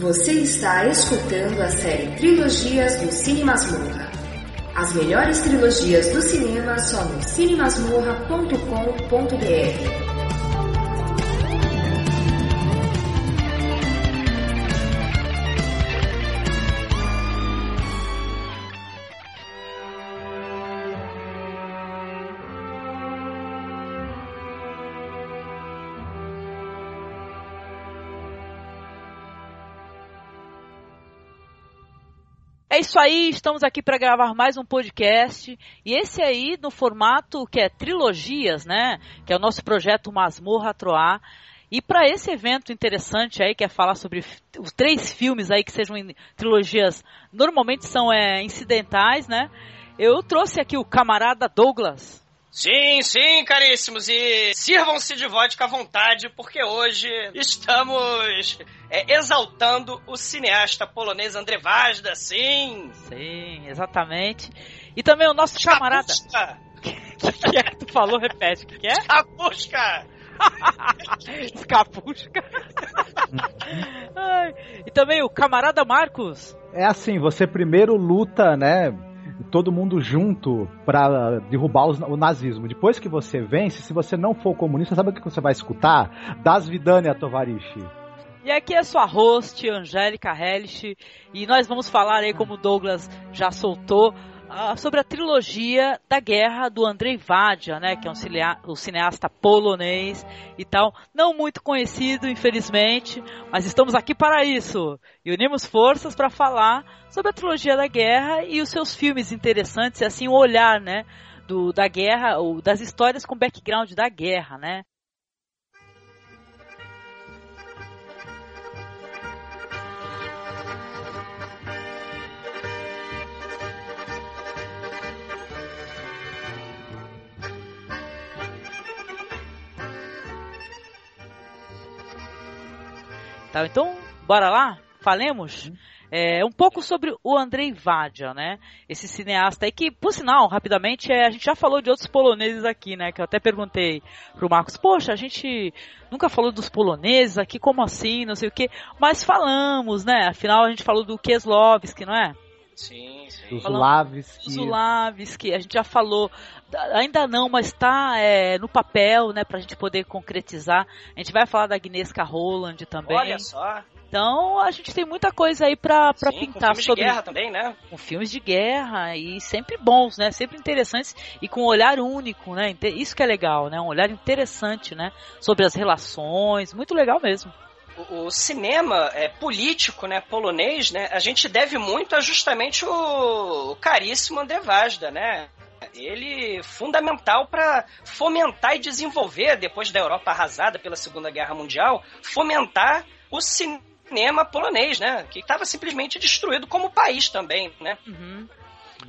Você está escutando a série Trilogias do Cine Masmorra. As melhores trilogias do cinema só no cinemasmorra.com.br. isso aí, estamos aqui para gravar mais um podcast. E esse aí no formato que é trilogias, né? Que é o nosso projeto Masmorra Troar. E para esse evento interessante aí, que é falar sobre os três filmes aí que sejam trilogias, normalmente são é, incidentais, né? Eu trouxe aqui o camarada Douglas. Sim, sim, caríssimos, e sirvam-se de vodka à vontade, porque hoje estamos é, exaltando o cineasta polonês André Vazda, sim! Sim, exatamente. E também o nosso camarada... O que, que é que tu falou? Repete, o que, que é? Escapusca! Escapusca! e também o camarada Marcos. É assim, você primeiro luta, né, todo mundo junto para derrubar os, o nazismo. Depois que você vence, se você não for comunista, sabe o que você vai escutar? Das Vidania Tovarishi. E aqui é sua host, Angélica Hellish, e nós vamos falar aí, como o Douglas já soltou, uh, sobre a trilogia da guerra do Andrei Vadia, né, que é um, um cineasta polonês e tal, não muito conhecido, infelizmente, mas estamos aqui para isso e unimos forças para falar sobre a trilogia da guerra e os seus filmes interessantes, e assim o olhar, né, do, da guerra, ou das histórias com background da guerra, né? Tá, então, bora lá? Falemos? Uhum. É, um pouco sobre o Andrei Vadia, né? Esse cineasta aí que, por sinal, rapidamente, é, a gente já falou de outros poloneses aqui, né? Que eu até perguntei pro Marcos, poxa, a gente nunca falou dos poloneses aqui, como assim, não sei o quê. Mas falamos, né? Afinal, a gente falou do Keslovski, não é? Sim, sim. Do Zulavski. Zulavski, a gente já falou, ainda não, mas está é, no papel, né, pra gente poder concretizar. A gente vai falar da Agnieszka Roland também. Olha só. Então a gente tem muita coisa aí pra, pra Sim, pintar com filmes sobre. de guerra também, né? Com filmes de guerra e sempre bons, né? Sempre interessantes e com um olhar único, né? Isso que é legal, né? Um olhar interessante, né? Sobre as relações, muito legal mesmo o, cinema é, político né, polonês, né, a gente deve muito a justamente o, o caríssimo André Vazda, né? Ele fundamental para fomentar e desenvolver, depois da Europa arrasada pela Segunda Guerra Mundial, fomentar o cinema polonês, né? Que estava simplesmente destruído como país também, né? Uhum.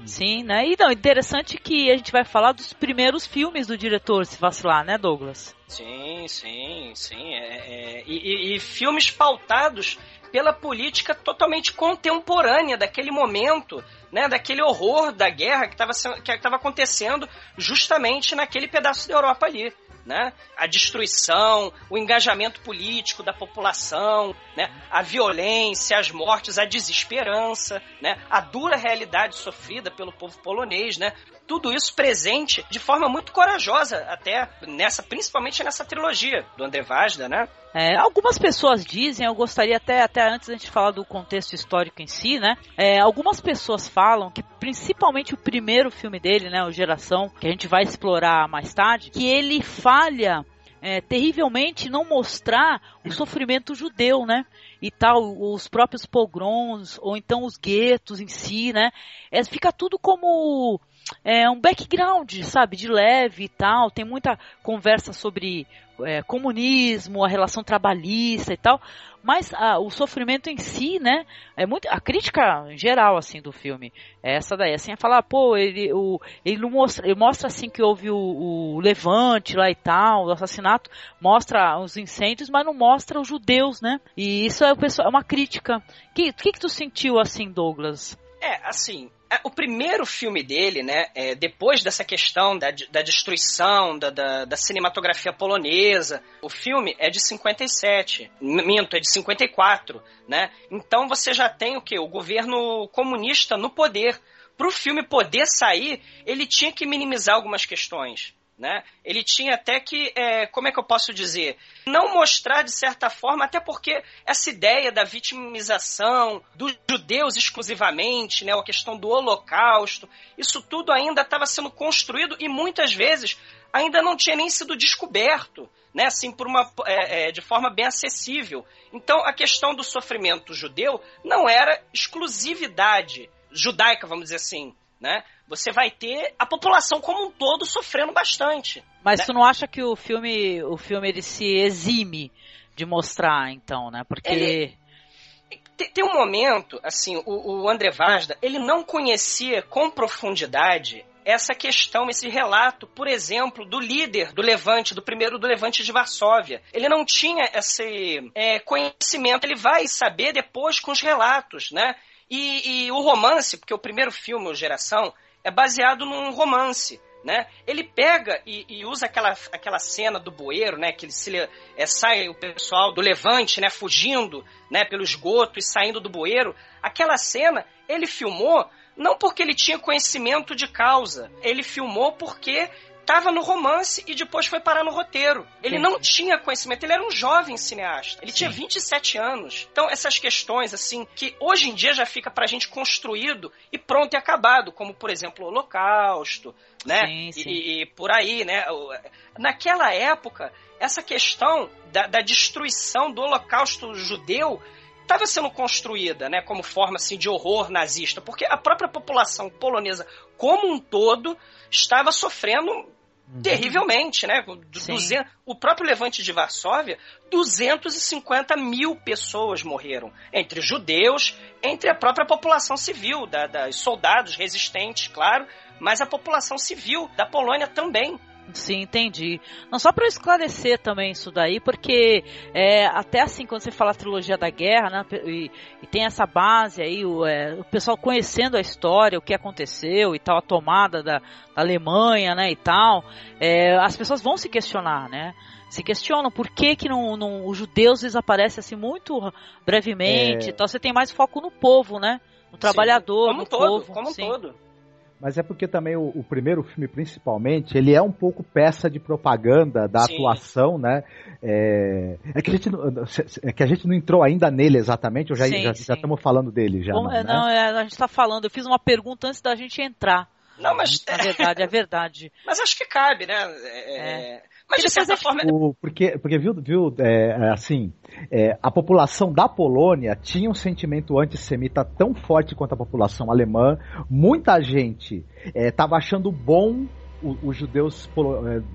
Sim, né? E não, interessante que a gente vai falar dos primeiros filmes do diretor, se vacilar, né, Douglas? Sim, sim, sim. É, é, e, e, e filmes pautados pela política totalmente contemporânea daquele momento, né, daquele horror da guerra que estava que acontecendo justamente naquele pedaço da Europa ali né? A destruição, o engajamento político da população, né? A violência, as mortes, a desesperança, né? A dura realidade sofrida pelo povo polonês, né? Tudo isso presente de forma muito corajosa até nessa, principalmente nessa trilogia do André Vazda, né? É, algumas pessoas dizem, eu gostaria até, até antes da gente falar do contexto histórico em si, né? É, algumas pessoas falam que principalmente o primeiro filme dele, né, o Geração, que a gente vai explorar mais tarde, que ele falha é, terrivelmente não mostrar o sofrimento judeu, né? E tal, os próprios pogroms, ou então os guetos em si, né? É, fica tudo como é, um background, sabe, de leve e tal. Tem muita conversa sobre é, comunismo, a relação trabalhista e tal, mas ah, o sofrimento em si, né, é muito a crítica geral assim do filme é essa daí, assim, é falar, pô, ele o ele mostra, ele mostra assim que houve o, o levante lá e tal, o assassinato, mostra os incêndios, mas não mostra os judeus, né? E isso é, é uma crítica. Que que que tu sentiu assim, Douglas? É, assim, o primeiro filme dele, né, é, depois dessa questão da, da destruição da, da, da, cinematografia polonesa, o filme é de 57, minto, é de 54, né? Então você já tem o que? O governo comunista no poder. Para o filme poder sair, ele tinha que minimizar algumas questões. Né? Ele tinha até que, é, como é que eu posso dizer, não mostrar de certa forma, até porque essa ideia da vitimização dos judeus exclusivamente, né, a questão do Holocausto, isso tudo ainda estava sendo construído e muitas vezes ainda não tinha nem sido descoberto, né, assim por uma é, é, de forma bem acessível. Então a questão do sofrimento judeu não era exclusividade judaica, vamos dizer assim, né? Você vai ter a população como um todo sofrendo bastante. Mas né? tu não acha que o filme, o filme ele se exime de mostrar, então, né? Porque ele... tem, um momento, assim, o, o André Vazda, ele não conhecia com profundidade essa questão, esse relato, por exemplo, do líder do Levante, do primeiro do Levante de Varsóvia. Ele não tinha esse é, conhecimento, ele vai saber depois com os relatos, né? E, e o romance, porque o primeiro filme, o Geração, é baseado num romance. Né? Ele pega e, e, usa aquela, aquela cena do bueiro, né? Que ele se, é, sai o pessoal do levante, né? Fugindo, né? Pelo esgoto e saindo do bueiro. Aquela cena ele filmou não porque ele tinha conhecimento de causa. Ele filmou porque estava no romance e depois foi parar no roteiro. Ele Sim. não tinha conhecimento, ele era um jovem cineasta. Ele Sim. tinha 27 anos. Então, essas questões, assim, que hoje em dia já fica pra gente construído e pronto e acabado, como, por exemplo, o Holocausto, né? Sim, sim. E, e, por aí, né? Naquela época, essa questão da, da destruição do Holocausto judeu estava sendo construída, né, como forma assim de horror nazista, porque a própria população polonesa como um todo estava sofrendo uhum. terrivelmente, né? 200, o próprio levante de Varsóvia, 250 mil pessoas morreram, entre judeus, entre a própria população civil, da, da soldados resistentes, claro, mas a população civil da Polônia também. Sim, entendi. Não só para esclarecer também isso daí, porque é, até assim, quando você fala a trilogia da guerra, né, e, e tem essa base aí, o, é, o, pessoal conhecendo a história, o que aconteceu e tal, a tomada da, da Alemanha, né, e tal, é, as pessoas vão se questionar, né? Se questionam por que, que não, não, os judeus desaparecem assim muito brevemente é. tal. Você tem mais foco no povo, né? No trabalhador, como no todo, povo. Como um todo. Mas é porque também o, o, primeiro filme, principalmente, ele é um pouco peça de propaganda da Sim. atuação, né? É, é, que a gente, é que a gente não entrou ainda nele exatamente, ou já, sim, já, já estamos falando dele já. Bom, não, é, né? não é, a gente está falando, eu fiz uma pergunta antes da gente entrar. Não, mas. Na verdade, é verdade. Mas acho que cabe, né? É, é. Mas de certa forma. O, porque, porque viu, viu é, é, assim, é, a população da Polônia tinha um sentimento antissemita tão forte quanto a população alemã. Muita gente estava é, achando bom os, judeus.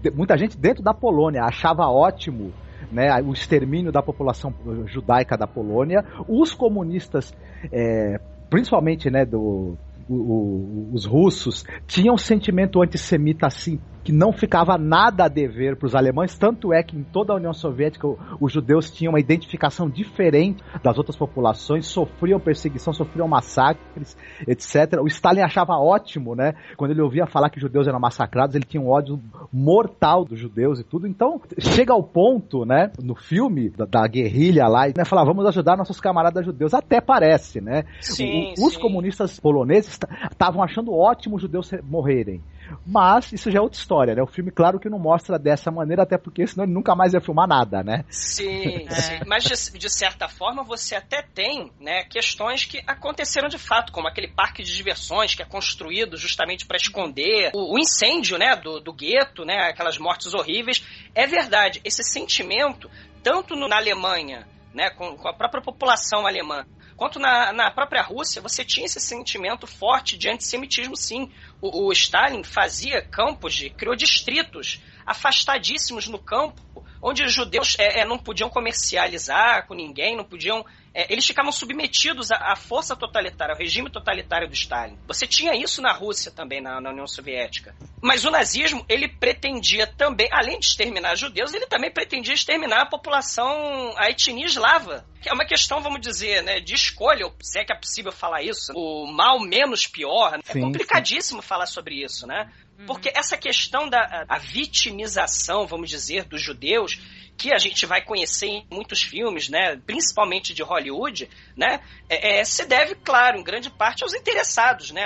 É, muita gente dentro da Polônia achava ótimo né, o extermínio da população judaica da Polônia. Os comunistas, é, principalmente né, do, o, o, os russos, tinham um sentimento antissemita assim que não ficava nada a dever para os alemães, tanto é que em toda a União Soviética os judeus tinham uma identificação diferente das outras populações, sofriam perseguição, sofriam massacres, etc. O Stalin achava ótimo, né? Quando ele ouvia falar que judeus eram massacrados, ele tinha um ódio mortal dos judeus e tudo. Então, chega ao ponto, né, no filme da, da guerrilha lá, né, falar, vamos ajudar nossos camaradas judeus. Até parece, né? Sim, o, os sim. comunistas poloneses estavam achando ótimo os judeus morrerem. Mas isso já é outra história, né? O filme, claro que não mostra dessa maneira, até porque senão ele nunca mais ia filmar nada, né? Sim, sim. Mas de, de, certa forma você até tem né, questões que aconteceram de fato, como aquele parque de diversões que é construído justamente para esconder o, o, incêndio né, do, do gueto, né? Aquelas mortes horríveis. É verdade, esse sentimento, tanto no, na Alemanha, né, com, com a própria população alemã, quanto na, na própria Rússia, você tinha esse sentimento forte de antissemitismo, sim. O, o Stalin fazia campos, de, criou distritos afastadíssimos no campo, onde os judeus é, é, não podiam comercializar com ninguém, não podiam é, eles ficavam submetidos à, à, força totalitária, ao regime totalitário do Stalin. Você tinha isso na Rússia também, na, na, União Soviética. Mas o nazismo, ele pretendia também, além de exterminar judeus, ele também pretendia exterminar a população, a etnia eslava. Que é uma questão, vamos dizer, né, de escolha, se é que é possível falar isso. O mal menos pior. Né? Sim, é complicadíssimo sim. falar sobre isso, né? Uhum. Porque essa questão da a vitimização, vamos dizer, dos judeus, que a gente vai conhecer em muitos filmes, né, principalmente de Hollywood, né, é, é, se deve, claro, em grande parte aos interessados, né,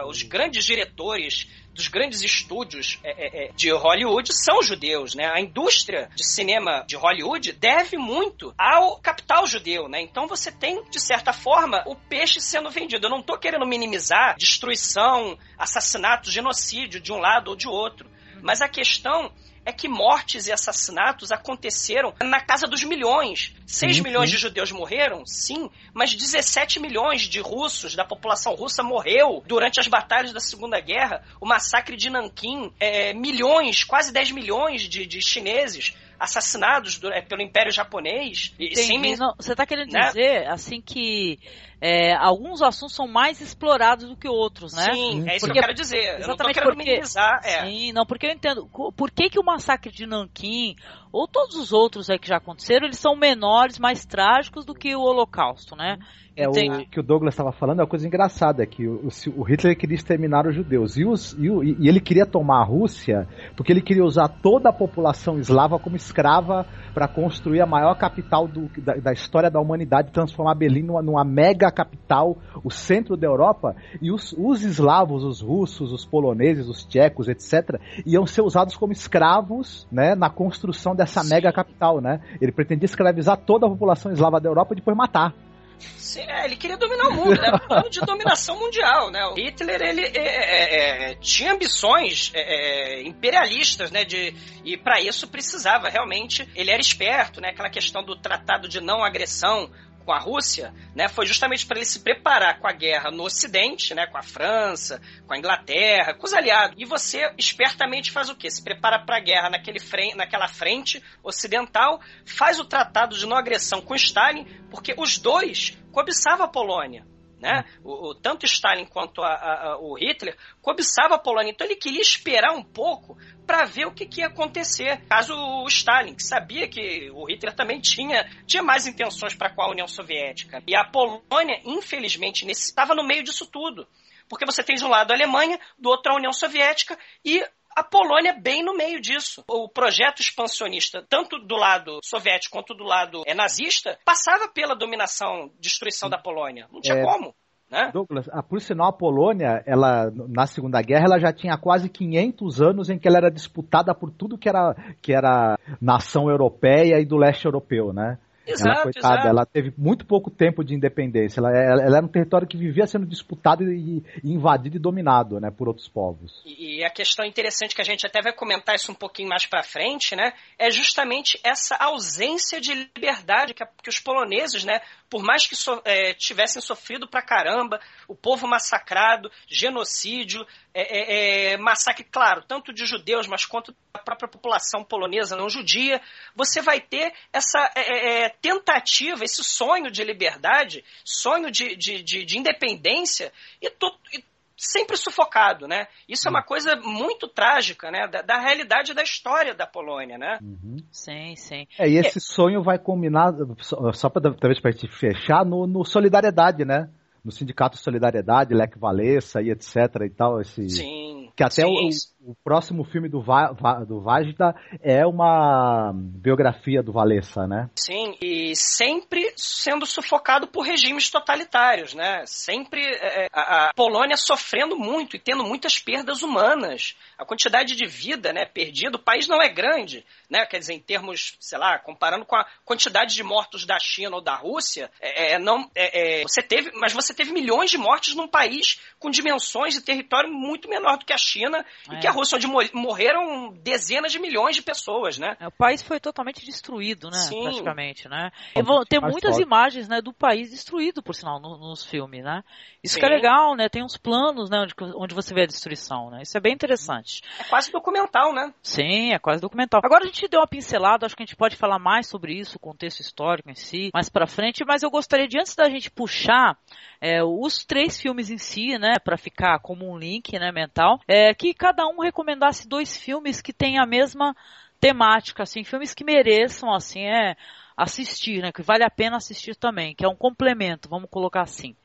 aos grandes diretores dos grandes estúdios é, é, é, de Hollywood são judeus, né? A indústria de cinema de Hollywood deve muito ao capital judeu, né? Então você tem, de certa forma, o peixe sendo vendido. Eu não estou querendo minimizar destruição, assassinato, genocídio de um lado ou de outro. Mas a questão é que mortes e assassinatos aconteceram na casa dos milhões. 6 milhões de judeus morreram, sim, mas 17 milhões de russos, da população russa, morreu durante as batalhas da Segunda Guerra. O massacre de Nanquim, é, milhões, quase 10 milhões de, de chineses assassinados do, é, pelo Império Japonês. Sem, Não, você está querendo né? dizer, assim, que é, alguns assuntos são mais explorados do que outros, né? Sim, é isso porque, que eu quero dizer. Exatamente eu não porque, minimizar. É. Sim, não, porque eu entendo. Por que, que o massacre de Nanquim, ou todos os outros aí que já aconteceram, eles são menores, mais trágicos do que o Holocausto, né? É, o que o Douglas estava falando é uma coisa engraçada, é que o, o, Hitler queria exterminar os judeus, e, os, e, o, e, ele queria tomar a Rússia porque ele queria usar toda a população eslava como escrava para construir a maior capital do, da, da, história da humanidade, transformar Berlim numa, numa, mega capital, o centro da Europa, e os, os eslavos, os russos, os poloneses, os tchecos, etc., iam ser usados como escravos né, na construção dessa Sim. mega capital. Né? Ele pretendia escravizar toda a população eslava da Europa e depois matar. Sim, é, ele queria dominar o mundo, um plano de dominação mundial, né? O Hitler, ele é, é, é tinha ambições é, é, imperialistas, né? De, e para isso precisava, realmente, ele era esperto, né? Aquela questão do tratado de não agressão com a Rússia, né, foi justamente para ele se preparar com a guerra no Ocidente, né, com a França, com a Inglaterra, com os aliados. E você espertamente faz o quê? Se prepara para a guerra naquele frente, naquela frente ocidental, faz o tratado de não agressão com Stalin, porque os dois cobiçavam a Polônia. Né? O, o, tanto Stalin quanto a, a, a, o Hitler cobiçava a Polônia, então ele queria esperar um pouco para ver o que, que, ia acontecer. Caso o Stalin, que sabia que o Hitler também tinha, tinha mais intenções para com a União Soviética. E a Polônia, infelizmente, estava no meio disso tudo. Porque você tem de um lado a Alemanha, do outro a União Soviética, e a Polônia bem no meio disso. O projeto expansionista, tanto do lado soviético quanto do lado é, nazista, passava pela dominação, destruição da Polônia. Não tinha é, como. Né? Douglas, a, por sinal, a Polônia, ela, na Segunda Guerra, ela já tinha quase 500 anos em que ela era disputada por tudo que era, que era nação europeia e do leste europeu, né? Exato, ela, coitada, exato. ela teve muito pouco tempo de independência. Ela, ela, ela, era um território que vivia sendo disputado e, e invadido e dominado, né, por outros povos. E, e, a questão interessante que a gente até vai comentar isso um pouquinho mais para frente, né, é justamente essa ausência de liberdade que, que os poloneses, né, por mais que so, é, tivessem sofrido pra caramba, o povo massacrado, genocídio, é, é, é, massacre, claro, tanto de judeus, mas quanto da própria população polonesa não judia, você vai ter essa é, é, tentativa, esse sonho de liberdade, sonho de, de, de, de independência, e, to, e sempre sufocado, né? Isso é uma coisa muito trágica, né? Da, da realidade da história da Polônia, né? Uhum. Sim, sim. É, e esse é. sonho vai combinar, só, só para talvez para gente fechar, no, no Solidariedade, né? No Sindicato Solidariedade, Lech Walesa e etc e tal. Esse... Sim. Que até sim. O, o próximo filme do, Va, Va, do Vajda é uma biografia do Valessa, né? Sim, e sempre sendo sufocado por regimes totalitários, né? Sempre é, é, a, a, Polônia sofrendo muito e tendo muitas perdas humanas. A quantidade de vida, né, perdida, o país não é grande, né? Quer dizer, em termos, sei lá, comparando com a quantidade de mortos da China ou da Rússia, é, é não, é, é, você teve, mas você teve milhões de mortes num país com dimensões e território muito menor do que a China e que a Rússia, onde morreram dezenas de milhões de pessoas, né? É, o país foi totalmente destruído, né? Sim. Praticamente, né? E vão ter muitas pode. imagens, né, do país destruído, por sinal, no, nos filmes, né? Isso Sim. que é legal, né? Tem uns planos, né, onde, onde você vê a destruição, né? Isso é bem interessante. É quase documental, né? Sim, é quase documental. Agora a gente deu uma pincelada, acho que a gente pode falar mais sobre isso, o contexto histórico em si, mais para frente, mas eu gostaria de antes da gente puxar é, os três filmes em si, né, para ficar como um link, né, mental, é que cada um recomendasse dois filmes que têm a mesma temática, assim, filmes que mereçam, assim, é assistir, né, que vale a pena assistir também, que é um complemento, vamos colocar assim.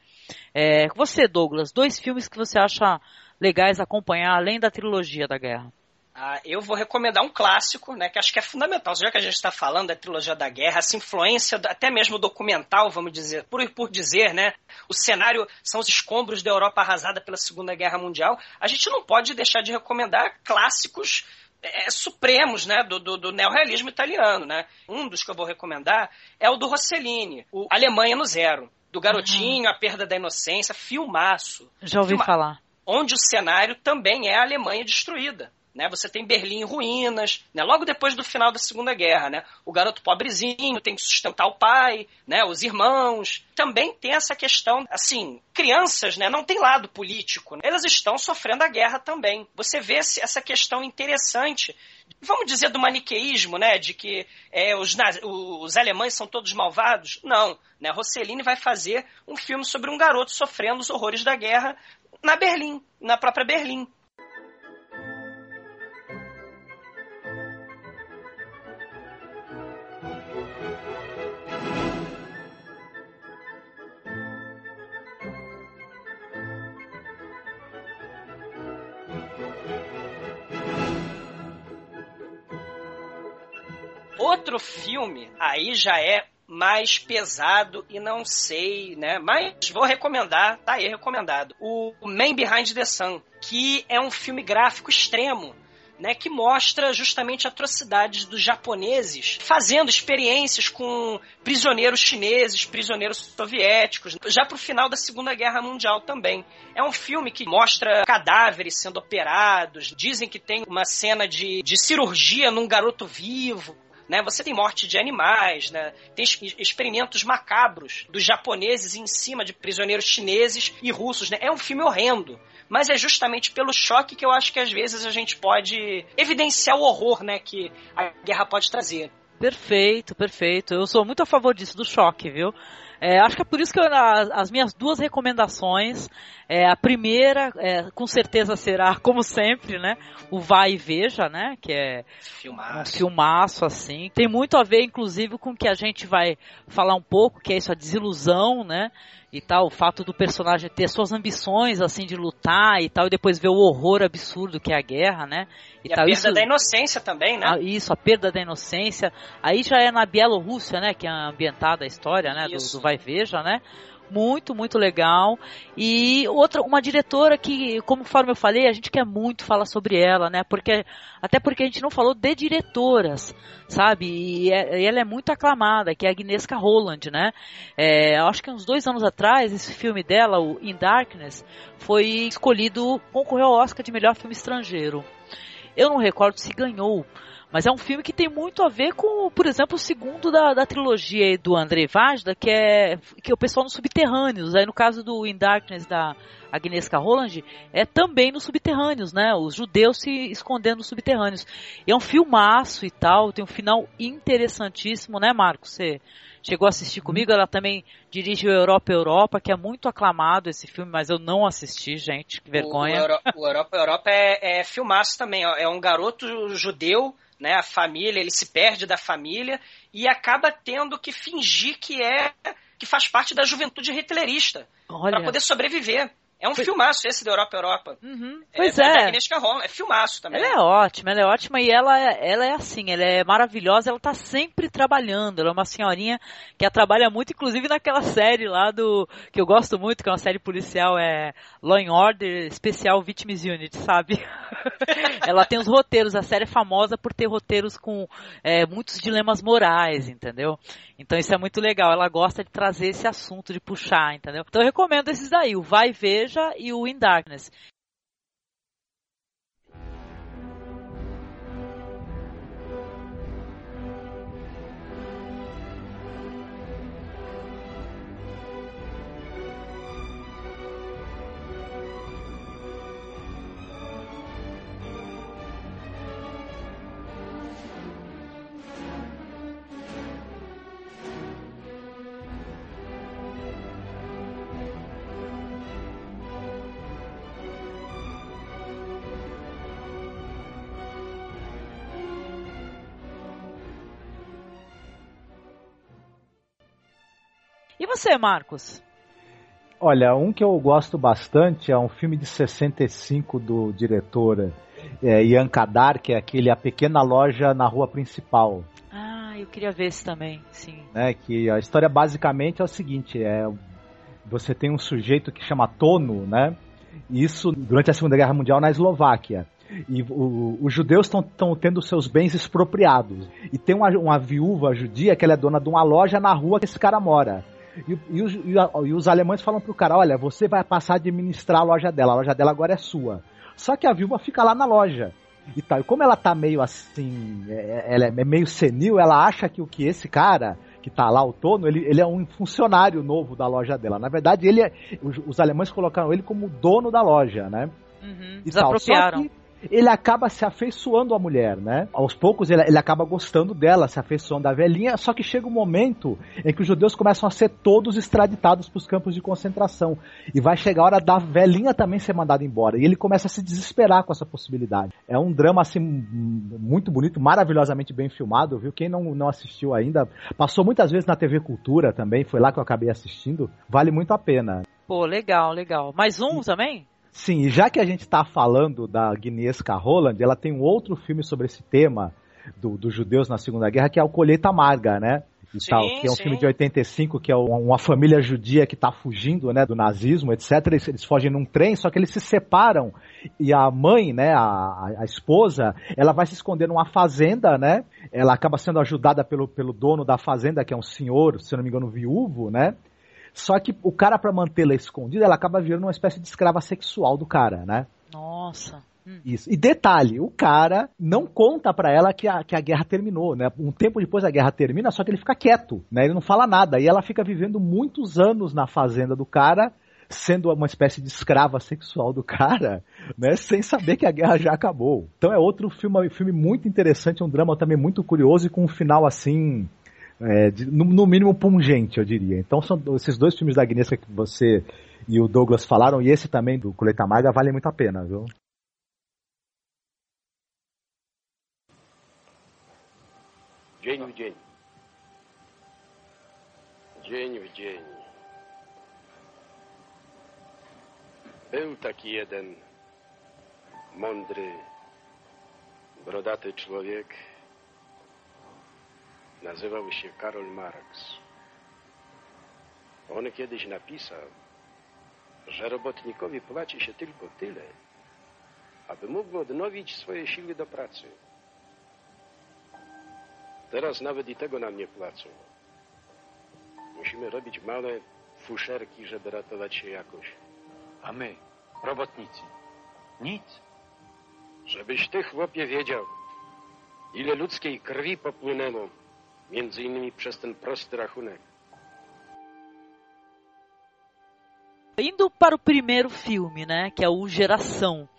É, você, Douglas, dois filmes que você acha legais acompanhar além da trilogia da guerra? Ah, eu vou recomendar um clássico, né, que acho que é fundamental. Já que a gente está falando da trilogia da guerra, essa influência, até mesmo documental, vamos dizer, por, por dizer, né, o cenário são os escombros da Europa arrasada pela Segunda Guerra Mundial. A gente não pode deixar de recomendar clássicos é, supremos, né, do, do, do neorrealismo italiano, né. Um dos que eu vou recomendar é o do Rossellini, o Alemanha no Zero, do garotinho, uhum. a perda da inocência, filmaço. Já ouvi filma falar. Onde o cenário também é a Alemanha destruída. Né? Você tem Berlim em ruínas, né? logo depois do final da Segunda Guerra. Né? O garoto pobrezinho tem que sustentar o pai, né? os irmãos. Também tem essa questão, assim, crianças né? não tem lado político. Né? Elas estão sofrendo a guerra também. Você vê essa questão interessante vamos dizer, do maniqueísmo, né? De que é, os, os alemães são todos malvados. Não. Né? Rossellini vai fazer um filme sobre um garoto sofrendo os horrores da guerra na Berlim, na própria Berlim. Outro filme, aí já é mais pesado e não sei, né? Mas vou recomendar, tá aí recomendado. O Man Behind the Sun, que é um filme gráfico extremo. Né, que mostra justamente atrocidades dos japoneses fazendo experiências com prisioneiros chineses, prisioneiros soviéticos, já pro final da Segunda Guerra Mundial também. É um filme que mostra cadáveres sendo operados, dizem que tem uma cena de, de cirurgia num garoto vivo, né? Você tem morte de animais, né? Tem experimentos macabros dos japoneses em cima de prisioneiros chineses e russos, né? É um filme horrendo. Mas é justamente pelo choque que eu acho que às vezes a gente pode evidenciar o horror, né, que a guerra pode trazer. Perfeito, perfeito. Eu sou muito a favor disso, do choque, viu? É, acho que é por isso que eu, as minhas duas recomendações, é, a primeira, é, com certeza será, como sempre, né, o Vai e Veja, né, que é filmaço. um filmaço, assim. Tem muito a ver, inclusive, com o que a gente vai falar um pouco, que é isso, a desilusão, né, e tal, o fato do personagem ter suas ambições, assim, de lutar e tal, e depois ver o horror absurdo que é a guerra, né? E, e tal. a perda isso, da inocência também, né? Ah, isso, a perda da inocência. Aí já é na Bielorrússia, né? Que é ambientada a história, né? Do, do Vai Veja, né? muito, muito legal. E outra, uma diretora que, conforme eu falei, a gente quer muito falar sobre ela, né? Porque, até porque a gente não falou de diretoras, sabe? E, é, ela é muito aclamada, que é a Agnieszka Holland, né? É, acho que uns dois anos atrás, esse filme dela, o In Darkness, foi escolhido, concorreu ao Oscar de melhor filme estrangeiro. Eu não recordo se ganhou, mas é um filme que tem muito a ver com, por exemplo, o segundo da, da trilogia do André Vajda, que é, que é o pessoal nos subterrâneos. Aí no caso do In Darkness da Agnieszka Holland, é também nos subterrâneos, né? Os judeus se escondendo nos subterrâneos. E é um filmaço e tal, tem um final interessantíssimo, né, Marcos? Você chegou a assistir uhum. comigo, ela também dirige o Europa Europa, que é muito aclamado esse filme, mas eu não assisti, gente, que vergonha. O, o, o Europa Europa é, é filmaço também, é um garoto judeu né? A família, ele se perde da família e acaba tendo que fingir que é que faz parte da juventude hitlerista para poder sobreviver. É um Foi... filmaço esse da Europa Europa. Uhum. É, pois é. É, Holland, é filmaço também. Ela é ótima, ela é ótima e ela, ela é assim, ela é maravilhosa, ela tá sempre trabalhando. Ela é uma senhorinha que trabalha muito, inclusive naquela série lá do. que eu gosto muito, que é uma série policial, é Law and Order Especial Victims Unit, sabe? ela tem os roteiros, a série é famosa por ter roteiros com é, muitos dilemas morais, entendeu? Então isso é muito legal. Ela gosta de trazer esse assunto, de puxar, entendeu? Então eu recomendo esses daí, o Vai Veja e o In Darkness. Você, Marcos? Olha, um que eu gosto bastante é um filme de 65 do diretor é, Ian Kadar, que é aquele A Pequena Loja na Rua Principal. Ah, eu queria ver esse também, sim. É, que a história basicamente é o seguinte, é você tem um sujeito que chama Tono, né? Isso durante a Segunda Guerra Mundial na Eslováquia. E o, os judeus estão tendo seus bens expropriados. E tem uma, uma viúva judia que ela é dona de uma loja na rua que esse cara mora. E, e, os, e, os, alemães falam pro cara: olha, você vai passar a administrar a loja dela, a loja dela agora é sua. Só que a viúva fica lá na loja. E tal. E como ela tá meio assim, é, ela é meio senil, ela acha que o que esse cara que tá lá, o Tono, ele, ele é um funcionário novo da loja dela. Na verdade, ele é, os, os alemães colocaram ele como dono da loja, né? Uhum, desapropriaram. Ele acaba se afeiçoando à mulher, né? Aos poucos ele, ele acaba gostando dela, se afeiçoando da velhinha, só que chega um momento em que os judeus começam a ser todos extraditados para os campos de concentração. E vai chegar a hora da velhinha também ser mandada embora. E ele começa a se desesperar com essa possibilidade. É um drama, assim, muito bonito, maravilhosamente bem filmado, viu? Quem não, não assistiu ainda, passou muitas vezes na TV Cultura também, foi lá que eu acabei assistindo. Vale muito a pena. Pô, legal, legal. Mais um também? Sim, e já que a gente está falando da Agnieszka Holland, ela tem um outro filme sobre esse tema do, dos judeus na Segunda Guerra, que é o Colheita Amarga, né? E sim, tal, que é um sim. filme de 85, que é uma família judia que está fugindo, né, do nazismo, etc. Eles, eles, fogem num trem, só que eles se separam e a mãe, né, a, a esposa, ela vai se esconder numa fazenda, né? Ela acaba sendo ajudada pelo, pelo dono da fazenda, que é um senhor, se não me engano, viúvo, né? Só que o cara, para mantê-la escondida, ela acaba virando uma espécie de escrava sexual do cara, né? Nossa. Hum. Isso. E detalhe, o cara não conta para ela que a, que a guerra terminou, né? Um tempo depois a guerra termina, só que ele fica quieto, né? Ele não fala nada. E ela fica vivendo muitos anos na fazenda do cara, sendo uma espécie de escrava sexual do cara, né? Sem saber que a guerra já acabou. Então é outro filme, filme muito interessante, um drama também muito curioso e com um final assim é, de, no, no, mínimo pungente, eu diria. Então são esses dois filmes da Agnieszka que você e o Douglas falaram, e esse também do Coleta Amarga, vale muito a pena, viu? Dzień. Dzień w dzień. Był taki jeden mądry, brodaty człowiek, Nazywał się Karol Marx. On kiedyś napisał, że robotnikowi płaci się tylko tyle, aby mógł odnowić swoje siły do pracy. Teraz nawet i tego nam nie płacą. Musimy robić małe fuszerki, żeby ratować się jakoś. A my, robotnicy, nic. Żebyś ty, chłopie, wiedział, ile ludzkiej krwi popłynęło Między innymi przez ten prosty rachunek. Indo para o primeiro filme, né, que é o Geração,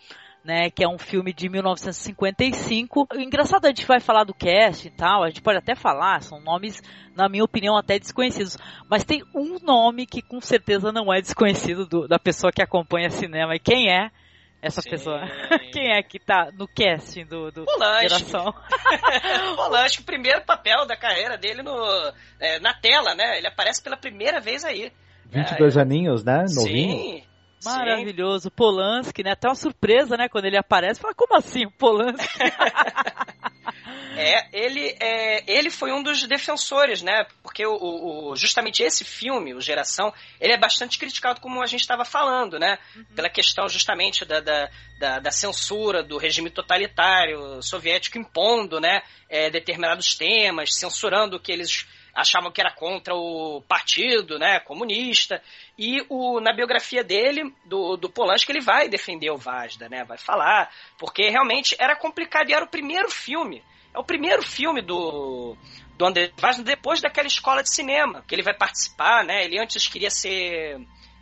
né, que é um filme de 1955. O engraçado, a gente vai falar do cast e tal, a gente pode até falar, são nomes, na minha opinião, até desconhecidos, mas tem um nome que com certeza não é desconhecido do, da pessoa que acompanha cinema, e quem é? Essa Sim. pessoa. Quem é que tá no casting do, do Polanski. Geração? Polanski, o primeiro papel da carreira dele no, é, na tela, né? Ele aparece pela primeira vez aí. 22 é, aninhos, né? Novinho. Sim. Maravilhoso. Sim. Polanski, né? Até uma surpresa, né? Quando ele aparece. Fala, como assim, Polanski? É, ele, é, ele foi um dos defensores, né? Porque o, o, justamente esse filme, o Geração, ele é bastante criticado, como a gente estava falando, né? Uhum. Pela questão justamente da, da, da, da, censura do regime totalitário soviético impondo, né? É, determinados temas, censurando o que eles achavam que era contra o partido, né, comunista. E o, na biografia dele, do, do Polanski, ele vai defender o Vazda, né, vai falar, porque realmente era complicado e era o primeiro filme é o primeiro filme do, do André Vaz depois daquela escola de cinema, que ele vai participar, né? Ele antes queria ser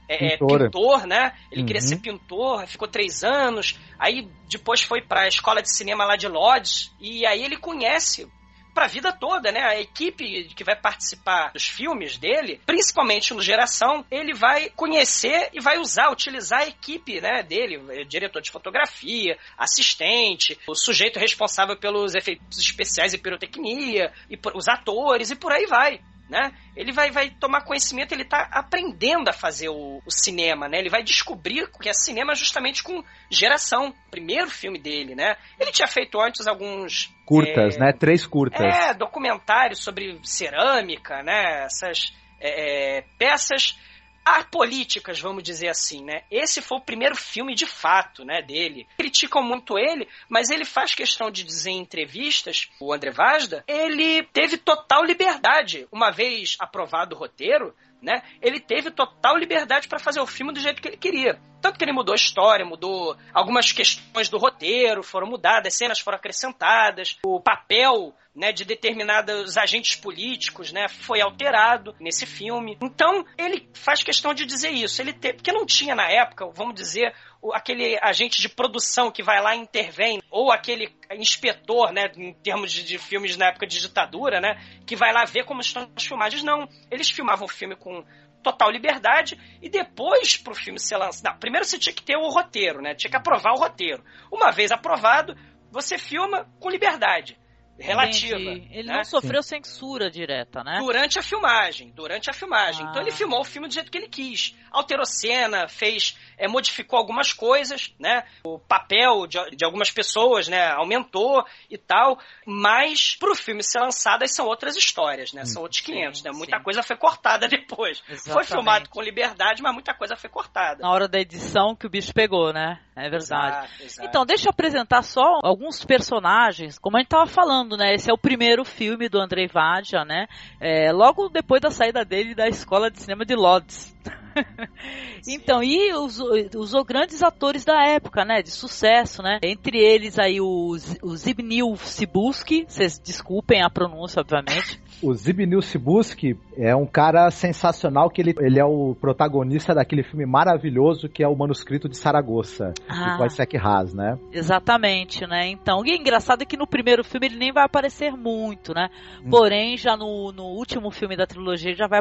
é, é pintor, né? Ele uhum. queria ser pintor, ficou três anos, aí depois foi para a escola de cinema lá de Lodz, e aí ele conhece para a vida toda, né? A equipe que vai participar dos filmes dele, principalmente no Geração, ele vai conhecer e vai usar, utilizar a equipe, né, dele, é, diretor de fotografia, assistente, o sujeito responsável pelos efeitos especiais e pirotecnia, e os atores e por aí vai. Né? Ele vai, vai tomar conhecimento, ele está aprendendo a fazer o, o, cinema, né? Ele vai descobrir que é cinema justamente com geração. Primeiro filme dele, né? Ele tinha feito antes alguns curtas, é, né? Três curtas. É, documentários sobre cerâmica, né? Essas é, é peças apolíticas, vamos dizer assim, né? Esse foi o primeiro filme de fato, né, dele. Criticam muito ele, mas ele faz questão de dizer em entrevistas, o André Vazda, ele teve total liberdade. Uma vez aprovado o roteiro, né? Ele teve total liberdade para fazer o filme do jeito que ele queria. Tanto que ele mudou a história, mudou algumas questões do roteiro, foram mudadas, cenas foram acrescentadas, o papel né, de determinados agentes políticos, né, foi alterado nesse filme. Então, ele faz questão de dizer isso. Ele te... Porque não tinha na época, vamos dizer, aquele agente de produção que vai lá e intervém, ou aquele inspetor, né, em termos de, de, filmes na época de ditadura, né, que vai lá ver como estão as filmagens. Não, eles filmavam o filme com total liberdade e depois pro filme ser lançado. Primeiro você tinha que ter o roteiro, né, tinha que aprovar o roteiro. Uma vez aprovado, você filma com liberdade relativa. Entendi. Ele né? não sofreu Sim. censura direta, né? Durante a filmagem, durante a filmagem. Ah. Então ele ah. filmou o filme do jeito que ele quis. Alterou cena, fez, é, modificou algumas coisas, né? O papel de, de algumas pessoas, né? Aumentou e tal. Mas pro filme ser lançado, aí são outras histórias, né? São outros 500, sim, né? Muita sim. coisa foi cortada depois. Exatamente. Foi filmado com liberdade, mas muita coisa foi cortada. Na hora da edição que o bicho pegou, né? É verdade. Exato, exato. Então, deixa eu apresentar só alguns personagens, como a gente tava falando falando, né? Esse é o primeiro filme do Andrei Vadia, né? É, logo depois da saída dele da escola de cinema de Lodz. então, e usou grandes atores da época, né? De sucesso, né? Entre eles aí o, o Zbigniew Cibulski, vocês desculpem a pronúncia, obviamente. O Zbigniew Cibulski é um cara sensacional que ele, ele é o protagonista daquele filme maravilhoso que é o Manuscrito de Saragossa, ah, do Wojciech Haas, né? Exatamente, né? Então, e é engraçado é que no primeiro filme ele nem vai aparecer muito, né? Hum. Porém, já no, no último filme da trilogia já vai,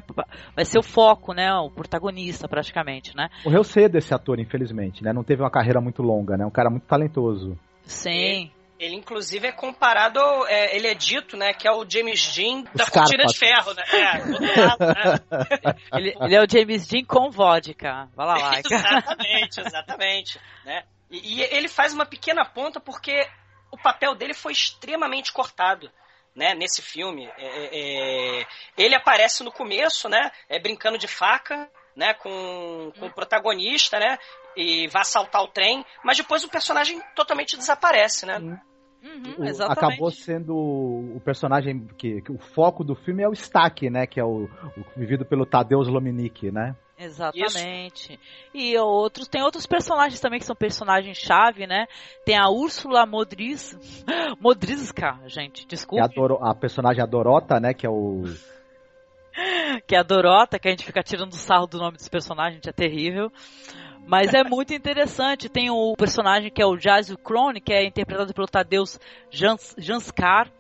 vai ser o foco, né? O protagonista, praticamente, né? Morreu cedo esse ator, infelizmente, né? Não teve uma carreira muito longa, né? Um cara muito talentoso. Sim. Ele, inclusive, é comparado, é, ele é dito, né, que é o James Dean da cortina de ferro, né? É, lado, né? ele, ele, é o James Dean com vodka. Vai lá, lá. exatamente, exatamente. Né? E, e ele faz uma pequena ponta porque o papel dele foi extremamente cortado né, nesse filme. É, é, é, ele aparece no começo, né, é, brincando de faca, né, com, com o protagonista, né, e vai assaltar o trem, mas depois o personagem totalmente desaparece, né. Uhum, acabou sendo o personagem que, que, o foco do filme é o Stack, né, que é o, o vivido pelo Tadeusz Lominick, né? Exatamente. Isso. E outros, tem outros personagens também que são personagens-chave, né? Tem a Úrsula Modriz. Modrizka, gente, desculpa. A, a personagem a Dorota, né? Que é o. que é a Dorota, que a gente fica tirando sarro do nome dos personagens, é terrível. Mas é muito interessante. Tem o personagem que é o Jazu Krone, que é interpretado pelo Tadeusz Jans, Janskar.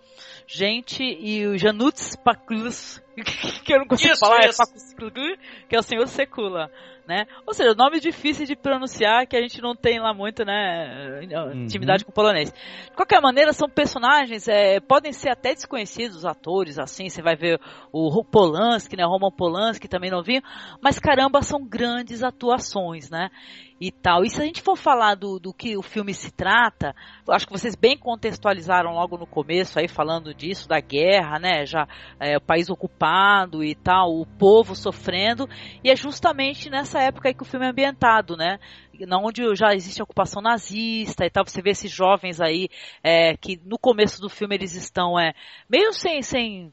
Gente, e o Januts Paklus, que eu não consigo isso, falar, é isso. é que é o senhor Secula né? Ou seja, nome difícil de pronunciar que a gente não tem lá muito, né? Uhum. Intimidade uhum. com o polonês. De qualquer maneira, são personagens, é, podem ser até desconhecidos, atores, assim, você vai ver o Polanski, né? Roman Polanski também novinho, mas caramba, são grandes atuações, né? e tal. E se a gente for falar do, do que o filme se trata, acho que vocês bem contextualizaram logo no começo aí falando disso, da guerra, né? Já é, o país ocupado e tal, o povo sofrendo, e é justamente nessa época aí que o filme é ambientado, né? onde já existe ocupação nazista e tal, você vê esses jovens aí é, que no começo do filme eles estão é, meio sem, sem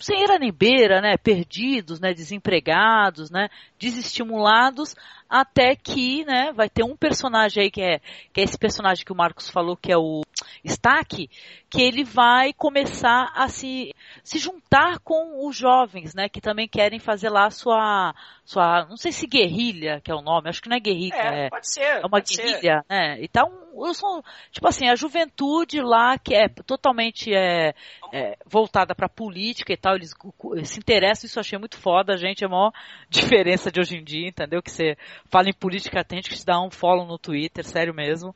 sem era nem beira, né, perdidos, né, desempregados, né, desestimulados, até que, né, vai ter um personagem aí que é, que é esse personagem que o Marcos falou, que é o Stack, que ele vai começar a se, se juntar com os jovens, né, que também querem fazer lá sua, sua, não sei se guerrilha, que é o nome, acho que não é guerrilha, é, é, pode ser, é uma guerrilha, ser. né, então, eu sou, tipo assim, a juventude lá que é totalmente é, é voltada para política e tal, eles se interessam, isso eu achei muito foda, gente, é a maior diferença de hoje em dia, entendeu, que você fala em política, tem que te dá um follow no Twitter, sério mesmo.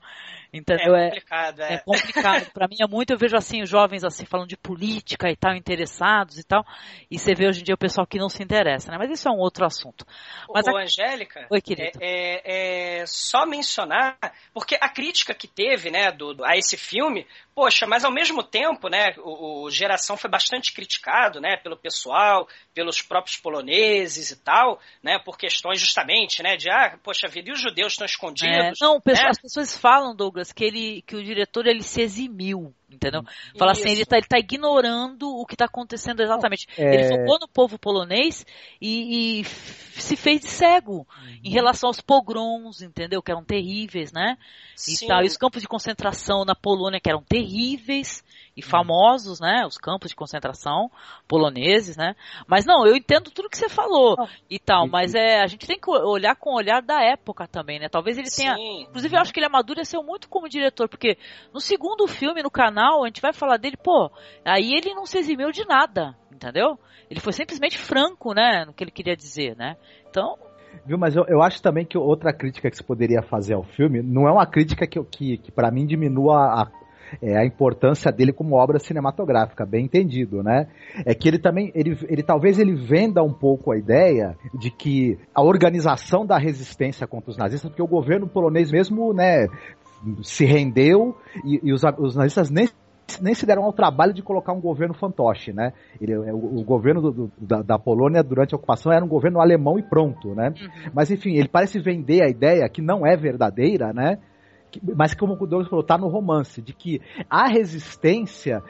Entendeu? É complicado, é. É complicado. Pra mim é muito, eu vejo assim, os jovens assim, falando de política e tal, interessados e tal, e você vê hoje em dia o pessoal que não se interessa, né? Mas isso é um outro assunto. Mas Ô, a... Angélica, Oi, querido. É, é, é só mencionar, porque a crítica que teve, né, do, a esse filme, poxa, mas ao mesmo tempo, né, o, o Geração foi bastante criticado, né, pelo pessoal, pelos próprios poloneses e tal, né, por questões justamente, né, de, ah, poxa vida, e os judeus estão escondidos? É, não, né? as pessoas falam, Douglas, que ele, que o diretor ele se eximiu, entendeu? Fala assim, ele tá, ele tá ignorando o que tá acontecendo exatamente. É... Ele focou no povo polonês e, e se fez de cego em relação aos pogroms, entendeu? Que eram terríveis, né? E, Sim. tal. e os campos de concentração na Polônia que eram terríveis e Uhum. famosos, né? Os campos de concentração poloneses, né? Mas não, eu entendo tudo que você falou e tal, mas é a gente tem que olhar com o olhar da época também, né? Talvez ele tenha Sim. Inclusive, eu acho que ele amadureceu muito como diretor, porque no segundo filme, no canal, a gente vai falar dele, pô, aí ele não se eximiu de nada, entendeu? Ele foi simplesmente franco, né, no que ele queria dizer, né? Então, Viu, mas eu, eu acho também que outra crítica que se poderia fazer ao filme não é uma crítica que, que, que para mim diminua a, é, a importância dele como obra cinematográfica, bem entendido, né? É que ele também, ele, ele talvez ele venda um pouco a ideia de que a organização da resistência contra os nazistas, porque o governo polonês mesmo, né, se rendeu e, e os, os nazistas nem nem se deram ao trabalho de colocar um governo fantoche, né? Ele, o, o governo do, do, da, da, Polônia durante a ocupação era um governo alemão e pronto, né? Uhum. Mas enfim, ele parece vender a ideia que não é verdadeira, né? Mas como o Douglas falou, tá no romance, de que a resistência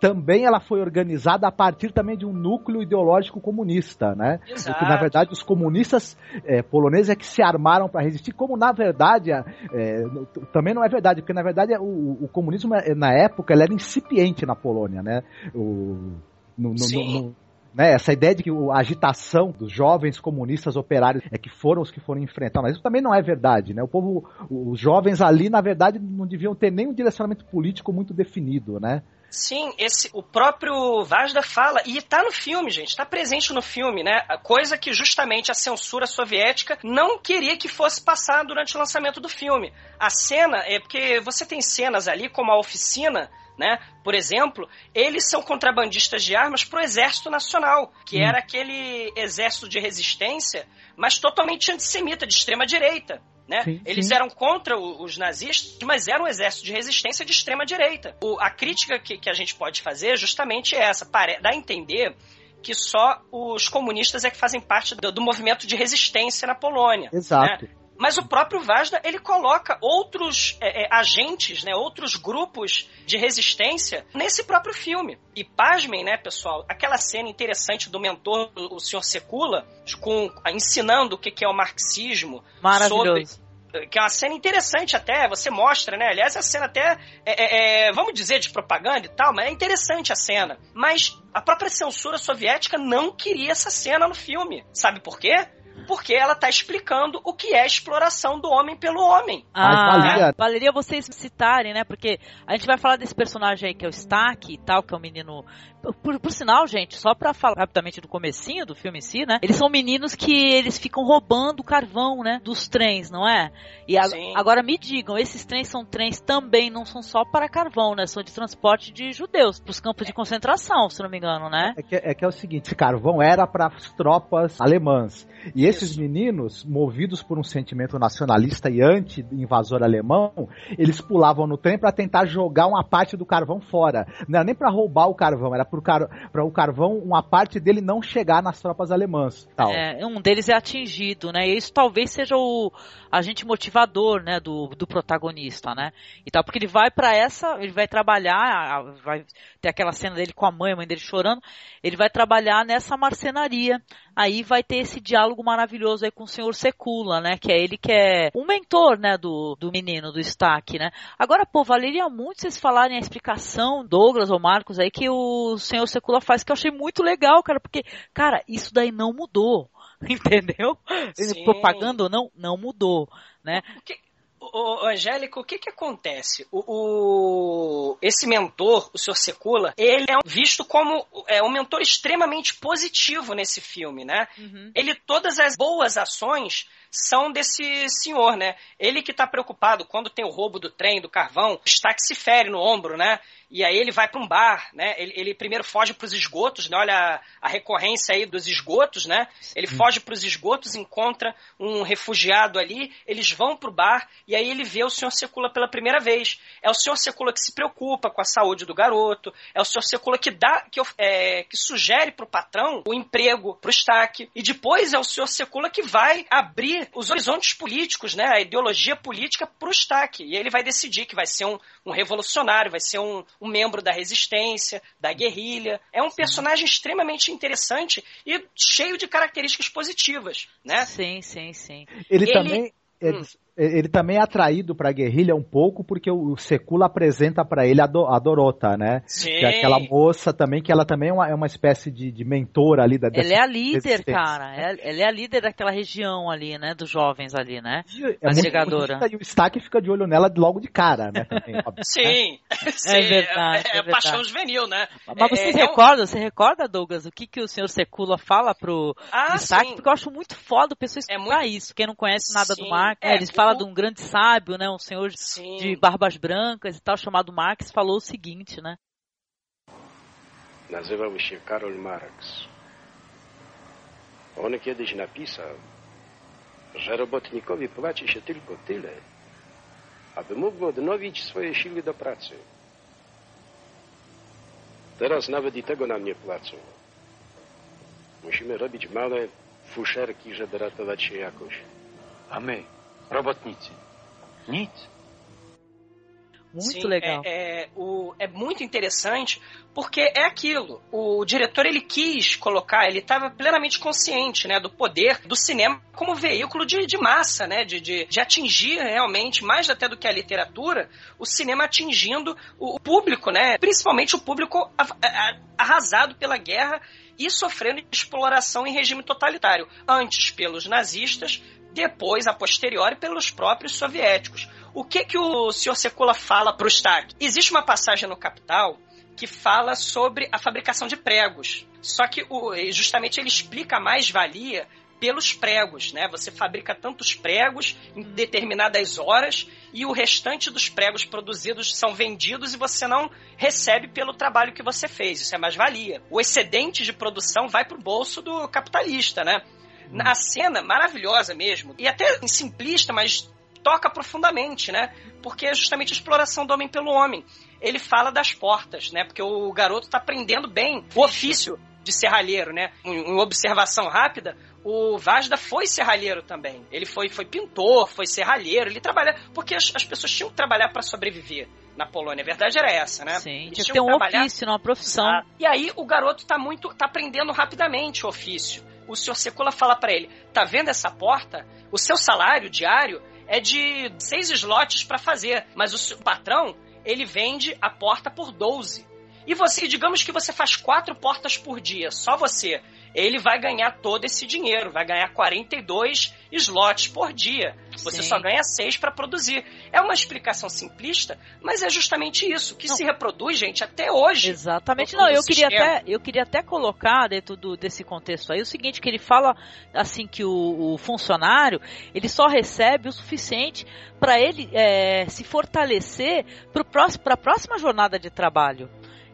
também ela foi organizada a partir também de um núcleo ideológico comunista, né? Exato. Que, na verdade, os comunistas é, poloneses é que se armaram para resistir, como na verdade, é, também não é verdade, porque na verdade o, o comunismo na época ele era incipiente na Polônia, né? O, no, no, Sim. No, né, essa ideia de que a agitação dos jovens comunistas operários é que foram os que foram enfrentar, mas isso também não é verdade, né? O povo, os jovens ali, na verdade, não deviam ter nenhum direcionamento político muito definido, né? Sim, esse, o próprio Vazda fala, e tá no filme, gente, tá presente no filme, né? Coisa que justamente a censura soviética não queria que fosse passar durante o lançamento do filme. A cena, é porque você tem cenas ali, como a oficina, né? Por exemplo, eles são contrabandistas de armas para o Exército Nacional, que hum. era aquele exército de resistência, mas totalmente antissemita, de extrema direita. Né? Sim, eles sim. eram contra os nazistas, mas eram um exército de resistência de extrema direita. O, a crítica que, que, a gente pode fazer é justamente essa, dá a entender que só os comunistas é que fazem parte do, do movimento de resistência na Polônia. Exato. Né? Mas o próprio Vazda, ele coloca outros é, é, agentes, né, outros grupos de resistência nesse próprio filme. E pasmem, né, pessoal, aquela cena interessante do mentor, o Sr. Secula, com, ensinando o que é o marxismo. Maravilhoso. Sobre, que é uma cena interessante até, você mostra, né? Aliás, a cena até, é, é, vamos dizer, de propaganda e tal, mas é interessante a cena. Mas a própria censura soviética não queria essa cena no filme. Sabe por quê? Porque ela está explicando o que é a exploração do homem pelo homem. Ah, valeria. valeria vocês citarem, né? Porque a gente vai falar desse personagem aí que é o Stack e tal, que é um menino. Por, por, sinal, gente, só pra falar rapidamente do comecinho do filme em si, né? Eles são meninos que eles ficam roubando carvão, né? Dos trens, não é? E a, agora me digam, esses trens são trens também, não são só para carvão, né? São de transporte de judeus, pros campos de concentração, se não me engano, né? É que é, que é o seguinte, esse carvão era para as tropas alemãs. E esses Isso. meninos, movidos por um sentimento nacionalista e anti-invasor alemão, eles pulavam no trem para tentar jogar uma parte do carvão fora. Não era nem para roubar o carvão, era para car o carvão, uma parte dele não chegar nas tropas alemãs. Tal. É, um deles é atingido, né? E isso talvez seja o agente motivador, né, do, do protagonista, né? E tal, porque ele vai para essa, ele vai trabalhar, vai ter aquela cena dele com a mãe, a mãe dele chorando, ele vai trabalhar nessa marcenaria. Aí vai ter esse diálogo maravilhoso aí com o senhor Secula, né? Que é ele que é um mentor, né, do, do menino, do Stack, né? Agora, pô, valeria muito vocês falarem a explicação, Douglas ou Marcos aí, que o senhor Secula faz, que eu achei muito legal, cara, porque, cara, isso daí não mudou. Entendeu? Sim. Propaganda ou não, não mudou, né? Porque, o, Angélico, o que que acontece? O, o, esse mentor, o Sr. Secula, ele é visto como é, um mentor extremamente positivo nesse filme, né? Uhum. Ele, todas as boas ações são desse senhor, né? Ele que está preocupado quando tem o roubo do trem, do carvão, está que se fere no ombro, né? E aí ele vai para um bar, né? Ele, ele primeiro foge para os esgotos, né? Olha a, a, recorrência aí dos esgotos, né? Ele Sim. foge para os esgotos, encontra um refugiado ali, eles vão para o bar e aí ele vê o senhor Secula pela primeira vez. É o senhor Secula que se preocupa com a saúde do garoto, é o senhor Secula que dá, que, é, que sugere para o patrão o emprego para o Stack. E depois é o senhor Secula que vai abrir os horizontes políticos, né? A ideologia política para o Stack. E ele vai decidir que vai ser um, um revolucionário, vai ser um, um membro da resistência, da guerrilha. É um personagem extremamente interessante e cheio de características positivas, né? Sim, sim, sim. Ele, ele... também. Hum ele também é atraído pra guerrilha um pouco porque o Secula apresenta para ele a, Do, a, Dorota, né? Sim. Que é aquela moça também, que ela também é uma, é uma espécie de, de mentora ali da Ela é a líder, cara. É, ela é a líder daquela região ali, né? Dos jovens ali, né? É a navegadora. E o Stack fica de olho nela logo de cara, né? Também, óbvio, Sim. Né? Sim. É verdade. É, é, é paixão juvenil, né? Mas você é, recorda, um... você recorda, Douglas, o que, que o senhor Secula fala pro ah, Stack? Porque eu acho muito foda o pessoal é explicar muito... isso. Quem não conhece nada sim. do Mark, é, eles falam de um grande sábio né, um senhor Sim. de barbas brancas e tal, chamado Marx, falou o seguinte, né? Nazywał się Karol Marx. On kiedyś napisał, że robotnikowi płaci się tylko tyle, aby mógł odnowić swoje siły do pracy. Teraz nawet i tego nam nie płacą. Musimy robić małe fuszerki, żeby ratować się jakoś. A my, robotnicy, Nietzsche. Muito Sim, legal. É, é, o, é muito interessante porque é aquilo. O diretor ele quis colocar, ele estava plenamente consciente né, do poder do cinema como veículo de, de massa, né, de, de, de, atingir realmente, mais até do que a literatura, o cinema atingindo o público, né, principalmente o público arrasado pela guerra e sofrendo exploração em regime totalitário. Antes pelos nazistas, depois, a posteriori, pelos próprios soviéticos. O que, que o Sr. Sekula fala para o Stack? Existe uma passagem no Capital que fala sobre a fabricação de pregos. Só que o, justamente ele explica a mais-valia pelos pregos, né? Você fabrica tantos pregos em determinadas horas e o restante dos pregos produzidos são vendidos e você não recebe pelo trabalho que você fez. Isso é mais-valia. O excedente de produção vai para o bolso do capitalista, né? A cena maravilhosa mesmo, e até simplista, mas toca profundamente, né? Porque é justamente a exploração do homem pelo homem. Ele fala das portas, né? Porque o garoto está aprendendo bem o ofício de serralheiro, né? Em observação rápida, o Vazda foi serralheiro também. Ele foi, foi pintor, foi serralheiro, ele trabalha. Porque as, as pessoas tinham que trabalhar para sobreviver na Polônia. A verdade era essa, né? Sim, tinha que ter um ofício, uma profissão. Ah, e aí o garoto tá muito. tá aprendendo rapidamente o ofício o senhor Secula fala para ele: tá vendo essa porta? O seu salário diário é de seis slots para fazer, mas o patrão ele vende a porta por 12. E você, digamos que você faz quatro portas por dia, só você ele vai ganhar todo esse dinheiro, vai ganhar 42 slots por dia. Você Sim. só ganha 6 para produzir. É uma explicação simplista, mas é justamente isso que Não. se reproduz, gente, até hoje. Exatamente. Não, eu queria até eu queria até colocar dentro do, desse contexto aí o seguinte que ele fala assim que o, o funcionário ele só recebe o suficiente para ele é, se fortalecer para a próxima jornada de trabalho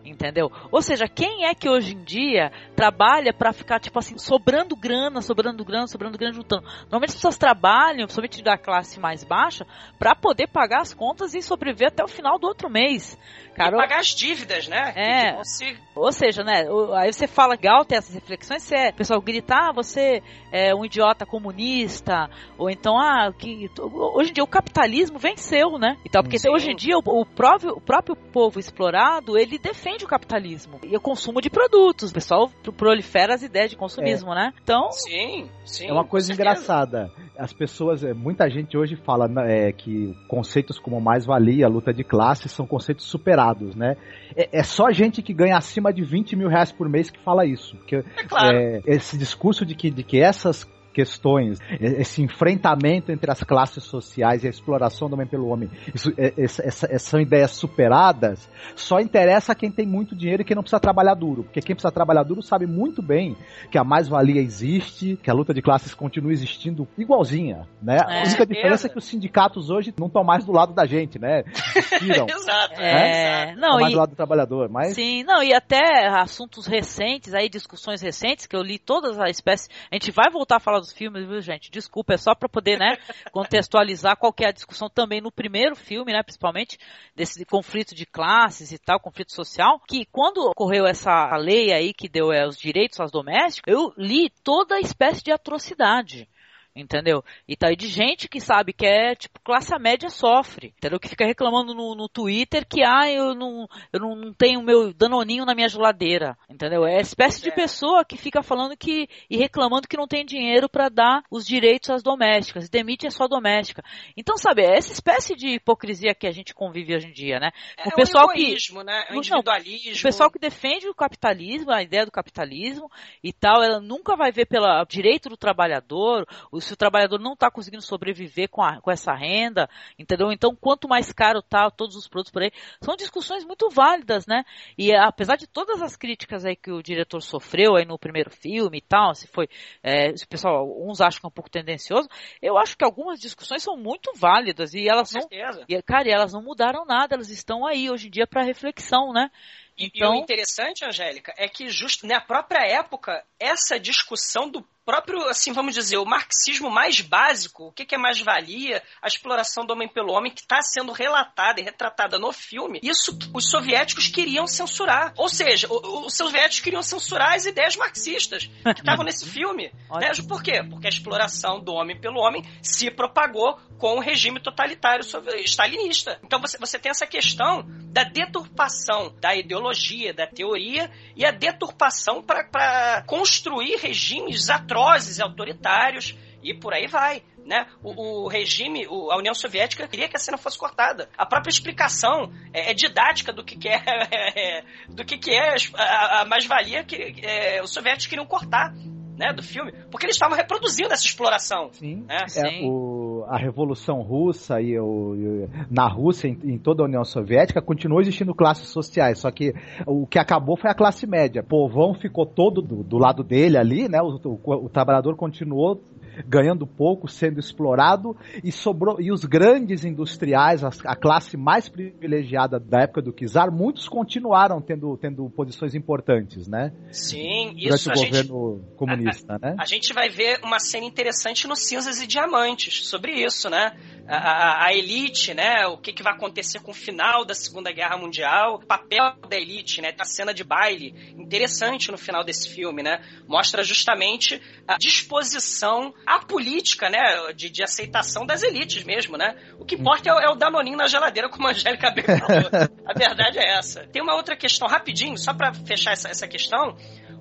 entendeu? Ou seja, quem é que hoje em dia trabalha para ficar, tipo assim, sobrando grana, sobrando grana, sobrando grana, juntando? Normalmente as pessoas trabalham, somente da classe mais baixa, para poder pagar as contas e sobreviver até o final do outro mês. Cara, pagar as dívidas, né? É. Se... Ou seja, né? Aí você fala legal ter essas reflexões, você é, o pessoal gritar, ah, você é um idiota comunista, ou então, ah, que hoje em dia o capitalismo venceu, né? Então, porque Sim. hoje em dia o, o, próprio, o próprio povo explorado, ele defende o capitalismo e o consumo de produtos. O pessoal prolifera as ideias de consumismo, é. né? Então. Sim, sim. É uma coisa engraçada. As pessoas, é, muita gente hoje fala né, é, que conceitos como mais-valia, luta de classes, são conceitos superados, né? É, é, só gente que ganha acima de 20 mil reais por mês que fala isso. Que, é claro. É, esse discurso de que, de que essas questões, esse enfrentamento entre as classes sociais e a exploração do homem pelo homem, isso, essa, essa, são ideias superadas, só interessa a quem tem muito dinheiro e quem não precisa trabalhar duro, porque quem precisa trabalhar duro sabe muito bem que a mais-valia existe, que a luta de classes continua existindo igualzinha, né? É, a única diferença é que os sindicatos hoje não estão mais do lado da gente, né? Exato. Né? É, não, mais e, do lado do trabalhador, mas... Sim, não, e até assuntos recentes aí, discussões recentes, que eu li todas as espécies, a gente vai voltar a falar dos filmes, viu, gente? Desculpa, é só para poder, né, contextualizar qual que é a discussão também no primeiro filme, né, principalmente, desse conflito de classes e tal, conflito social, que quando ocorreu essa lei aí que deu é, os direitos às domésticas, eu li toda a espécie de atrocidade entendeu? E tá aí de gente que sabe que é, tipo, classe média sofre, entendeu? Que fica reclamando no, no Twitter que, ah, eu não, eu não tenho meu danoninho na minha geladeira, entendeu? É a espécie de é. pessoa que fica falando que, e reclamando que não tem dinheiro para dar os direitos às domésticas, demite a sua doméstica. Então, sabe, é essa espécie de hipocrisia que a gente convive hoje em dia, né? É o pessoal o egoísmo, que, né? O individualismo. Não, o pessoal que defende o capitalismo, a ideia do capitalismo e tal, ela nunca vai ver pelo direito do trabalhador, o se o trabalhador não está conseguindo sobreviver com, a, com essa renda, entendeu? Então, quanto mais caro tá todos os produtos por aí, são discussões muito válidas, né? E apesar de todas as críticas aí que o diretor sofreu aí no primeiro filme e tal, se foi, é, se o pessoal, uns acham que é um pouco tendencioso, eu acho que algumas discussões são muito válidas e elas não, e, cara, elas não mudaram nada, elas estão aí hoje em dia para reflexão, né? Então... E o então interessante, Angélica, é que justo na própria época, essa discussão do próprio, assim, vamos dizer, o marxismo mais básico, o que, que é mais-valia, a exploração do homem pelo homem, que está sendo relatada e retratada no filme, isso os soviéticos queriam censurar. Ou seja, os soviéticos queriam censurar as ideias marxistas que estavam nesse filme. Né? Por quê? Porque a exploração do homem pelo homem se propagou com o regime totalitário stalinista. Então você, você tem essa questão da deturpação da ideologia, da teoria e a deturpação para construir regimes atrozes autoritários e por aí vai. Né? O, o regime, o, a União Soviética queria que a cena fosse cortada. A própria explicação é, é didática do que, que é, é, do que, que é a, a mais-valia que é, os soviéticos queriam cortar né, do filme, porque eles estavam reproduzindo essa exploração. Sim. Né? É, Sim. O, a Revolução Russa e, o, e na Rússia, em, em, toda a União Soviética, continuou existindo classes sociais, só que o que acabou foi a classe média. O povão ficou todo do, do lado dele ali, né? O, o, o trabalhador continuou ganhando pouco, sendo explorado, e sobrou e os grandes industriais, a, a classe mais privilegiada da época do czar, muitos continuaram tendo, tendo posições importantes, né? Sim, Durante isso o governo gente, comunista, a, né? A gente vai ver uma cena interessante no Cinzas e Diamantes sobre isso, né? A, a, a, elite, né? O que, que vai acontecer com o final da Segunda Guerra Mundial, o papel da elite, né? A cena de baile interessante no final desse filme, né? Mostra justamente a disposição a política, né, de, de aceitação das elites mesmo, né? O que importa é, é o Danoninho na geladeira, como a Angélica bem falou. a verdade é essa. Tem uma outra questão, rapidinho, só para fechar essa, essa questão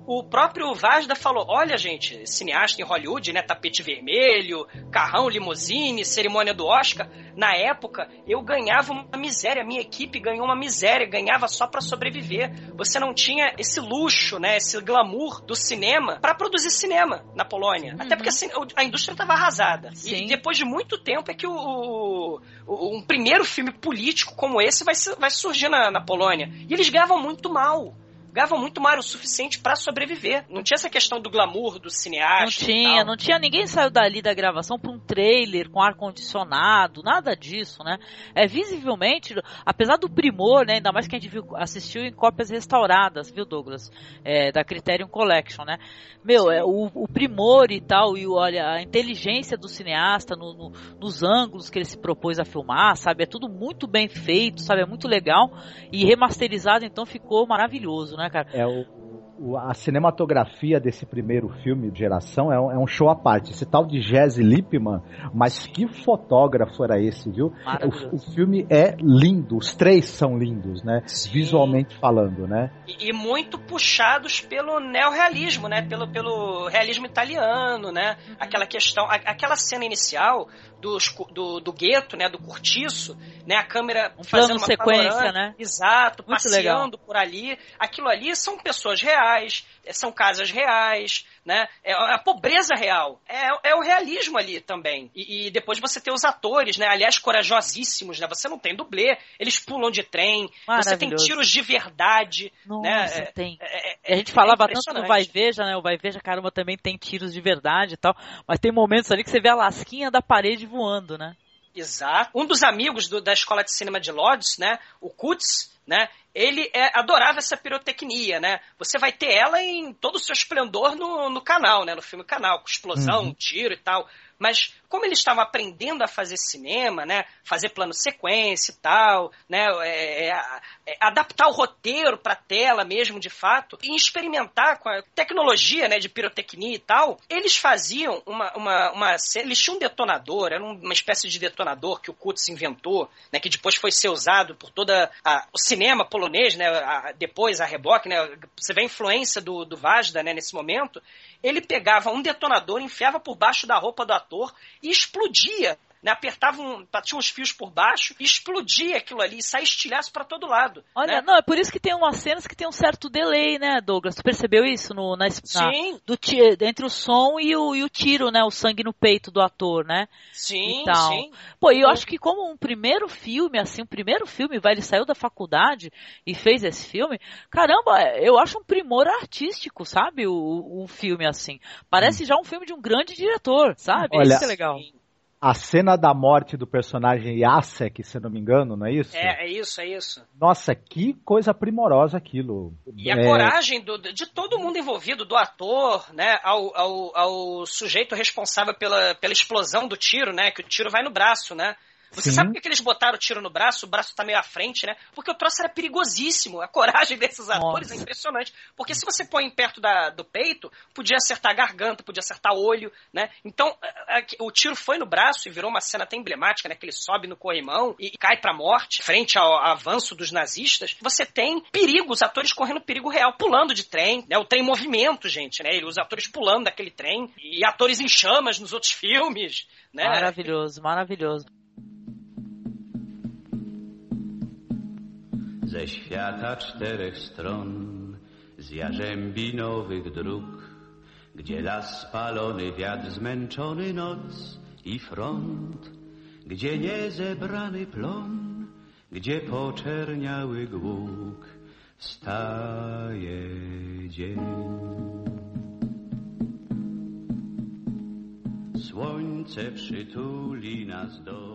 o próprio Vazda falou: olha, gente, cineasta em Hollywood, né? Tapete vermelho, carrão, limusine, cerimônia do Oscar. Na época, eu ganhava uma miséria, a minha equipe ganhou uma miséria, ganhava só para sobreviver. Você não tinha esse luxo, né? Esse glamour do cinema para produzir cinema na Polônia. Uhum. Até porque a, a indústria estava arrasada. Sim. E depois de muito tempo é que o, o, o, um primeiro filme político como esse vai, vai surgir na, na Polônia. E eles ganhavam muito mal ganhavam muito mais o suficiente para sobreviver. Não tinha essa questão do glamour do cineasta. Não tinha, não tinha. Ninguém saiu dali da gravação para um trailer com ar condicionado, nada disso, né? É visivelmente, apesar do primor, né? Ainda mais que a gente viu, assistiu em cópias restauradas, viu, Douglas? É, da Criterion Collection, né? Meu, é, o, o, primor e tal, e olha, a inteligência do cineasta no, no, nos ângulos que ele se propôs a filmar, sabe? É tudo muito bem feito, sabe? É muito legal. E remasterizado, então, ficou maravilhoso, né? Né, cara? É o, o, a cinematografia desse primeiro filme de geração é um, é um, show à parte. Esse tal de Jesse Lippman, mas que fotógrafo era esse, viu? O, o, filme é lindo, os três são lindos, né? Sim. Visualmente falando, né? E, e, muito puxados pelo neorrealismo, né? Pelo, pelo realismo italiano, né? Aquela questão, a, aquela cena inicial dos, do, do gueto, né, do cortiço, né, a câmera um fazendo uma sequência, né? Exato, Muito passeando legal. por ali. Aquilo ali são pessoas reais, são casas reais, né? É a pobreza real. É, é o realismo ali também. E, e, depois você tem os atores, né? Aliás, corajosíssimos, né? Você não tem dublê, eles pulam de trem, você tem tiros de verdade, né? Nossa, né? tem. É, é, a gente falava tanto no Vai Veja, né? O Vai Veja, caramba, também tem tiros de verdade e tal, mas tem momentos ali que você vê a lasquinha da parede voando, né? Exato. Um dos amigos do, da escola de cinema de Lodz, né, o Kutz, né, ele é, adorava essa pirotecnia, né? Você vai ter ela em todo o seu esplendor no, no canal, né? No filme canal, com explosão, uhum. tiro e tal. Mas como ele estava aprendendo a fazer cinema, né, fazer plano sequência e tal, né, é, é, é, adaptar o roteiro para tela mesmo, de fato, e experimentar com a tecnologia, né, de pirotecnia e tal, eles faziam uma, uma, uma eles tinham um detonador, era uma espécie de detonador que o Kutz inventou, né, que depois foi ser usado por toda a, o cinema polonês, né, a, depois a reboque, né, você vê a influência do, do Vajda, né, nesse momento, ele pegava um detonador, enfiava por baixo da roupa do ator e explodia né, apertava um, batia uns fios por baixo, explodia aquilo ali saía estilhaço para todo lado. Olha, né? não, é por isso que tem umas cenas que tem um certo delay, né, Douglas? Tu percebeu isso no, na, Sim. Na, do, entre o som e o, e o tiro, né? O sangue no peito do ator, né? Sim, sim. Pô, e eu acho que como um primeiro filme, assim, um primeiro filme, vai, ele saiu da faculdade e fez esse filme, caramba, eu acho um primor artístico, sabe? O, o filme, assim. Parece hum. já um filme de um grande diretor, sabe? Olha, isso é legal. Sim a cena da morte do personagem Jacek, se não me engano, não é isso? É, é isso, é isso. Nossa, que coisa primorosa aquilo. E a é... coragem do, de todo mundo envolvido, do ator, né, ao, ao, ao sujeito responsável pela, pela explosão do tiro, né, que o tiro vai no braço, né? Você Sim. sabe por que eles botaram o tiro no braço? O braço tá meio à frente, né? Porque o troço era perigosíssimo. A coragem desses atores é Nossa. é impressionante. Porque se você põe perto da, do peito, podia acertar a garganta, podia acertar o olho, né? Então, a, a, o tiro foi no braço e virou uma cena até emblemática, né? Que ele sobe no corrimão e, e cai pra morte, frente ao, ao, avanço dos nazistas. Você tem perigo, os atores correndo perigo real, pulando de trem, né? O trem em movimento, gente, né? Os atores pulando daquele trem e atores em chamas nos outros filmes, né? Maravilhoso, maravilhoso. Ze świata czterech stron, z jarzębi nowych dróg, gdzie las spalony, wiatr zmęczony, noc i front, gdzie niezebrany plon, gdzie poczerniały głuk, wstaje dzień.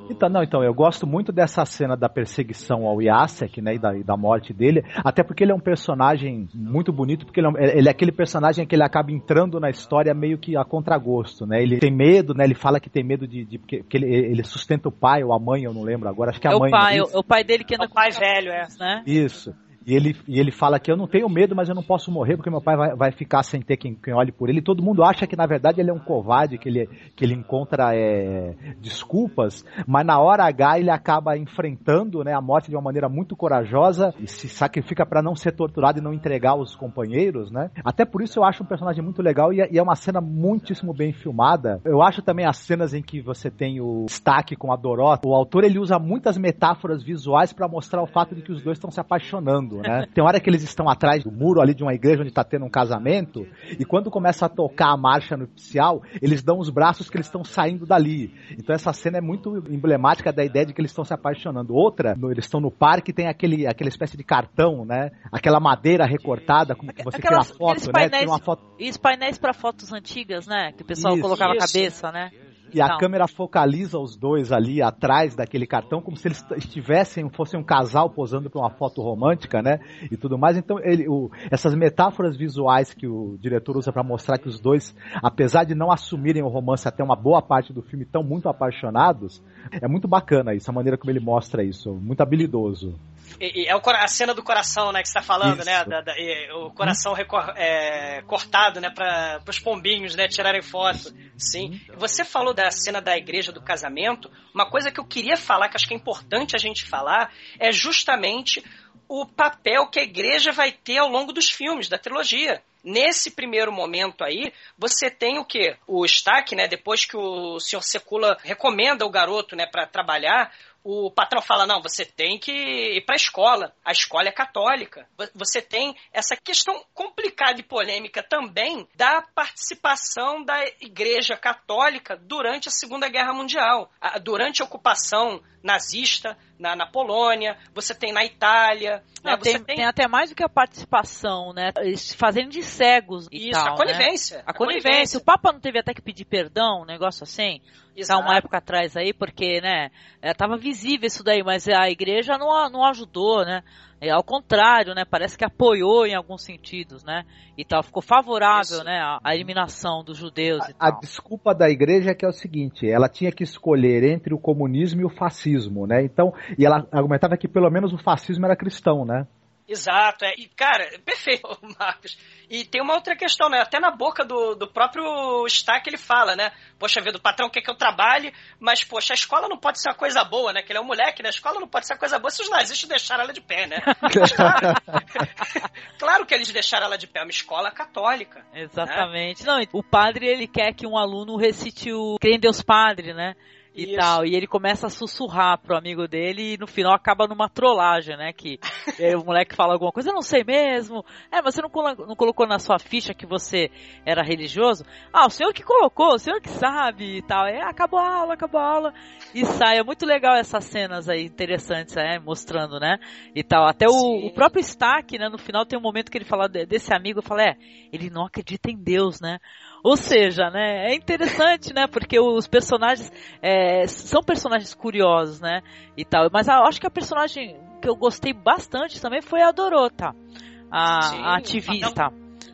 Então, não, então, eu gosto muito dessa cena da perseguição ao Yasek, né, e da, e da morte dele, até porque ele é um personagem muito bonito, porque ele é, ele é, aquele personagem que ele acaba entrando na história meio que a contragosto, né, ele tem medo, né, ele fala que tem medo de, de porque, porque ele, ele, sustenta o pai ou a mãe, eu não lembro agora, acho que é a é mãe. O pai, é o pai dele que anda é o pai velho, é. Né? Isso. E ele, e ele fala que eu não tenho medo, mas eu não posso morrer porque meu pai vai, vai ficar sem ter quem, quem olhe por ele. E todo mundo acha que na verdade ele é um covarde, que ele, que ele encontra é, desculpas, mas na hora H ele acaba enfrentando né, a morte de uma maneira muito corajosa e se sacrifica para não ser torturado e não entregar os companheiros, né? Até por isso eu acho um personagem muito legal e é, e é uma cena muitíssimo bem filmada. Eu acho também as cenas em que você tem o destaque com a Dorota. O autor ele usa muitas metáforas visuais para mostrar o fato de que os dois estão se apaixonando né? Tem hora que eles estão atrás do muro ali de uma igreja onde está tendo um casamento, e quando começa a tocar a marcha nupcial, eles dão os braços que eles estão saindo dali. Então essa cena é muito emblemática da ideia de que eles estão se apaixonando. Outra, eles estão no parque tem aquele, aquela espécie de cartão, né? Aquela madeira recortada, como que você Aquelas, tira a foto, né? Tira uma foto... E os painéis para fotos antigas, né? Que o pessoal Isso. colocava a cabeça, né? E a câmera focaliza os dois ali atrás daquele cartão, como se eles estivessem, fossem um casal posando para uma foto romântica, né? E tudo mais. Então, ele, o, essas metáforas visuais que o diretor usa para mostrar que os dois, apesar de não assumirem o romance até uma boa parte do filme, estão muito apaixonados, é muito bacana isso, a maneira como ele mostra isso. Muito habilidoso. E, e é o, a cena do coração, né, que você tá falando, né, Isso. né? Da, da, e, o coração recor, é, cortado, né, para os pombinhos, né, tirarem foto. Sim. Você falou da cena da igreja do casamento. Uma coisa que eu queria falar, que acho que é importante a gente falar, é justamente o papel que a igreja vai ter ao longo dos filmes, da trilogia. Nesse primeiro momento aí, você tem o que? O Stack, né? Depois que o Sr. Secula recomenda o garoto, né, para trabalhar, o patrão fala: não, você tem que ir para a escola. A escola é católica. Você tem essa questão complicada e polêmica também da participação da Igreja Católica durante a Segunda Guerra Mundial, durante a ocupação nazista na, na Polônia, você tem na Itália. Não, né? tem, tem... tem, até mais do que a participação, né? Eles fazendo de cegos. Isso, tal, a conivência. Né? A, conivência. a conivência. O Papa não teve até que pedir perdão, um negócio assim? Exato. Tá uma época atrás aí, porque, né, é, tava visível isso daí, mas a igreja não, não ajudou, né? É, ao contrário, né? Parece que apoiou em alguns sentidos, né? E tal, ficou favorável, Isso. né? A, a, eliminação dos judeus a, a, desculpa da igreja é que é o seguinte, ela tinha que escolher entre o comunismo e o fascismo, né? Então, e ela argumentava que pelo menos o fascismo era cristão, né? Exato, é. E, cara, perfeito, Marcos. E tem uma outra questão, né? Até na boca do, do próprio Stack ele fala, né? Poxa vida, o patrão quer que eu trabalhe, mas, poxa, a escola não pode ser uma coisa boa, né? Que ele é um moleque, né? A escola não pode ser uma coisa boa se os nazistas deixaram ela de pé, né? claro, claro que eles deixaram ela de pé, é uma escola católica. Né? Exatamente. Né? Não, o padre, ele quer que um aluno recite o Crê em Deus Padre, né? E Isso. tal. E ele começa a sussurrar pro amigo dele e no final acaba numa trollagem, né? Que o moleque fala alguma coisa, eu não sei mesmo. É, mas você não, colo não colocou na sua ficha que você era religioso? Ah, o senhor que colocou, o senhor que sabe e tal. É, acabou a aula, acabou a aula. E sai. É muito legal essas cenas aí interessantes, é, mostrando, né? E tal. Até o, o, próprio Stack, né? No final tem um momento que ele fala desse amigo, eu falo, é, ele não acredita em Deus, né? Ou seja, né, é interessante, né, porque os personagens é, são personagens curiosos, né, e tal. Mas eu acho que a personagem que eu gostei bastante também foi a Dorota, a, a ativista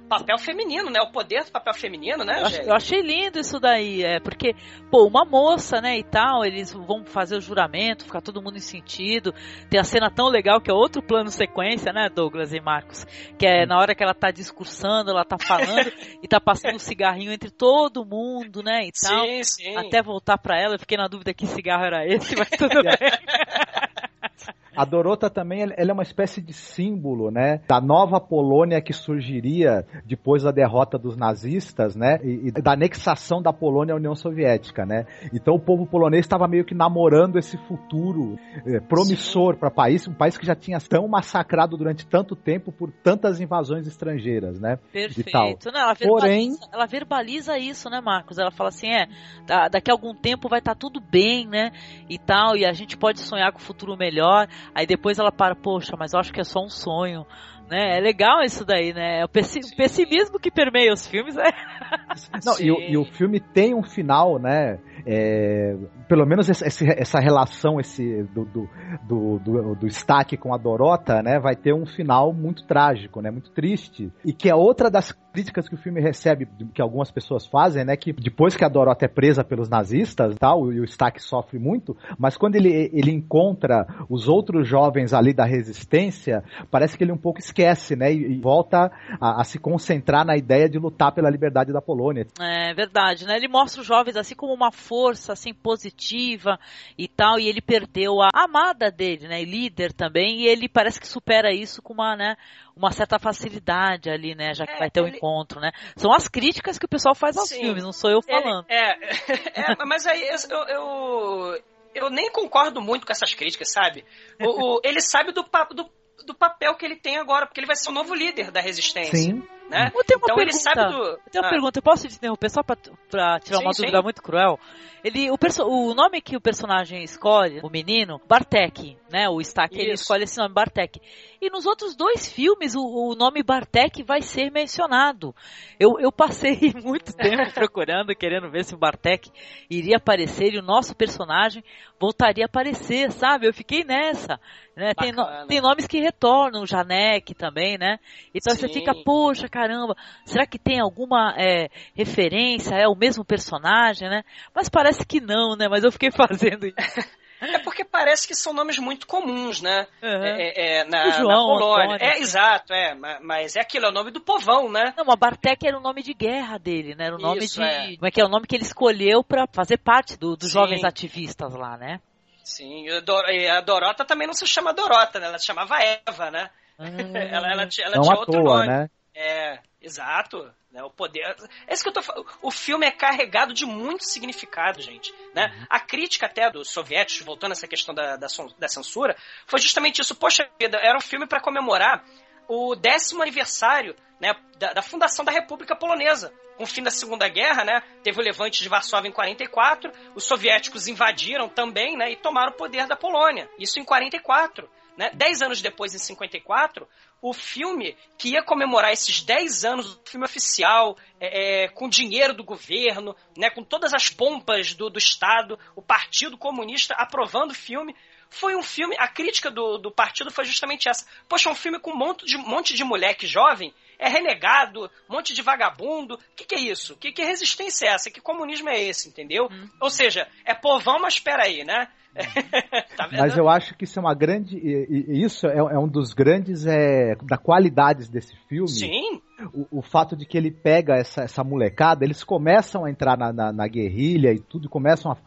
papel feminino, né? O poder do papel feminino, né, eu, eu achei lindo isso daí, é, porque, pô, uma moça, né, e tal, eles vão fazer o juramento, ficar todo mundo em sentido, tem a cena tão legal que é outro plano sequência, né, Douglas e Marcos, que é na hora que ela tá discursando, ela tá falando e tá passando um cigarrinho entre todo mundo, né, e tal, sim, sim. até voltar para ela, eu fiquei na dúvida que cigarro era esse, mas tudo bem. A Dorota também ela é uma espécie de símbolo, né, da nova Polônia que surgiria depois da derrota dos nazistas, né, e, e da anexação da Polônia à União Soviética, né. Então o povo polonês estava meio que namorando esse futuro é, promissor para o país, um país que já tinha tão massacrado durante tanto tempo por tantas invasões estrangeiras, né. Perfeito. Não, ela, verbaliza, Porém, ela verbaliza isso, né, Marcos? Ela fala assim, é, daqui a algum tempo vai estar tá tudo bem, né, e tal, e a gente pode sonhar com o futuro melhor. Aí depois ela para, poxa, mas eu acho que é só um sonho. Né? É legal isso daí, né? É o pessimismo que permeia os filmes. Né? Não, e, e, o filme tem um final, né? É, pelo menos esse, essa relação esse do, do, do, do, do Stack com a Dorota, né, vai ter um final muito trágico, né, muito triste. E que é outra das críticas que o filme recebe, que algumas pessoas fazem, né, que depois que a Dorota é presa pelos nazistas tal, e o Stack sofre muito, mas quando ele, ele encontra os outros jovens ali da resistência, parece que ele um pouco esquece, né, e, e volta a, a, se concentrar na ideia de lutar pela liberdade da Polônia. É verdade, né, ele mostra os jovens assim como uma força, assim, positiva e tal, e ele perdeu a amada dele, né, e líder também, e ele parece que supera isso com uma, né, uma certa facilidade ali, né, já que é, vai ter o ele... um encontro, né. São as críticas que o pessoal faz aos Sim. filmes, não sou eu falando. Ele, é, é, mas aí eu, eu, eu, nem concordo muito com essas críticas, sabe? O, o, ele sabe do, do, do papel que ele tem agora, porque ele vai ser o novo líder da resistência. Sim. Né? Eu tenho uma então pergunta. ele sabe do. Eu tenho uma ah. pergunta, eu posso te interromper só pra, pra tirar sim, uma dúvida sim. muito cruel? Ele, o, perso o nome que o personagem escolhe, o menino, Bartek, né? O Stack, ele escolhe esse nome, Bartek. E nos outros dois filmes, o, o nome Bartek vai ser mencionado. Eu, eu passei muito tempo procurando, querendo ver se o Bartek iria aparecer e o nosso personagem voltaria a aparecer, sabe? Eu fiquei nessa. Né? Tem, no, tem nomes que retornam, Janek também, né? Então Sim. você fica, poxa, caramba, será que tem alguma é, referência? É o mesmo personagem, né? Mas parece que não, né? Mas eu fiquei fazendo isso. É porque parece que são nomes muito comuns, né? Uhum. É, é, na, João, na Polônia. Antônio, é, exato, é. Mas é aquilo, é o nome do povão, né? Não, mas Bartek era o nome de guerra dele, né? Era o nome Isso, de. É. Como é que é? O nome que ele escolheu para fazer parte do, dos Sim. jovens ativistas lá, né? Sim, e a Dorota também não se chama Dorota, né? Ela se chamava Eva, né? Ela, ela, ela não tinha outro toa, nome. Né? É, exato. Né, o poder. É isso que eu tô falando. O filme é carregado de muito significado, gente. Né? Uhum. A crítica até dos soviéticos, voltando a essa questão da, da, da censura, foi justamente isso. Poxa vida, era um filme para comemorar o décimo aniversário né, da, da, fundação da República Polonesa. Com o fim da Segunda Guerra, né, teve o levante de Varsóvia em 44, os soviéticos invadiram também né, e tomaram o poder da Polônia. Isso em 44. Né? Dez anos depois, em 54, o filme que ia comemorar esses 10 anos do filme oficial, é, é, com dinheiro do governo, né, com todas as pompas do, do Estado, o Partido Comunista aprovando o filme, foi um filme. A crítica do, do partido foi justamente essa. Poxa, um filme com um monte de, monte de moleque jovem, é renegado, um monte de vagabundo. O que, que é isso? Que, que resistência é essa? Que comunismo é esse, entendeu? Hum. Ou seja, é povão, mas espera aí, né? tá Mas eu acho que isso é uma grande. Isso é, é um dos grandes é, da qualidades desse filme. Sim. O, o, fato de que ele pega essa, essa molecada, eles começam a entrar na, na, na, guerrilha e tudo, começam a.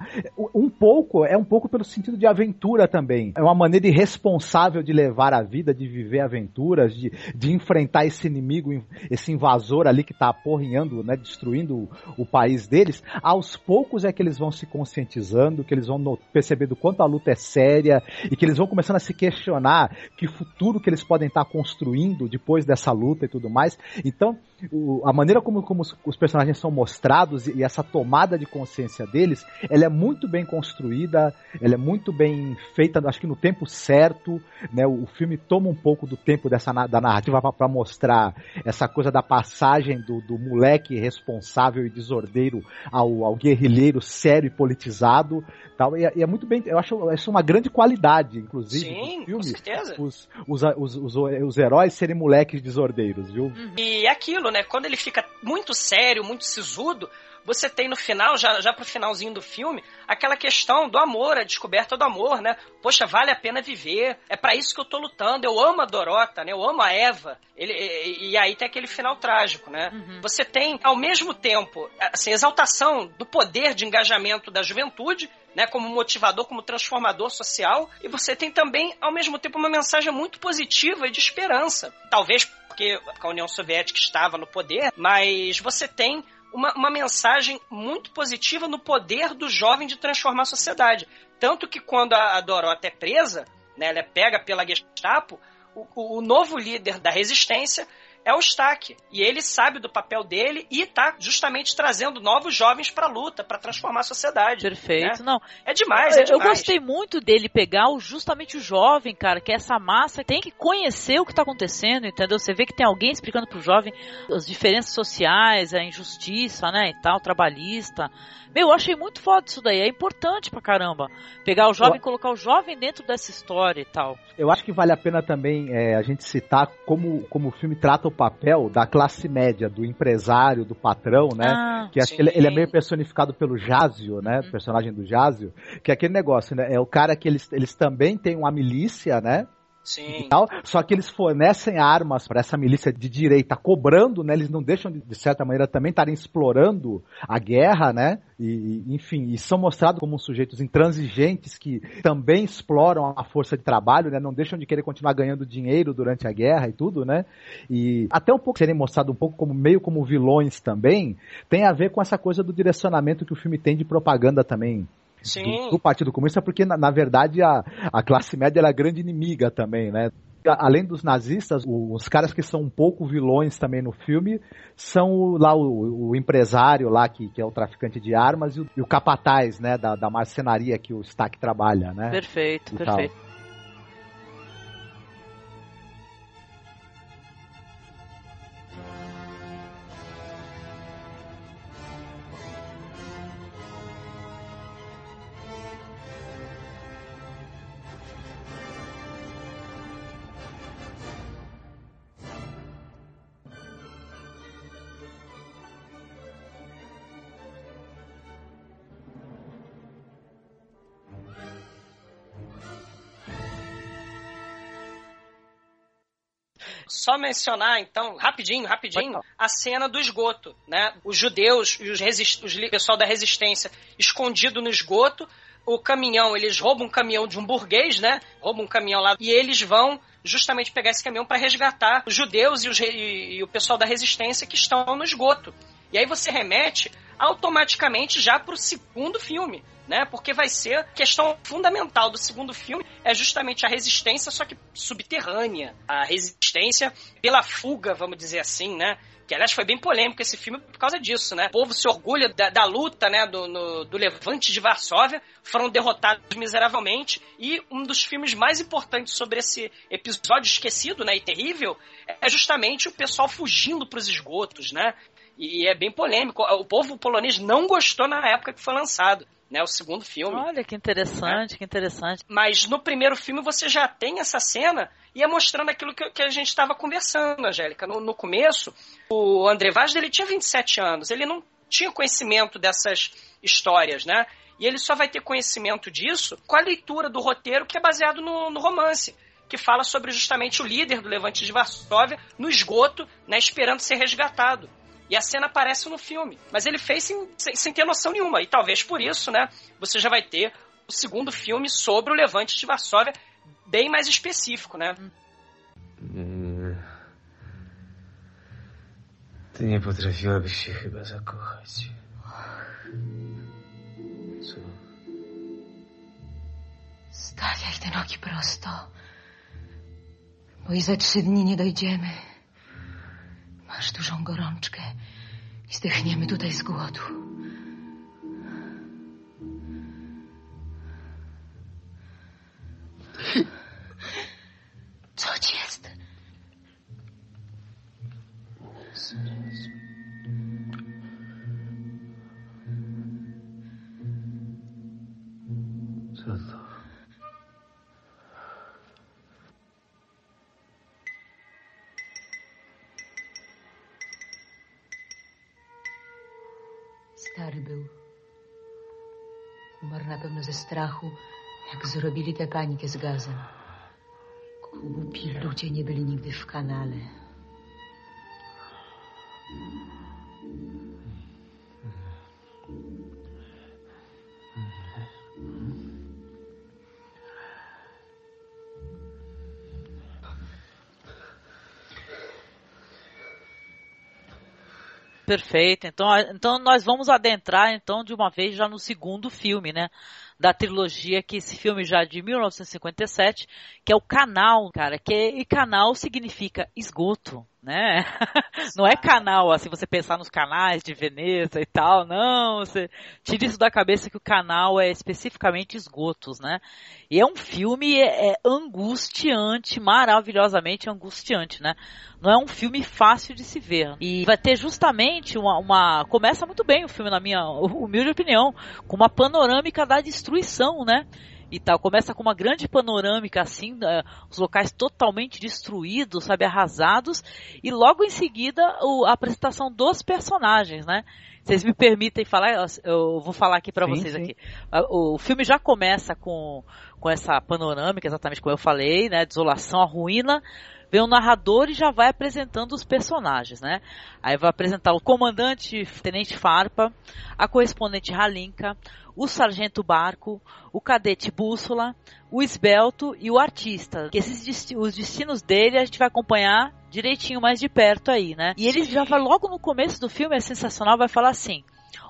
Um pouco, é um pouco pelo sentido de aventura também. É uma maneira irresponsável de levar a vida, de viver aventuras, de, de enfrentar esse inimigo, esse invasor ali que tá aporrinhando, né, destruindo o, o país deles. Aos poucos é que eles vão se conscientizando, que eles vão percebendo quanto a luta é séria e que eles vão começando a se questionar que futuro que eles podem estar construindo depois dessa luta e tudo mais. Então, o, a maneira como, como os, os, personagens são mostrados e, e, essa tomada de consciência deles, ela é muito bem construída, ela é muito bem feita, acho que no tempo certo, né? O, o filme toma um pouco do tempo dessa da narrativa para mostrar essa coisa da passagem do, do moleque responsável e desordeiro ao, ao guerrilheiro sério e politizado, tal. E, e, é muito bem, eu acho isso uma grande qualidade, inclusive, Sim, do filme. Com certeza. Os, os, os, os, os heróis serem moleques desordeiros, viu? Uhum. E aquilo, né? Quando ele fica muito sério, muito sisudo, você tem no final, já, já pro finalzinho do filme, aquela questão do amor, a descoberta do amor, né? Poxa, vale a pena viver, é para isso que eu tô lutando, eu amo a Dorota, né? Eu amo a Eva. Ele, e, e aí tem aquele final trágico, né? Uhum. Você tem, ao mesmo tempo, assim, exaltação do poder de engajamento da juventude, né, como motivador, como transformador social, e você tem também, ao mesmo tempo, uma mensagem muito positiva e de esperança. Talvez porque a União Soviética estava no poder, mas você tem uma, uma mensagem muito positiva no poder do jovem de transformar a sociedade. Tanto que quando a, a Dorota é presa, né, ela é pega pela Gestapo, o, o novo líder da resistência é o Stack. E ele sabe do papel dele e está justamente trazendo novos jovens para a luta, para transformar a sociedade. Perfeito, né? não. É demais, é demais. Eu gostei muito dele pegar o, justamente o jovem, cara, que é essa massa tem que conhecer o que está acontecendo, entendeu? Você vê que tem alguém explicando pro jovem as diferenças sociais, a injustiça, né, e tal, trabalhista. Meu, eu achei muito foda isso daí. É importante pra caramba. Pegar o jovem e colocar o jovem dentro dessa história e tal. Eu acho que vale a pena também é, a gente citar como, como o filme trata o papel da classe média, do empresário, do patrão, né? Ah, que acho que ele, ele, é meio personificado pelo Jazio, né? Uhum. Personagem do Jazio. Que é aquele negócio, né? É o cara que eles, eles também têm uma milícia, né? Sim. Tal, só que eles fornecem armas para essa milícia de direita, cobrando, né? Eles não deixam de, de certa maneira também estarem explorando a guerra, né? E, enfim, e são mostrados como sujeitos intransigentes que também exploram a força de trabalho, né? Não deixam de querer continuar ganhando dinheiro durante a guerra e tudo, né? E até um pouco serem mostrados um pouco como meio como vilões também, tem a ver com essa coisa do direcionamento que o filme tem de propaganda também do, do, Partido Comunista, porque na, na, verdade a, a classe média era a grande inimiga também, né? Além dos nazistas, os caras que são um pouco vilões também no filme são lá o, o empresário lá que, que, é o traficante de armas e o, e o capataz, né, da, da marcenaria que o Stack trabalha, né? Perfeito, perfeito. Tal. Só mencionar, então, rapidinho, rapidinho, a cena do esgoto, né? Os judeus e os, os pessoal da resistência escondido no esgoto, o caminhão, eles roubam um caminhão de um burguês, né? Roubam um caminhão lá e eles vão justamente pegar esse caminhão para resgatar os judeus e, os, e, e o pessoal da resistência que estão no esgoto. E aí você remete automaticamente já para o segundo filme, né? Porque vai ser questão fundamental do segundo filme é justamente a resistência, só que subterrânea, a resistência pela fuga, vamos dizer assim, né? Que aliás foi bem polêmico esse filme por causa disso, né? O povo se orgulha da, da luta, né? Do, no, do levante de Varsóvia, foram derrotados miseravelmente. E um dos filmes mais importantes sobre esse episódio esquecido, né? E terrível, é justamente o pessoal fugindo para os esgotos, né? E, é bem polêmico. O povo polonês não gostou na época que foi lançado né? O segundo filme. Olha que interessante, que interessante. Mas no primeiro filme você já tem essa cena e é mostrando aquilo que, que a gente estava conversando, Angélica. No, no, começo, o André Vaz ele tinha 27 anos, ele não tinha conhecimento dessas histórias, né? E ele só vai ter conhecimento disso com a leitura do roteiro que é baseado no, no romance que fala sobre justamente o líder do Levante de Varsóvia no esgoto, né, esperando ser resgatado. E a cena aparece no filme. Mas ele fez sem, sem, sem, ter noção nenhuma. E talvez por isso, né, você já vai ter o segundo filme sobre o Levante de Varsóvia, bem mais específico, né? Ty nie potrafiłabyś się chyba zakochać. Co? Stawiaj te nogi prosto, bo i za trzy dni nie dojdziemy. Masz dużą gorączkę i zdechniemy tutaj z głodu. Strachu, jak zrobili tę panikę z gazem. Głupi ludzie nie byli nigdy w kanale. Perfeito. Então, então nós vamos adentrar então de uma vez já no segundo filme, né? Da trilogia, que esse filme já é de 1957, que é o Canal, cara, que e canal significa esgoto, né? Não é canal, assim, você pensar nos canais de Veneza e tal, não, você tira isso da cabeça que o canal é especificamente esgotos, né? E é um filme é, é angustiante, maravilhosamente angustiante, né? Não é um filme fácil de se ver. E vai ter justamente uma, uma começa muito bem o filme, na minha humilde opinião, com uma panorâmica da destruição, né? E tal. Começa com uma grande panorâmica assim, os locais totalmente destruídos, sabe, arrasados, e logo em seguida o, a apresentação dos personagens, né? Vocês me permitem falar, eu vou falar aqui para vocês sim. aqui. O, o filme já começa com, com essa panorâmica, exatamente como eu falei, né? Desolação, a ruína, vem o narrador e já vai apresentando os personagens, né? Aí vai apresentar o comandante Tenente Farpa, a correspondente Halinka, o sargento Barco, o cadete Bússola, o esbelto e o artista. Que esses os destinos dele a gente vai acompanhar direitinho mais de perto aí, né? E ele já vai logo no começo do filme, é sensacional, vai falar assim: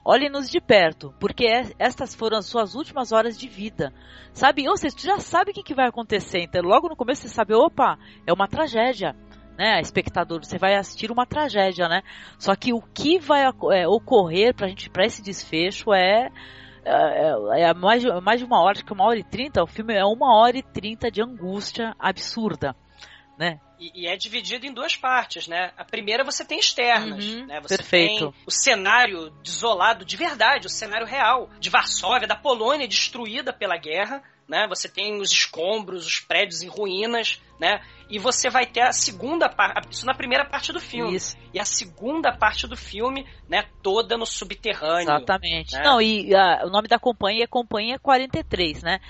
Olhe-nos de perto, porque estas foram as suas últimas horas de vida. Sabe? Ou seja, tu já sabe o que, que vai acontecer. Então, logo no começo você sabe, opa, é uma tragédia. Né, espectador, você vai assistir uma tragédia, né? Só que o que vai é, ocorrer pra gente, para esse desfecho é é, é, mais, mais de uma hora, acho que uma hora e trinta, o filme é uma hora e trinta de angústia absurda, né? E, e, é dividido em duas partes, né? A primeira você tem externas, uhum, né? Você perfeito. tem o cenário desolado de verdade, o cenário real de Varsóvia, da Polônia destruída pela guerra, né? Você tem os escombros, os prédios em ruínas, né? E você vai ter a segunda parte, isso na primeira parte do filme. Isso. E a segunda parte do filme, né, toda no subterrâneo. Exatamente. né? Não, e ah, o nome da companhia é Companhia 43, né?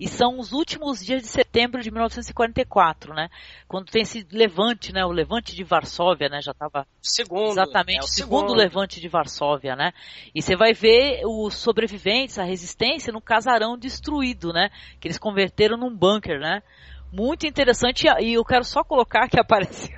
E são os últimos dias de setembro de 1944, né? Quando tem esse levante, né? O levante de Varsóvia, né? Já estava Segundo. Exatamente, é o o segundo segundo levante de Varsóvia, né? E você vai ver os sobreviventes, a resistência, no casarão destruído, né? Que eles converteram num bunker, né? Muito interessante, e eu quero só colocar que aparece,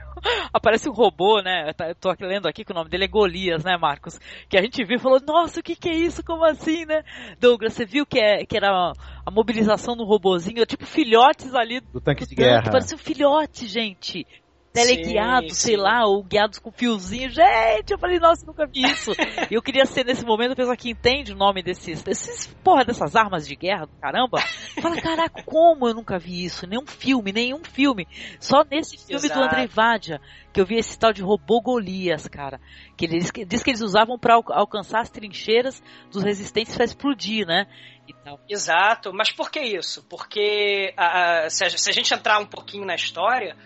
aparece um robô, né? Eu tô aqui lendo aqui que o nome dele é Golias, né, Marcos? Que a gente viu e falou, nossa, o que que é isso? Como assim, né? Douglas, você viu que, é, que era a mobilização do robozinho, tipo filhotes ali Do tanque de tanque, guerra. Parecia um filhote, gente. Teleguiados, Sim, sei lá, ou guiados com fiozinho. Gente, eu falei, nossa, nunca vi isso. E eu queria ser nesse momento a pessoa que entende o nome desses, desses, porra, dessas armas de guerra do caramba. Fala, caraca, como eu nunca vi isso? Nenhum filme, nenhum filme. Só nesse filme do Exato. Andrei Vadia que eu vi esse tal de robô Golias, cara. Que eles que- diz que eles usavam para alcançar as trincheiras dos resistentes para explodir, né? E tal. Exato, mas por que isso? Porque a- a- se, a, se a gente entrar um pouquinho na história,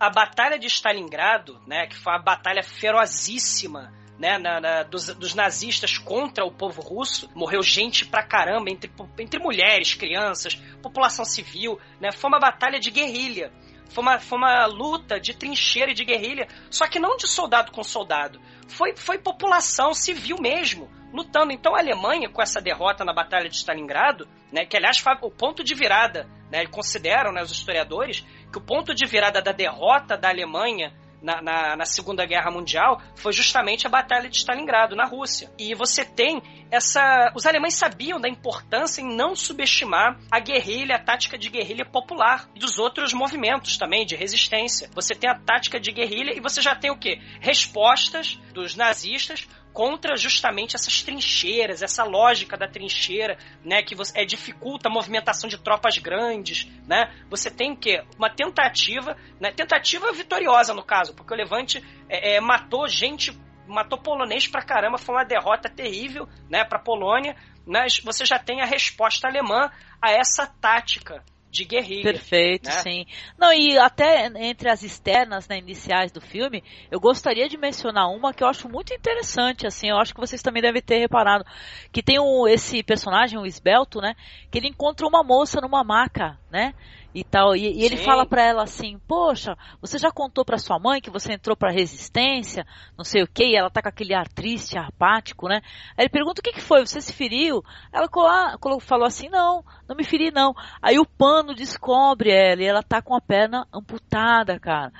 a Batalha de Stalingrado, né, que foi uma batalha ferozíssima né, na- na- dos, dos nazistas contra o povo russo, morreu gente pra caramba, entre, entre mulheres, crianças, população civil, né, foi uma batalha de guerrilha. Foi uma, foi uma luta de trincheira e de guerrilha, só que não de soldado com soldado. Foi, foi população civil mesmo, lutando. Então a Alemanha, com essa derrota na Batalha de Stalingrado, né, que aliás foi o ponto de virada, né, consideram né, os historiadores, que o ponto de virada da derrota da Alemanha na, na, na Segunda Guerra Mundial foi justamente a Batalha de Stalingrado, na Rússia. E você tem essa. Os alemães sabiam da importância em não subestimar a guerrilha, a tática de guerrilha popular e dos outros movimentos também de resistência. Você tem a tática de guerrilha e você já tem o quê? Respostas dos nazistas contra justamente essas trincheiras, essa lógica da trincheira, né, que você, é, dificulta a movimentação de tropas grandes, né? Você tem o quê? Uma tentativa, né, tentativa vitoriosa no caso, porque o Levante é, é, matou gente, matou polonês pra caramba, foi uma derrota terrível, né, pra Polônia, mas você já tem a resposta alemã a essa tática de guerrilha. Perfeito, né? sim. Não, e até entre as externas, né, iniciais do filme, eu gostaria de mencionar uma que eu acho muito interessante, assim, eu acho que vocês também devem ter reparado, que tem um, esse personagem, o Esbelto, né, que ele encontra uma moça numa maca, né, e tal, e, e ele Sim. fala pra ela assim, poxa, você já contou pra sua mãe que você entrou pra resistência, não sei o que, e ela tá com aquele ar triste, apático, né, aí ele pergunta o que que foi, você se feriu? Ela ah, falou assim, não, não me feri não, aí o pano descobre ela e ela tá com a perna amputada, cara.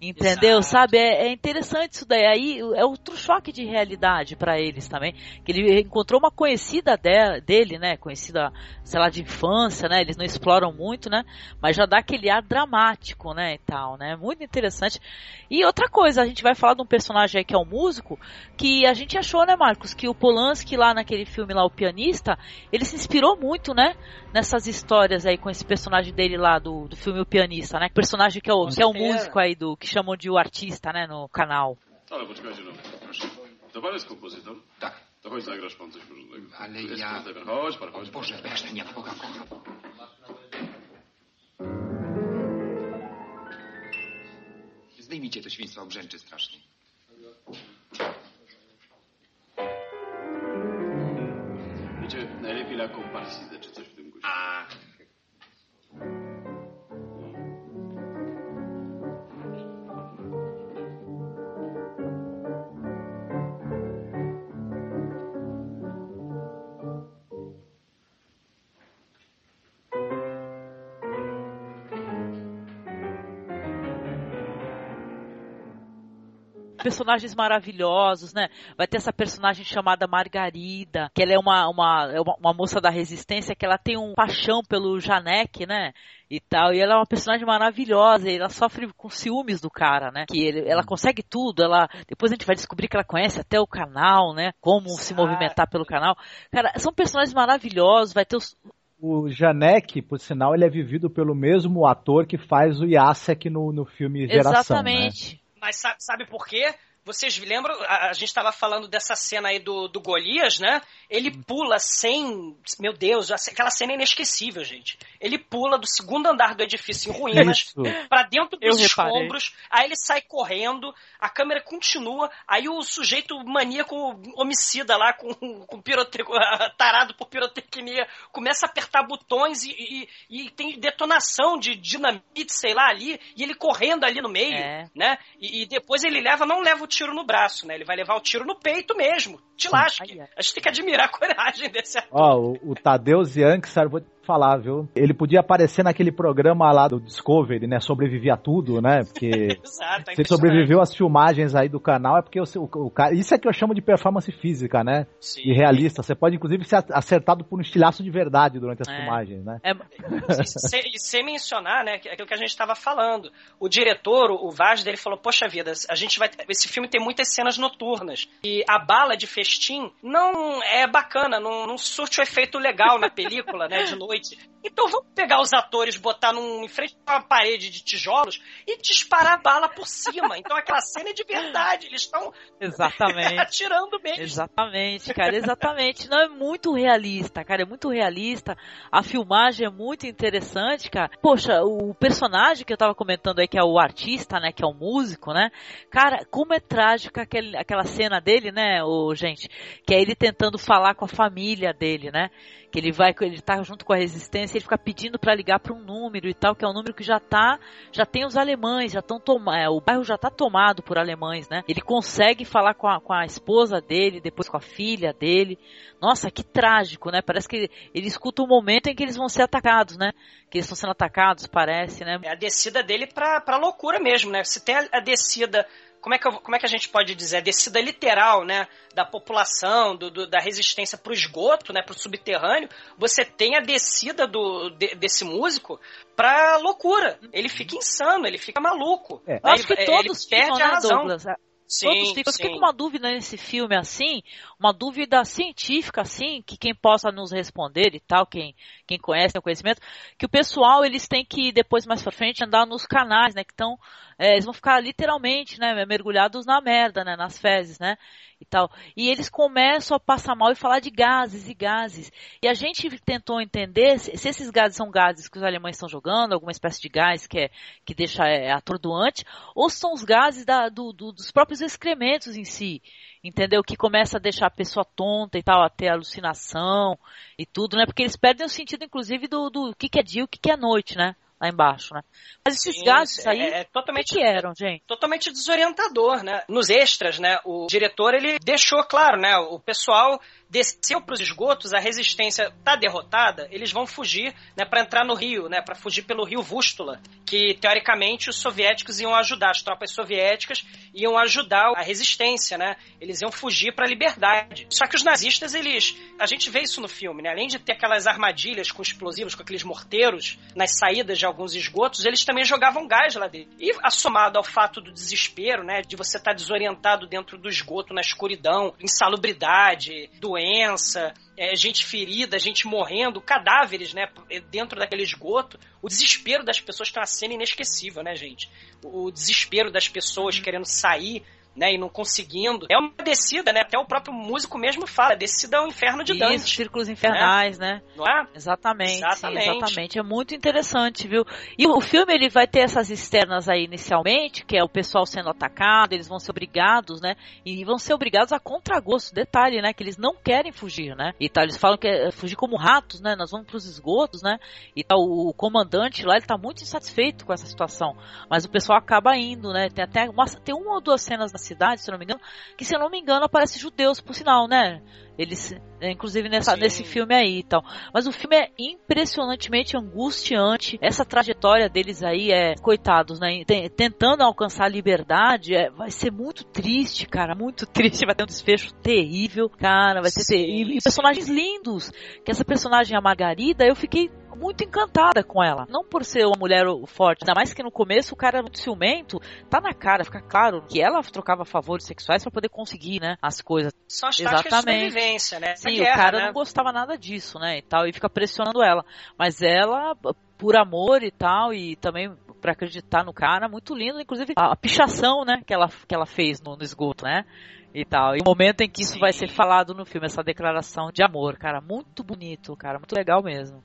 Entendeu? Exato. Sabe? É, é interessante isso daí. Aí é outro choque de realidade pra eles também. Que ele encontrou uma conhecida de- dele, né? Conhecida, sei lá, de infância, né? Eles não exploram muito, né? Mas já dá aquele ar dramático, né? E tal, né? Muito interessante. E outra coisa, a gente vai falar de um personagem aí que é um músico, que a gente achou, né, Marcos? Que o Polanski lá naquele filme lá, o pianista, ele se inspirou muito, né? Nessas histórias aí com esse personagem dele lá do, do filme O Pianista, né? O personagem que é o, Com que é o músico aí do que chamam de o artista, né, no canal. Ale poczekajcie, no. Proszę. To pan jest kompozytor? Tak. To chodź zagrasz pan coś porządnego. Ale jest ja- fortepian. Chodź pan, chodź. Boże, weź Boga kocham. Zdejmijcie to świństwo, brzęczy strasznie. Wiecie, najlepiej na komparsidę czy coś w tym guście. A, Personagens maravilhosos, né? Vai ter essa personagem chamada Margarida, que ela é uma, uma, é uma, uma moça da resistência, que ela tem um paixão pelo Janek, né? E tal, e ela é uma personagem maravilhosa, e ela sofre com ciúmes do cara, né? Que ele, ela consegue tudo, ela depois a gente vai descobrir que ela conhece até o canal, né? Como se Exato. movimentar pelo canal. Cara, são personagens maravilhosos, vai ter os, O Janek, por sinal, ele é vivido pelo mesmo ator que faz o Jacek no, no filme Geração. Né? Mas sabe, sabe por quê? Vocês lembram? A, a gente estava falando dessa cena aí do, do Golias, né? Ele pula sem. Meu Deus, aquela cena é inesquecível, gente. Ele pula do segundo andar do edifício em ruínas para dentro dos Eu escombros, reparei. aí ele sai correndo, a câmera continua, aí o sujeito maníaco homicida lá, com, com tarado por pirotecnia, começa a apertar botões e, e, e, tem detonação de dinamite, sei lá, ali, e ele correndo ali no meio, é. né? E, e depois ele leva, não leva o tiro no braço, né? Ele vai levar o tiro no peito mesmo. Te lasque. A gente tem que admirar a coragem desse ator. Ó, o, o Tadeu Zianksar, vou falar, viu? Ele podia aparecer naquele programa lá do Discovery, né? Sobrevivia a tudo, né? Porque Exato, é se sobreviveu às filmagens aí do canal é porque o, o, o, cara. Isso é que eu chamo de performance física, né? Sim. E realista. Você pode, inclusive, ser acertado por um estilhaço de verdade durante as é. filmagens, né? É. E, sem mencionar, né? Aquilo que a gente estava falando. O diretor, o Vaz, dele falou: Poxa vida, a gente vai. Esse filme tem muitas cenas noturnas. E a bala de festim não é bacana, não, não surte o efeito legal na película, né? De noite noite. Então vamos pegar os atores, botar num, em frente a uma parede de tijolos e disparar bala por cima. Então aquela cena é de verdade, eles estão atirando mesmo. Exatamente, cara, exatamente. Não é muito realista, cara, é muito realista. A filmagem é muito interessante, cara. Poxa, o personagem que eu tava comentando aí que é o artista, né, que é o músico, né? Cara, como é trágica aquele, aquela cena dele, né, o gente, que é ele tentando falar com a família dele, né? Que ele vai, ele tá junto com a resistência, ele fica pedindo para ligar para um número e tal, que é um número que já tá, já tem os alemães, já estão é, o bairro já tá tomado por alemães, né? Ele consegue falar com a, com a esposa dele, depois com a filha dele. Nossa, que trágico, né? Parece que ele, ele escuta o um momento em que eles vão ser atacados, né? Que eles estão sendo atacados, parece, né? É a descida dele pra, pra loucura mesmo, né? Se tem a, a descida como é que, eu, como é que a gente pode dizer, a descida literal, né, da população, do, do da resistência para o esgoto, né, para o subterrâneo, você tem a descida do, de, desse músico para loucura. Ele fica insano, ele fica maluco. É. Acho que todos ele perde ficam, a né, razão. Douglas? Sim, Todos ficam. Eu fiquei com uma dúvida nesse filme assim, uma dúvida científica assim, que quem possa nos responder e tal, quem, quem conhece, tem conhecimento, que o pessoal eles têm que depois mais pra frente andar nos canais, né, que estão, é, eles vão ficar literalmente, né, mergulhados na merda, né, nas fezes, né, e tal. E eles começam a passar mal e falar de gases e gases. E a gente tentou entender se, se esses gases são gases que os alemães estão jogando, alguma espécie de gás que é que deixa é, atordoante, ou são os gases da, do, do, dos próprios excrementos em si, entendeu? Que começa a deixar a pessoa tonta e tal, a ter alucinação e tudo, né? Porque eles perdem o sentido, inclusive, do, do que, que é dia e o que, que é noite, né? lá embaixo, né? Mas esses Sim, gases aí, é, é totalmente, que, que eram, gente? Totalmente desorientador, né? Nos extras, né? O diretor, ele deixou claro, né? O pessoal desceu para os esgotos, a resistência está derrotada, eles vão fugir né, para entrar no rio, né, para fugir pelo rio Vústula, que teoricamente os soviéticos iam ajudar, as tropas soviéticas iam ajudar a resistência, né? Eles iam fugir para a liberdade. Só que os nazistas, eles, a gente vê isso no filme, né? Além de ter aquelas armadilhas com explosivos, com aqueles morteiros nas saídas de alguns esgotos, eles também jogavam gás lá dentro. E assomado ao fato do desespero, né, de você estar tá desorientado dentro do esgoto, na escuridão, insalubridade, doença doença, é, gente ferida, gente morrendo, cadáveres, né, dentro daquele esgoto. O desespero das pessoas está uma cena inesquecível, né, gente? O desespero das pessoas querendo sair né, e não conseguindo. É uma descida, né? Até o próprio músico mesmo fala, descida ao inferno de Dante. Isso, círculos infernais, né? né? Não é? Exatamente, exatamente. Exatamente. É muito interessante, viu? E o filme ele vai ter essas externas aí inicialmente, que é o pessoal sendo atacado, eles vão ser obrigados, né? E vão ser obrigados a contragosto. Detalhe, né? Que eles não querem fugir, né? E tal, eles falam que é fugir como ratos, né? Nós vamos para os esgotos, né? E tal, o comandante lá, ele tá muito insatisfeito com essa situação. Mas o pessoal acaba indo, né? Tem até uma, tem uma ou duas cenas na cidade, se não me engano, que se eu não me engano aparece judeus, por sinal, né? Eles, é, inclusive nessa, nesse filme aí e tal. Mas o filme é impressionantemente angustiante. Essa trajetória deles aí é, coitados, né? Tentando alcançar a liberdade, é, vai ser muito triste, cara. Muito triste. Vai ter um desfecho terrível, cara. Vai ser terrível. E personagens lindos. Que essa personagem, a Margarida, eu fiquei muito encantada com ela. Não por ser uma mulher forte, ainda mais que no começo o cara era muito ciumento, tá na cara, fica claro que ela trocava favores sexuais para poder conseguir, né, as coisas. São as Exatamente. de né? Sim, guerra, o cara né? não gostava nada disso, né, e tal, e fica pressionando ela. Mas ela, por amor e tal, e também para acreditar no cara, muito lindo, inclusive a, a pichação, né, que ela, que ela fez no, no esgoto, né? E tal. E o momento em que isso Sim. vai ser falado no filme, essa declaração de amor, cara, muito bonito, cara, muito legal mesmo.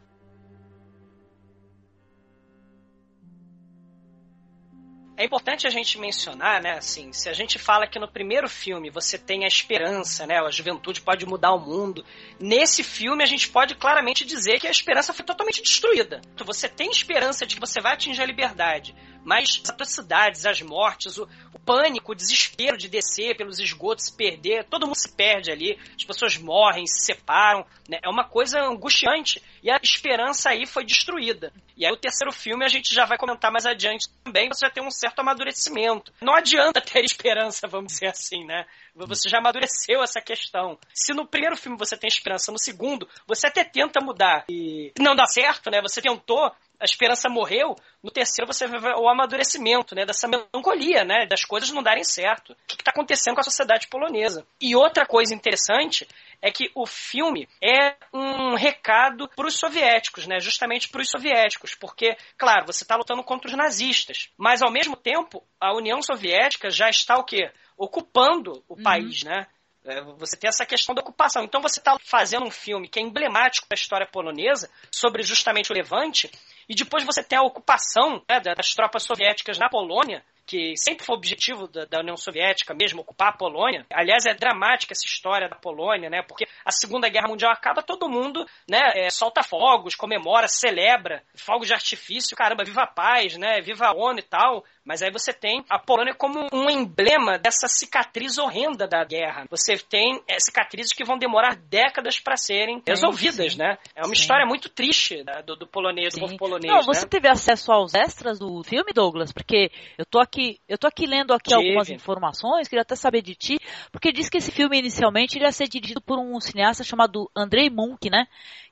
É importante a gente mencionar, né, assim, se a gente fala que no primeiro filme você tem a esperança, né, a juventude pode mudar o mundo, nesse filme a gente pode claramente dizer que a esperança foi totalmente destruída. Você tem esperança de que você vai atingir a liberdade, mas as atrocidades, as mortes, o, o, pânico, o desespero de descer pelos esgotos, se perder, todo mundo se perde ali, as pessoas morrem, se separam, né? é uma coisa angustiante. E a esperança aí foi destruída. E aí o terceiro filme a gente já vai comentar mais adiante também, você já tem um certo amadurecimento. Não adianta ter esperança, vamos dizer assim, né? Você já amadureceu essa questão. Se no primeiro filme você tem esperança, no segundo você até tenta mudar e não dá certo, né? Você tentou, a esperança morreu, no terceiro você vê o amadurecimento, né, dessa melancolia, né, das coisas não darem certo. O que está acontecendo com a sociedade polonesa? E outra coisa interessante é que o filme é um recado para os soviéticos, né, justamente para os soviéticos, porque, claro, você está lutando contra os nazistas, mas ao mesmo tempo a União Soviética já está o quê? Ocupando o uhum. país, né? É, você tem essa questão da ocupação. Então você está fazendo um filme que é emblemático da história polonesa sobre justamente o Levante e depois você tem a ocupação né, das tropas soviéticas na Polônia, que sempre foi objetivo da, da, União Soviética mesmo, ocupar a Polônia. Aliás, é dramática essa história da Polônia, né? Porque a Segunda Guerra Mundial acaba, todo mundo, né? É, solta fogos, comemora, celebra, fogos de artifício, caramba, viva a paz, né? Viva a ONU e tal. Mas aí você tem a Polônia como um emblema dessa cicatriz horrenda da guerra. Você tem é, cicatrizes que vão demorar décadas para serem resolvidas, sim. né? É uma sim. história muito triste né, do, do, polonês, do povo polonês. Não, você né? teve acesso aos extras do filme, Douglas? Porque eu tô aqui, eu tô aqui lendo aqui Tive. algumas informações, queria até saber de ti, porque diz que esse filme inicialmente iria ser dirigido por um cineasta chamado Andrei Munk, né?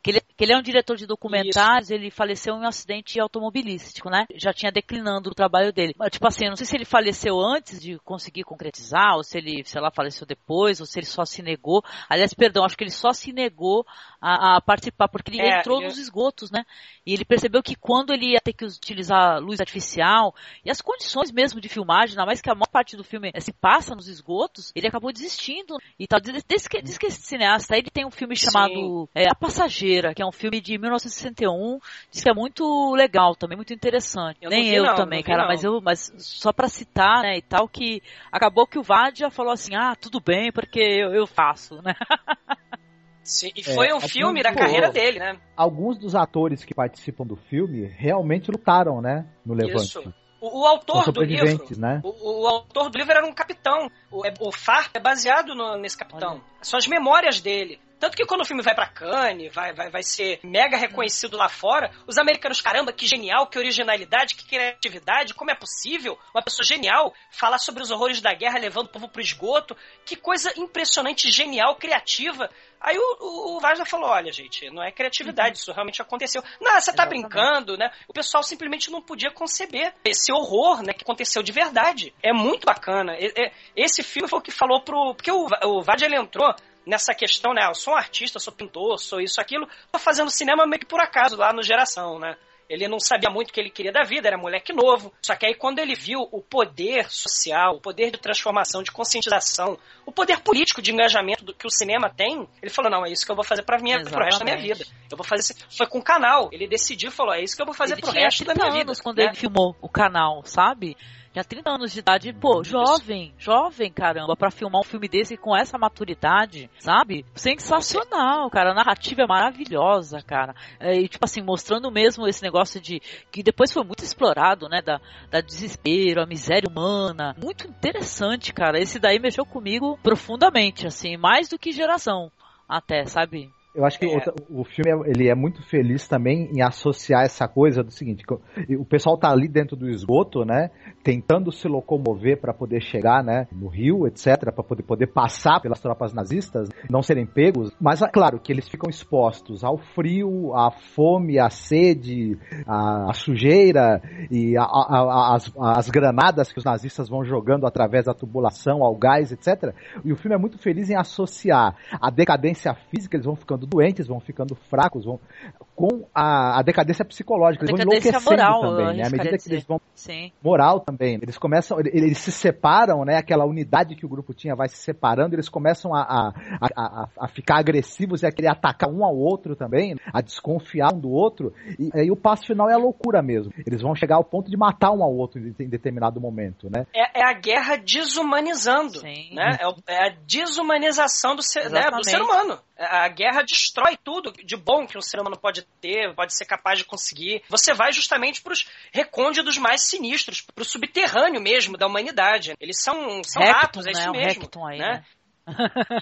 Que ele, que ele é um diretor de documentários, Isso. ele faleceu em um acidente automobilístico, né? Já tinha declinando o trabalho dele. Tipo assim, eu não sei se ele faleceu antes de conseguir concretizar, ou se ele, sei lá, faleceu depois, ou se ele só se negou. Aliás, perdão, acho que ele só se negou a, a participar, porque ele é, entrou ele... nos esgotos, né? E ele percebeu que quando ele ia ter que utilizar luz artificial e as condições mesmo de filmagem, ainda mais que a maior parte do filme se passa nos esgotos, ele acabou desistindo e tal. Diz que, diz que esse cineasta, ele tem um filme chamado é, A Passageira, que é um filme de 1961, diz que é muito legal também, muito interessante. Eu Nem eu não, também, cara, não. mas eu, mas só para citar, né, e tal, que acabou que o Vadia falou assim, ah, tudo bem, porque eu, eu faço, né? Sim, e foi é, um filme da carreira dele, né? Alguns dos atores que participam do filme realmente lutaram, né, no Levante. Isso. O, o, autor do livro, né? o, o, autor do livro era um capitão. O, é, o FAR é baseado no, nesse capitão. Olha. São as memórias dele. Tanto que quando o filme vai para Cannes, vai, vai, vai ser mega reconhecido lá fora, os americanos, caramba, que genial, que originalidade, que criatividade, como é possível uma pessoa genial falar sobre os horrores da guerra levando o povo pro esgoto? Que coisa impressionante, genial, criativa. Aí o, o, o falou: olha, gente, não é criatividade, uhum. isso realmente aconteceu. Não, você tá Exatamente. brincando, né? O pessoal simplesmente não podia conceber esse horror, né, que aconteceu de verdade. É muito bacana. Esse filme foi o que falou pro. Porque o, o ele entrou nessa questão, né? Eu sou um artista, sou pintor, sou isso, aquilo. Tô fazendo cinema meio que por acaso lá no Geração, né? Ele não sabia muito o que ele queria da vida, era moleque novo. Só que aí quando ele viu o poder social, o poder de transformação, de conscientização, o poder político de engajamento do que o cinema tem, ele falou: "Não, é isso que eu vou fazer para minha pro resto da minha vida. Eu vou fazer foi com o canal. Ele decidiu, falou: "É isso que eu vou fazer ele pro resto da minha vida". quando né? ele filmou o canal, sabe? Tinha 30 anos de idade, pô, jovem, jovem, caramba, para filmar um filme desse com essa maturidade, sabe? Sensacional, cara. A narrativa é maravilhosa, cara. É, e, tipo assim, mostrando mesmo esse negócio de. que depois foi muito explorado, né? Da, da desespero, a miséria humana. Muito interessante, cara. Esse daí mexeu comigo profundamente, assim, mais do que geração. Até, sabe? Eu acho que é. o, o, filme é, ele é muito feliz também em associar essa coisa do seguinte: o pessoal tá ali dentro do esgoto, né? Tentando se locomover para poder chegar, né? No rio, etc., para poder, poder passar pelas tropas nazistas, não serem pegos. Mas, é claro, que eles ficam expostos ao frio, à fome, à sede, à, à sujeira e às as granadas que os nazistas vão jogando através da tubulação, ao gás, etc. E o filme é muito feliz em associar a decadência física, eles vão ficando doentes, vão ficando fracos, vão com a, a decadência psicológica. Eles decadência vão enlouquecendo moral, também, né? À medida que eles vão. Sim. Moral também. Eles começam, eles se separam, né? Aquela unidade que o grupo tinha vai se separando, eles começam a, a, a, a ficar agressivos e a querer atacar um ao outro também, a desconfiar um do outro. E aí o passo final é a loucura mesmo. Eles vão chegar ao ponto de matar um ao outro em determinado momento, né? É, é a guerra desumanizando, Sim. né? É, é a desumanização do ser, né, do ser humano. A guerra destrói tudo de bom que um ser humano pode ter, pode ser capaz de conseguir. Você vai justamente para os recônditos mais sinistros, para o subterrâneo mesmo da humanidade. Eles são, são Rectum, ratos, é né? isso mesmo. Aí, né? né?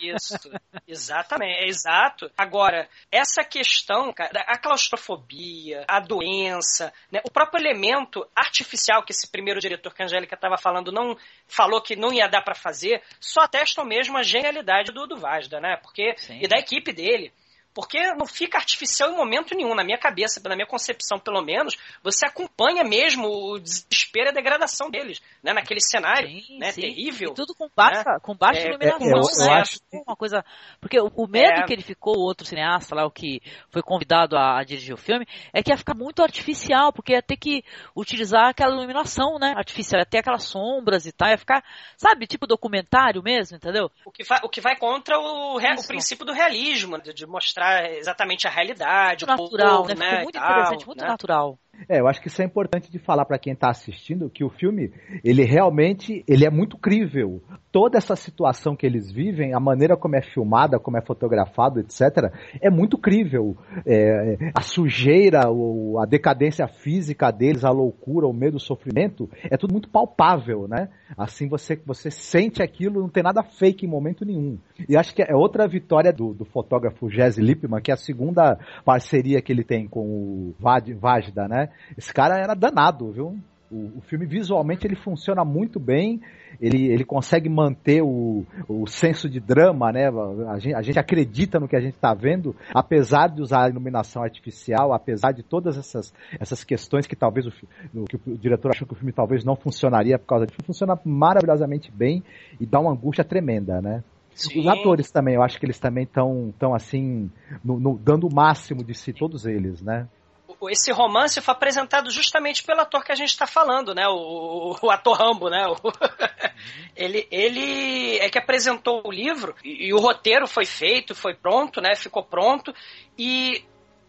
Isso, exatamente, é exato. Agora, essa questão, cara, a claustrofobia, a doença, né, o próprio elemento artificial que esse primeiro diretor que a Angélica estava falando não falou que não ia dar para fazer, só atestam mesmo a genialidade do, do Vazda, né? Porque, Sim. e da equipe dele. Porque não fica artificial em momento nenhum, na minha cabeça, na minha concepção, pelo menos, você acompanha mesmo o desespero e a degradação deles, né? Naquele cenário, Sim, né? sim. Terrível. E tudo com baixa, né? com baixa É, iluminação, é, eu- né? acho Uma coisa. Porque o, o medo É. que ele ficou, o outro cineasta lá, o que foi convidado a, a dirigir o filme, é que ia ficar muito artificial, porque ia ter que utilizar aquela iluminação, né? Artificial, ia ter aquelas sombras e tal, ia ficar, sabe, tipo documentário mesmo, entendeu? O que, vai, o que vai contra o, o princípio do realismo, de, de mostrar exatamente a realidade, Muito o natural, povo, né? né? Ficou e muito tal, interessante, muito né? natural. É, eu acho que isso é importante de falar para quem está assistindo que o filme ele realmente ele é muito crível. Toda essa situação que eles vivem, a maneira como é filmada, como é fotografado, etc, é muito crível. É, a sujeira, o- a decadência física deles, a loucura, o medo, o sofrimento, é tudo muito palpável, né? Assim você você sente aquilo, não tem nada fake em momento nenhum. E acho que é outra vitória do, do fotógrafo Jesse Lippmann, que é a segunda parceria que ele tem com o Vajda, né? Esse cara era danado, viu? O, o filme visualmente ele funciona muito bem, ele, ele consegue manter o, o senso de drama, né? A gente, a gente acredita no que a gente está vendo, apesar de usar a iluminação artificial, apesar de todas essas, essas questões que talvez o, o- que o diretor achou que o filme talvez não funcionaria por causa disso, funciona maravilhosamente bem e dá uma angústia tremenda, né? Sim. Os atores também, eu acho que eles também estão tão assim, no- no- dando o máximo de si, todos eles, né? Esse romance foi apresentado justamente pelo ator que a gente está falando, né? O, o ator Rambo, né? O- ele, ele é que apresentou o livro e, e o roteiro foi feito, foi pronto, né? Ficou pronto. E,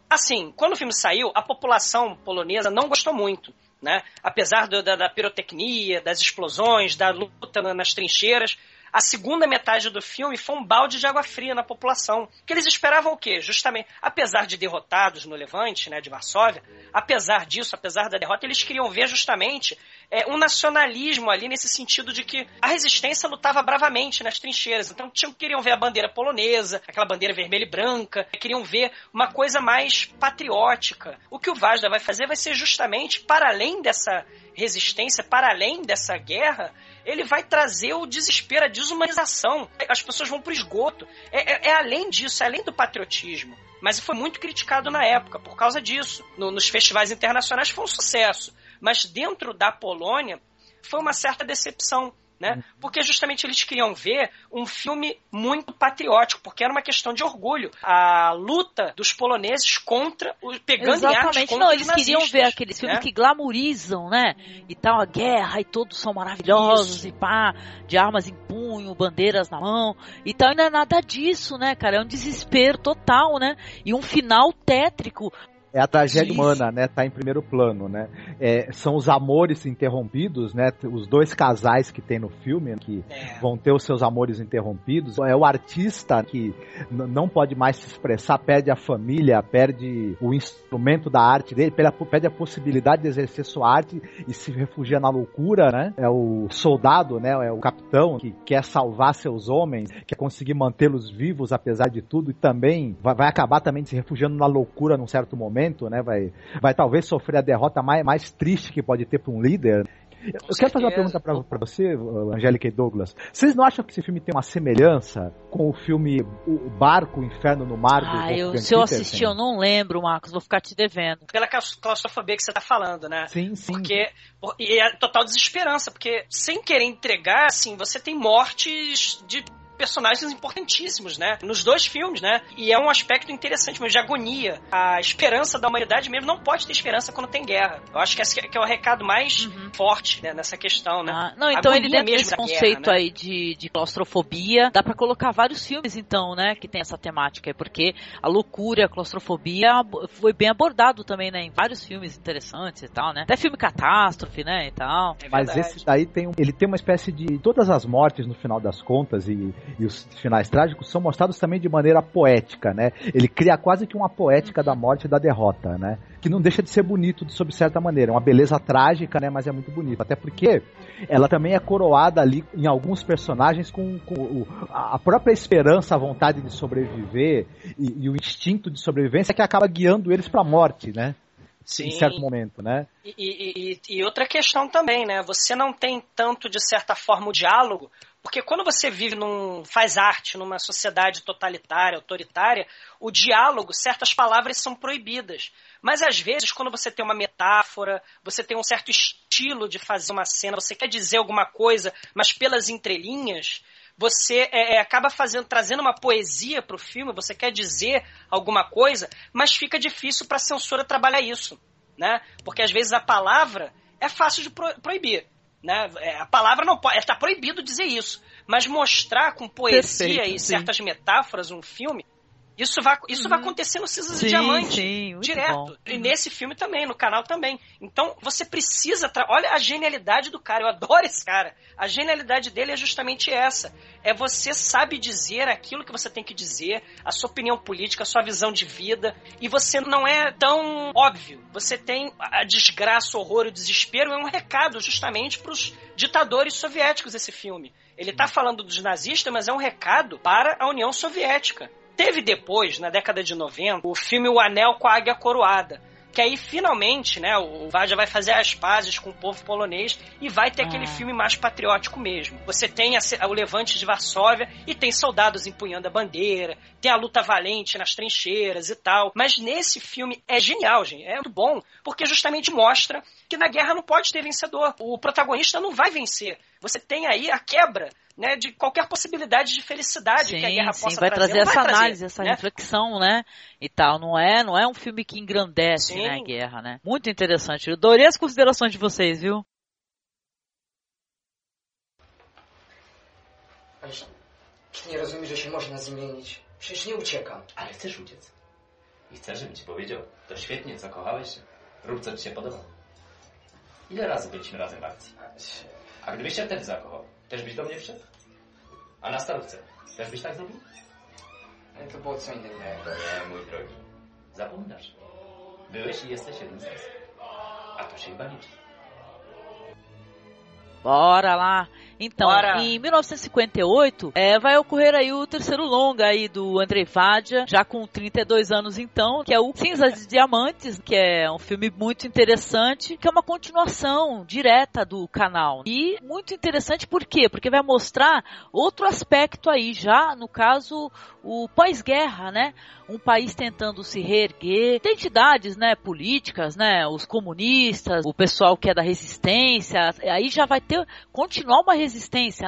assim, quando o filme saiu, a população polonesa não gostou muito. Né? Apesar do- da, da pirotecnia, das explosões, da luta na- nas trincheiras, a segunda metade do filme foi um balde de água fria na população. Que eles esperavam o quê? Justamente, apesar de derrotados no Levante, né, de Varsóvia, apesar disso, apesar da derrota, eles queriam ver justamente é, um nacionalismo ali nesse sentido de que a resistência lutava bravamente nas trincheiras. Então tinham, queriam ver a bandeira polonesa, aquela bandeira vermelha e branca, queriam ver uma coisa mais patriótica. O que o Vazda vai fazer vai ser justamente, para além dessa resistência, para além dessa guerra, ele vai trazer o desespero, a desumanização. As pessoas vão pro esgoto. É, é- é além disso, é além do patriotismo. Mas foi muito criticado na época por causa disso. No- nos festivais internacionais foi um sucesso. Mas dentro da Polônia foi uma certa decepção. Né? Porque justamente eles queriam ver um filme muito patriótico, porque era uma questão de orgulho. A luta dos poloneses contra os pegando em Exatamente, contra não, eles queriam ver aqueles filmes né? que glamorizam, né? E tal, a guerra, e todos são maravilhosos, e pá, de armas em punho, bandeiras na mão, e tal, e não é nada disso, né, cara? É um desespero total, né? E um final tétrico. É a tragédia humana, né? Tá em primeiro plano, né? É, são os amores interrompidos, né? Os dois casais que tem no filme que É. vão ter os seus amores interrompidos. É o artista que não pode mais se expressar, perde a família, perde o instrumento da arte dele, perde a- possibilidade de exercer sua arte e se refugia na loucura, né? É o soldado, né? É o capitão que quer salvar seus homens, quer conseguir mantê-los vivos apesar de tudo e também vai, vai acabar também se refugiando na loucura num certo momento, né? Vai, vai talvez sofrer a derrota mais, mais triste que pode ter para um líder. Eu quero fazer uma pergunta pra, pra você, Angélica e Douglas. Vocês não acham que esse filme tem uma semelhança com o filme O Barco, o Inferno no Mar? do Ah, eu, se eu assistir, eu não lembro, Marcos, vou ficar te devendo. Pela claus- claustrofobia que você tá falando, né? Sim, sim. Porque. por- E é total desesperança, porque sem querer entregar, assim, você tem mortes de personagens importantíssimos, né? Nos dois filmes, né? E é um aspecto interessante mesmo, de agonia. A esperança da humanidade mesmo não pode ter esperança quando tem guerra. Eu acho que esse que é o recado mais uhum. forte né, nessa questão, né? Ah, não, então ele dentro desse conceito guerra, né? aí de, de claustrofobia, dá para colocar vários filmes, então, né, que tem essa temática, porque a loucura, a claustrofobia foi bem abordado também, né, em vários filmes interessantes e tal, né? Até filme catástrofe, né, e tal. É Mas esse daí tem, ele tem uma espécie de todas as mortes no final das contas e, e os finais trágicos são mostrados também de maneira poética, né? Ele cria quase que uma poética da morte e da derrota, né? Que não deixa de ser bonito de sob certa maneira, é uma beleza trágica, né? Mas é muito bonito, até porque ela também é coroada ali em alguns personagens com, com o, a própria esperança, a vontade de sobreviver e, e o instinto de sobrevivência que acaba guiando eles para a morte, né? Sim. em certo momento, né? E, e, e, outra questão também, né? Você não tem tanto, de certa forma, o diálogo, porque quando você vive num. faz arte numa sociedade totalitária, autoritária, o diálogo, certas palavras são proibidas. Mas às vezes, quando você tem uma metáfora, você tem um certo estilo de fazer uma cena, você quer dizer alguma coisa, mas pelas entrelinhas, você é, é, acaba fazendo, trazendo uma poesia para o filme, você quer dizer alguma coisa, mas fica difícil para a censura trabalhar isso, né? Porque às vezes a palavra é fácil de pro, proibir, né? É, a palavra não pode, está proibido dizer isso, mas mostrar com poesia Perfeito, e certas metáforas um filme isso vai, isso uhum. vai acontecer no Cisas sim, e Diamante. Sim, direto. Bom. E nesse filme também, no canal também. Então, você precisa. Olha a genialidade do cara. Eu adoro esse cara. A genialidade dele é justamente essa. É você sabe dizer aquilo que você tem que dizer, a sua opinião política, a sua visão de vida. E você não é tão óbvio. Você tem a desgraça, o horror, o desespero. É um recado justamente para os ditadores soviéticos esse filme. Ele está falando dos nazistas, mas é um recado para a União Soviética. Teve depois, na década de 90, o filme O Anel com a Águia Coroada. Que aí finalmente, né, o Vaja vai fazer as pazes com o povo polonês e vai ter ah. aquele filme mais patriótico mesmo. Você tem a, o Levante de Varsóvia e tem soldados empunhando a bandeira, tem a luta valente nas trincheiras e tal. Mas nesse filme é genial, gente. É muito bom, porque justamente mostra que na guerra não pode ter vencedor. O protagonista não vai vencer. Você tem aí a quebra né, de qualquer possibilidade de felicidade sim, que a guerra sim, possa vai trazer. trazer essa análise, essa né? reflexão, né? E tal. Não é, não é um filme que engrandece né, a guerra, né? Muito interessante. Eu adorei as considerações de vocês, viu? nie rozumiesz, że się można zmienić. Przecież nie uciekam. Ale chcesz uciec. I chcesz, żebym ci powiedział. To świetnie, zakochałeś się. Rób, co ci się podoba. Ile razy byliśmy razem w akcji? A gdybyś się wtedy zakochał, też byś do mnie wszedł? A na starówce też byś tak zrobił? Ale to było co innego. Nie, mój drogi. Zapominasz. Byłeś i jesteś jednym z nas. A to się chyba liczy. Bora lá. Então, Bora. em 1958, é, vai ocorrer aí o terceiro longa aí do Andrei Vadia, já com 32 anos então, que é o Cinzas de Diamantes, que é um filme muito interessante, que é uma continuação direta do canal. E muito interessante por quê? Porque vai mostrar outro aspecto aí, já no caso, o pós-guerra, né? Um país tentando se reerguer, identidades, né, políticas, né, os comunistas, o pessoal que é da resistência, aí já vai ter continuar uma resistência,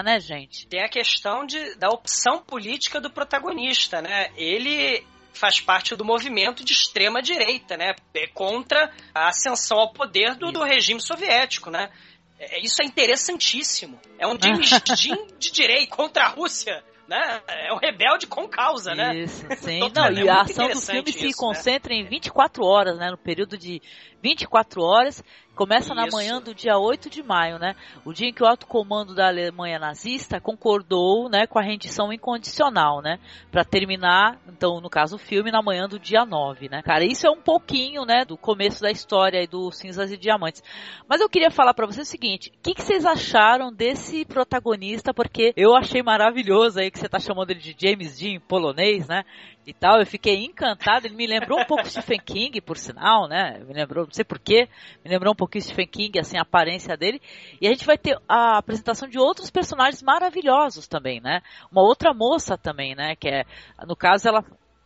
né, gente? Tem a questão de, da opção política do protagonista, né? Ele faz parte do movimento de extrema direita, né? É contra a ascensão ao poder do, do regime soviético, né? É, isso é interessantíssimo. É um James Dean de direita contra a Rússia né? É um rebelde com causa, né? Isso, sim. Não, é e a ação do filme isso, se né? concentra né? em 24 horas, né? No período de 24 horas Começa na manhã do dia 8 de maio, né? O dia em que o alto comando da Alemanha nazista concordou, né, com a rendição incondicional, né? Para terminar, então, no caso, o filme na manhã do dia 9, né? Cara, isso é um pouquinho, né, do começo da história e do Cinzas e Diamantes. Mas eu queria falar para vocês o seguinte, o que, que, vocês acharam desse protagonista? Porque eu achei maravilhoso aí que você tá chamando ele de James Dean polonês, né? E tal. Eu fiquei encantado. Ele me lembrou um pouco Stephen King, por sinal, né? Me lembrou, não sei porquê, me lembrou um pouquinho Stephen King, assim, a aparência dele. E a gente vai ter a apresentação de outros personagens maravilhosos também, né? Uma outra moça também, né? Que é, no caso, ela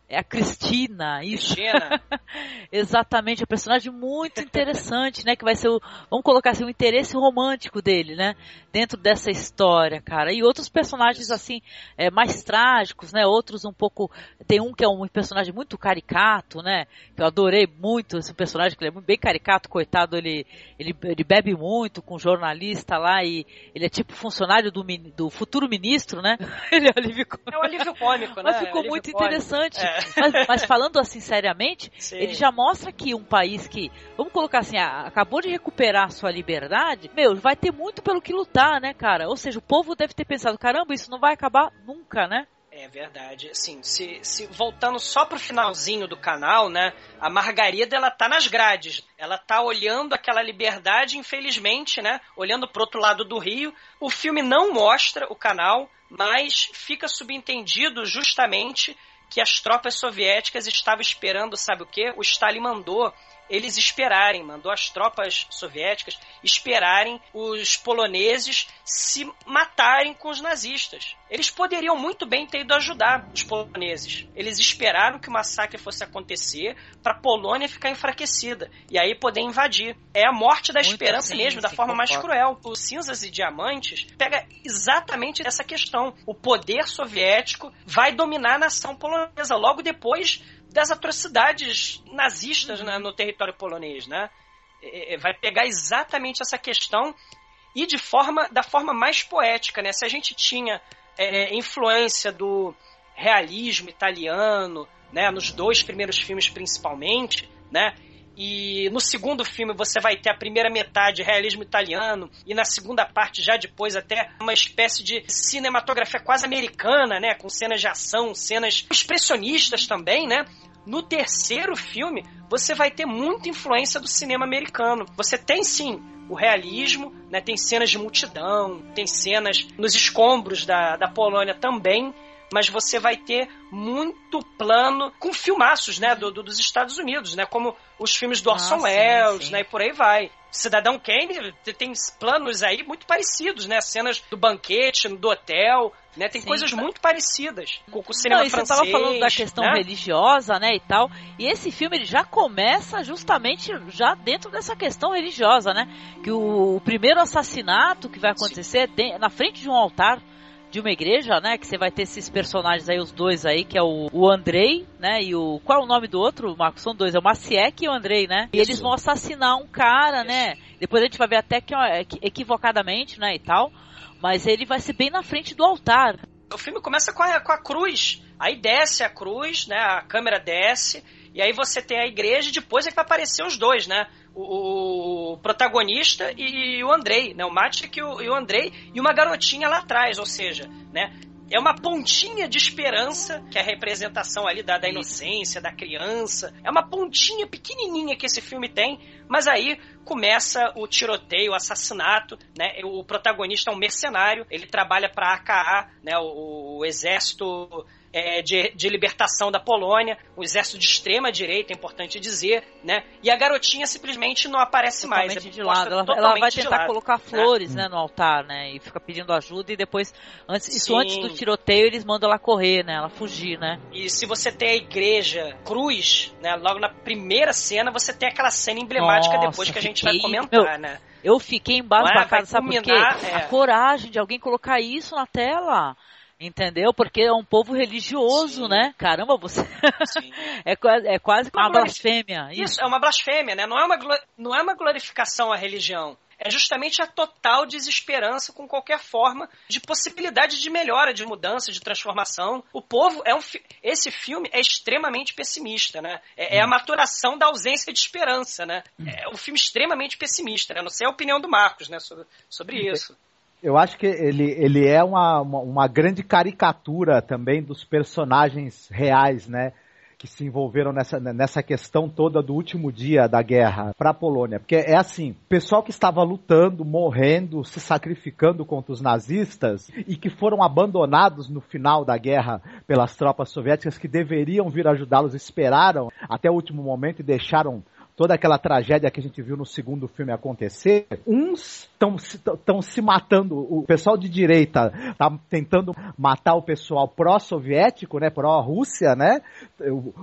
É a Cristina, isso. Cristina. Exatamente, é um personagem muito interessante, né? Que vai ser o, vamos colocar assim, o interesse romântico dele, né? Dentro dessa história, cara. E outros personagens, assim, é, mais trágicos, né? Outros um pouco. Tem um que é um personagem muito caricato, né? Que eu adorei muito esse personagem, que ele é bem caricato, coitado, ele, ele, ele bebe muito com um jornalista lá e ele é tipo funcionário do, do futuro ministro, né? Ele é, alívio é um alívio cômico, né? Mas ficou é muito interessante. É. Mas, mas, falando assim seriamente, Sim. ele já mostra que um país que, vamos colocar assim, acabou de recuperar sua liberdade, meu, vai ter muito pelo que lutar, né, cara? Ou seja, o povo deve ter pensado, caramba, isso não vai acabar nunca, né? É verdade. Assim, se, se voltando só pro finalzinho do canal, né? A Margarida ela tá nas grades. Ela tá olhando aquela liberdade, infelizmente, né? Olhando pro outro lado do rio. O filme não mostra o canal, mas fica subentendido justamente que as tropas soviéticas estavam esperando, sabe o que? O Stalin mandou eles esperarem, mandou as tropas soviéticas esperarem os poloneses se matarem com os nazistas. Eles poderiam muito bem ter ido ajudar os poloneses. Eles esperaram que o massacre fosse acontecer para a Polônia ficar enfraquecida e aí poder invadir. É a morte da muito esperança sim, mesmo, da forma mais cruel. O Cinzas e Diamantes pega exatamente essa questão. O poder soviético vai dominar a nação polonesa logo depois das atrocidades nazistas né, no território polonês, né? É, é, vai pegar exatamente essa questão e de forma da forma mais poética, né? Se a gente tinha é, influência do realismo italiano, né, nos dois primeiros filmes principalmente, né? E no segundo filme você vai ter a primeira metade realismo italiano e na segunda parte já depois até uma espécie de cinematografia quase americana, né, com cenas de ação, cenas expressionistas também, né? No terceiro filme, você vai ter muita influência do cinema americano. Você tem sim o realismo, né? tem cenas de multidão, tem cenas nos escombros da, da Polônia também, mas você vai ter muito plano com filmaços, né, do, do, dos Estados Unidos, né, como os filmes do Orson ah, Welles, né, e por aí vai. Cidadão Kane tem planos aí muito parecidos, né, cenas do banquete, do hotel, né, tem Sim, coisas muito parecidas com, com o cinema Não, francês. Você estava falando da questão né? religiosa, né, e tal, e esse filme ele já começa justamente já dentro dessa questão religiosa, né, que o, o primeiro assassinato que vai acontecer é na frente de um altar de uma igreja, né? Que você vai ter esses personagens aí, os dois aí, que é o, o Andrei, né? E o. Qual é o nome do outro, Marcos? São dois, é o Maciek e o Andrei, né? E eles vão assassinar um cara, Isso. né? Depois a gente vai ver até que equivocadamente, né? E tal. Mas ele vai ser bem na frente do altar. O filme começa com a, com a cruz. Aí desce a cruz, né? A câmera desce. E aí você tem a igreja e depois é que vai aparecer os dois, né? O, o protagonista e o Andrei, né? O Matic e o, e o Andrei e uma garotinha lá atrás, ou seja, né? É uma pontinha de esperança, que é a representação ali da, da inocência, da criança. É uma pontinha pequenininha que esse filme tem, mas aí começa o tiroteio, o assassinato, né? O protagonista é um mercenário, ele trabalha para a AKA, né? O, o exército é, de, de, libertação da Polônia, um exército de extrema direita, é importante dizer, né? E a garotinha simplesmente não aparece totalmente mais. É de lado. Ela, ela, vai tentar colocar né? flores, né? né? no altar, né? E fica pedindo ajuda e depois, antes, isso antes do tiroteio, eles mandam ela correr, né? Ela fugir, né? E se você tem a igreja cruz, né? Logo na primeira cena, você tem aquela cena emblemática Nossa, depois que a gente fiquei... vai comentar, Meu, né? Eu fiquei embasbacado, é, sabe por quê? É. A coragem de alguém colocar isso na tela. Entendeu? Porque é um povo religioso, Sim. né? Caramba, você. é, é quase uma, uma blasfêmia. Isso. isso. é uma blasfêmia, né? Não é uma, não é uma glorificação à religião. É justamente a total desesperança com qualquer forma de possibilidade de melhora, de mudança, de transformação. O povo é um. Esse filme é extremamente pessimista, né? É, é a hum. maturação da ausência de esperança, né? Hum. É um filme extremamente pessimista, né? Não sei a opinião do Marcos, né? Sobre, sobre isso eu acho que ele, ele é uma, uma, uma, grande caricatura também dos personagens reais, né? Que se envolveram nessa, nessa questão toda do último dia da guerra para a Polônia. Porque é assim: pessoal que estava lutando, morrendo, se sacrificando contra os nazistas e que foram abandonados no final da guerra pelas tropas soviéticas que deveriam vir ajudá-los, esperaram até o último momento e deixaram toda aquela tragédia que a gente viu no segundo filme acontecer, uns estão se, matando, o pessoal de direita tá tentando matar o pessoal pró-soviético, né, pró-Rússia, né,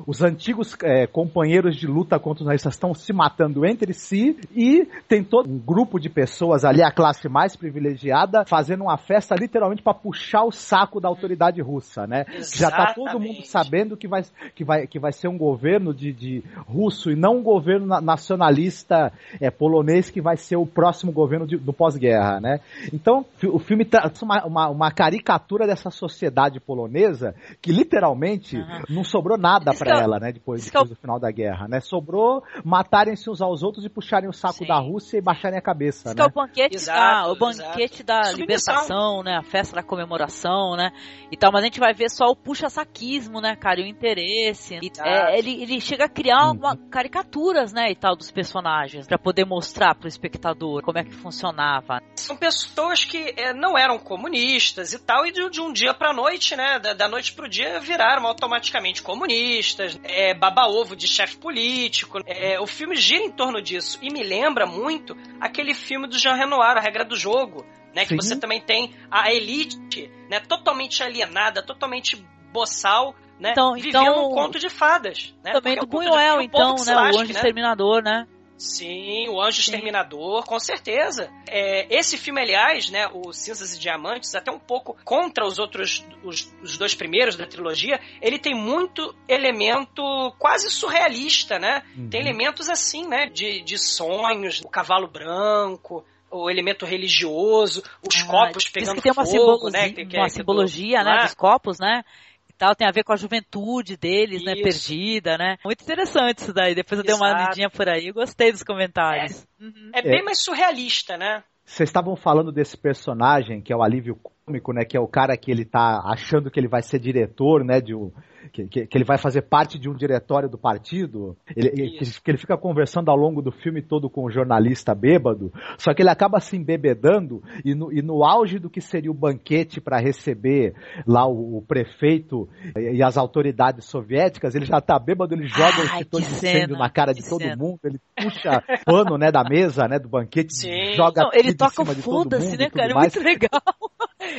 os antigos é, companheiros de luta contra os nazistas estão se matando entre si e tem todo um grupo de pessoas ali, a classe mais privilegiada, fazendo uma festa literalmente para puxar o saco da autoridade russa, né? Exatamente. Já tá todo mundo sabendo que vai, que vai, que vai ser um governo de, de russo e não um governo nacionalista é, polonês que vai ser o próximo governo de, do pós-guerra, né? Então, o filme traz uma, uma, uma, caricatura dessa sociedade polonesa que literalmente uhum. não sobrou nada para ela, né? Depois, depois do final da guerra, né? Sobrou matarem-se uns aos outros e puxarem o saco Sim. da Rússia e baixarem a cabeça, né? É o banquete, exato, da, o banquete da libertação, né? A festa da comemoração, né? E tal, mas a gente vai ver só o puxa-saquismo, né, cara? E o interesse. E, é, ele, ele chega a criar uma, caricaturas, né, e tal, dos personagens, para poder mostrar pro espectador como é que funcionava. São pessoas que é, não eram comunistas e tal, e de, de um dia pra noite, né, da, da, noite pro dia, viraram automaticamente comunistas, é, baba-ovo de chefe político. É, o filme gira em torno disso, e me lembra muito aquele filme do Jean Renoir, A Regra do Jogo, né, que você também tem a elite, né, totalmente alienada, totalmente boçal, né? Então, vivendo então, um conto de fadas, né? Também Porque do é Buñuel, então, né? o Anjo né? Exterminador, né? Sim, o Anjo Sim. Exterminador, com certeza. É, esse filme, aliás, né, o Cinzas e Diamantes, até um pouco contra os outros, os, os, dois primeiros da trilogia, ele tem muito elemento quase surrealista, né? Uhum. Tem elementos assim, né, de, de sonhos, o cavalo branco, o elemento religioso, os ah, copos pegando que tem uma fogo, né? Que, que uma é, simbologia, né, dos copos, né? Tal, tem a ver com a juventude deles, né, isso. né, perdida, né? Muito interessante isso daí. Depois eu Exato. dei uma lidinha por aí, gostei dos comentários. É, uhum. é bem é. mais surrealista, né? Vocês estavam falando desse personagem que é o alívio cômico, né? Que é o cara que ele tá achando que ele vai ser diretor, né? De um, que, que, que, ele vai fazer parte de um diretório do partido, ele, que, que, ele fica conversando ao longo do filme todo com o jornalista bêbado, só que ele acaba se embebedando e no, e no auge do que seria o banquete para receber lá o, o, prefeito e as autoridades soviéticas, ele já tá bêbado, ele joga o extintor de incêndio na cara de todo cena. mundo, ele puxa pano, né, da mesa, né, do banquete, Sim. joga Não, ele toca foda-se, né, cara, é muito legal.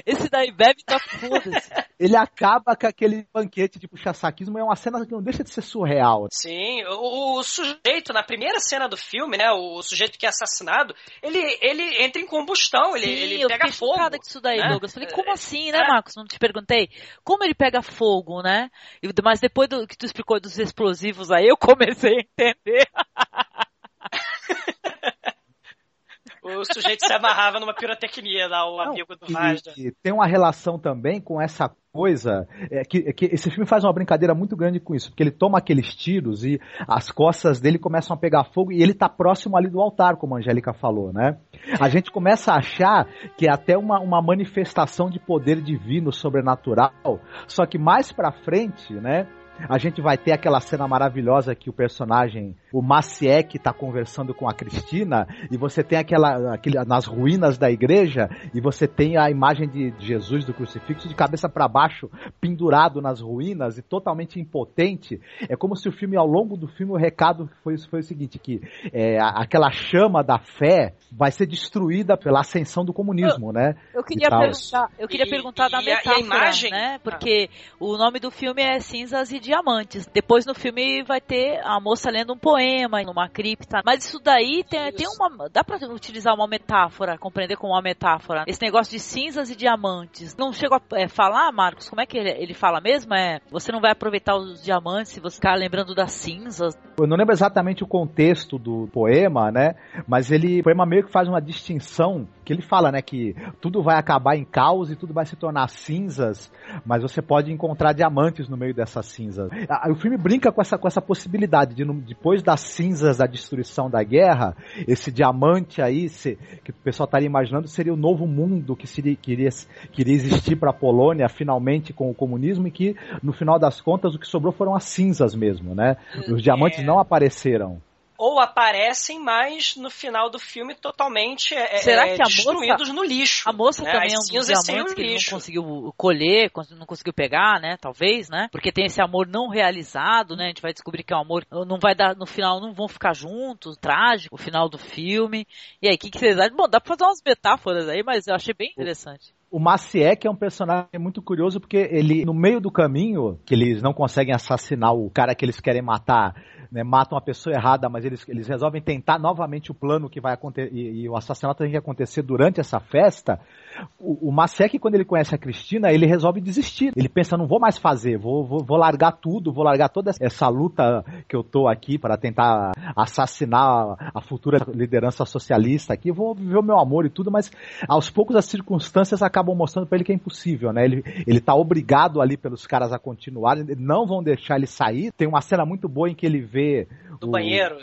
Esse daí bebe e toca foda-se. Ele acaba com aquele banquete de puxa-saquismo é uma cena que não deixa de ser surreal. Sim, o, o, sujeito, na primeira cena do filme, né, o sujeito que é assassinado, ele, ele entra em combustão, ele, Sim, ele pega eu fogo. Eu disso daí, né? Douglas. Falei, como assim, né, é. Marcos? Não te perguntei. Como ele pega fogo, né? Mas depois do que tu explicou dos explosivos aí, eu comecei a entender. o sujeito se amarrava numa pirotecnia lá, o Não, amigo do Vazda. Tem uma relação também com essa coisa é que, é que, esse filme faz uma brincadeira muito grande com isso, porque ele toma aqueles tiros e as costas dele começam a pegar fogo e ele tá próximo ali do altar, como a Angélica falou, né? A gente começa a achar que é até uma, uma manifestação de poder divino sobrenatural, só que mais pra frente, né? A gente vai ter aquela cena maravilhosa que o personagem, o Maciek, está conversando com a Cristina, e você tem aquela, aquele, nas ruínas da igreja, e você tem a imagem de Jesus do crucifixo de cabeça para baixo, pendurado nas ruínas e totalmente impotente. É como se o filme, ao longo do filme, o recado foi, foi o seguinte: que é, aquela chama da fé vai ser destruída pela ascensão do comunismo, eu, né? Eu queria perguntar, eu queria e, perguntar e, da metáfora, a, a imagem... né? Porque o nome do filme é Cinzas e diamantes. Depois no filme vai ter a moça lendo um poema numa cripta. Mas isso daí tem, tem uma. Dá pra utilizar uma metáfora, compreender como uma metáfora. Esse negócio de cinzas e diamantes. Não chego a é, falar, Marcos, como é que ele, ele fala mesmo? É você não vai aproveitar os diamantes se você ficar lembrando das cinzas. Eu não lembro exatamente o contexto do poema, né? Mas ele. O poema meio que faz uma distinção que ele fala, né, que tudo vai acabar em caos e tudo vai se tornar cinzas, mas você pode encontrar diamantes no meio dessas cinzas. O filme brinca com essa, com essa possibilidade de, depois das cinzas da destruição da guerra, esse diamante aí, se, que o pessoal estaria imaginando, seria o novo mundo que seria, queria, queria existir para a Polônia, finalmente, com o comunismo, e que, no final das contas, o que sobrou foram as cinzas mesmo, né? Os diamantes é. não apareceram ou aparecem, mas no final do filme totalmente é, Será é, que a destruídos moça, no lixo. A moça né? também As é um o que não conseguiu colher, não conseguiu pegar, né? Talvez, né? Porque tem esse amor não realizado, né? A gente vai descobrir que é um amor não vai dar no final, não vão ficar juntos, trágico, o final do filme. E aí, o que, que vocês acham? Bom, dá pra fazer umas metáforas aí, mas eu achei bem interessante. O Maciek é um personagem muito curioso porque ele, no meio do caminho, que eles não conseguem assassinar o cara que eles querem matar, né, matam a pessoa errada, mas eles, eles resolvem tentar novamente o plano que vai acontecer, e, e, o assassinato tem que acontecer durante essa festa. O, o Maciek, quando ele conhece a Cristina, ele resolve desistir. Ele pensa, não vou mais fazer, vou, vou, vou largar tudo, vou largar toda essa luta que eu tô aqui para tentar assassinar a futura liderança socialista aqui, vou viver o meu amor e tudo, mas aos poucos as circunstâncias acabam mostrando para ele que é impossível, né? Ele, ele tá obrigado ali pelos caras a continuar, não vão deixar ele sair. Tem uma cena muito boa em que ele vê do o, banheiro.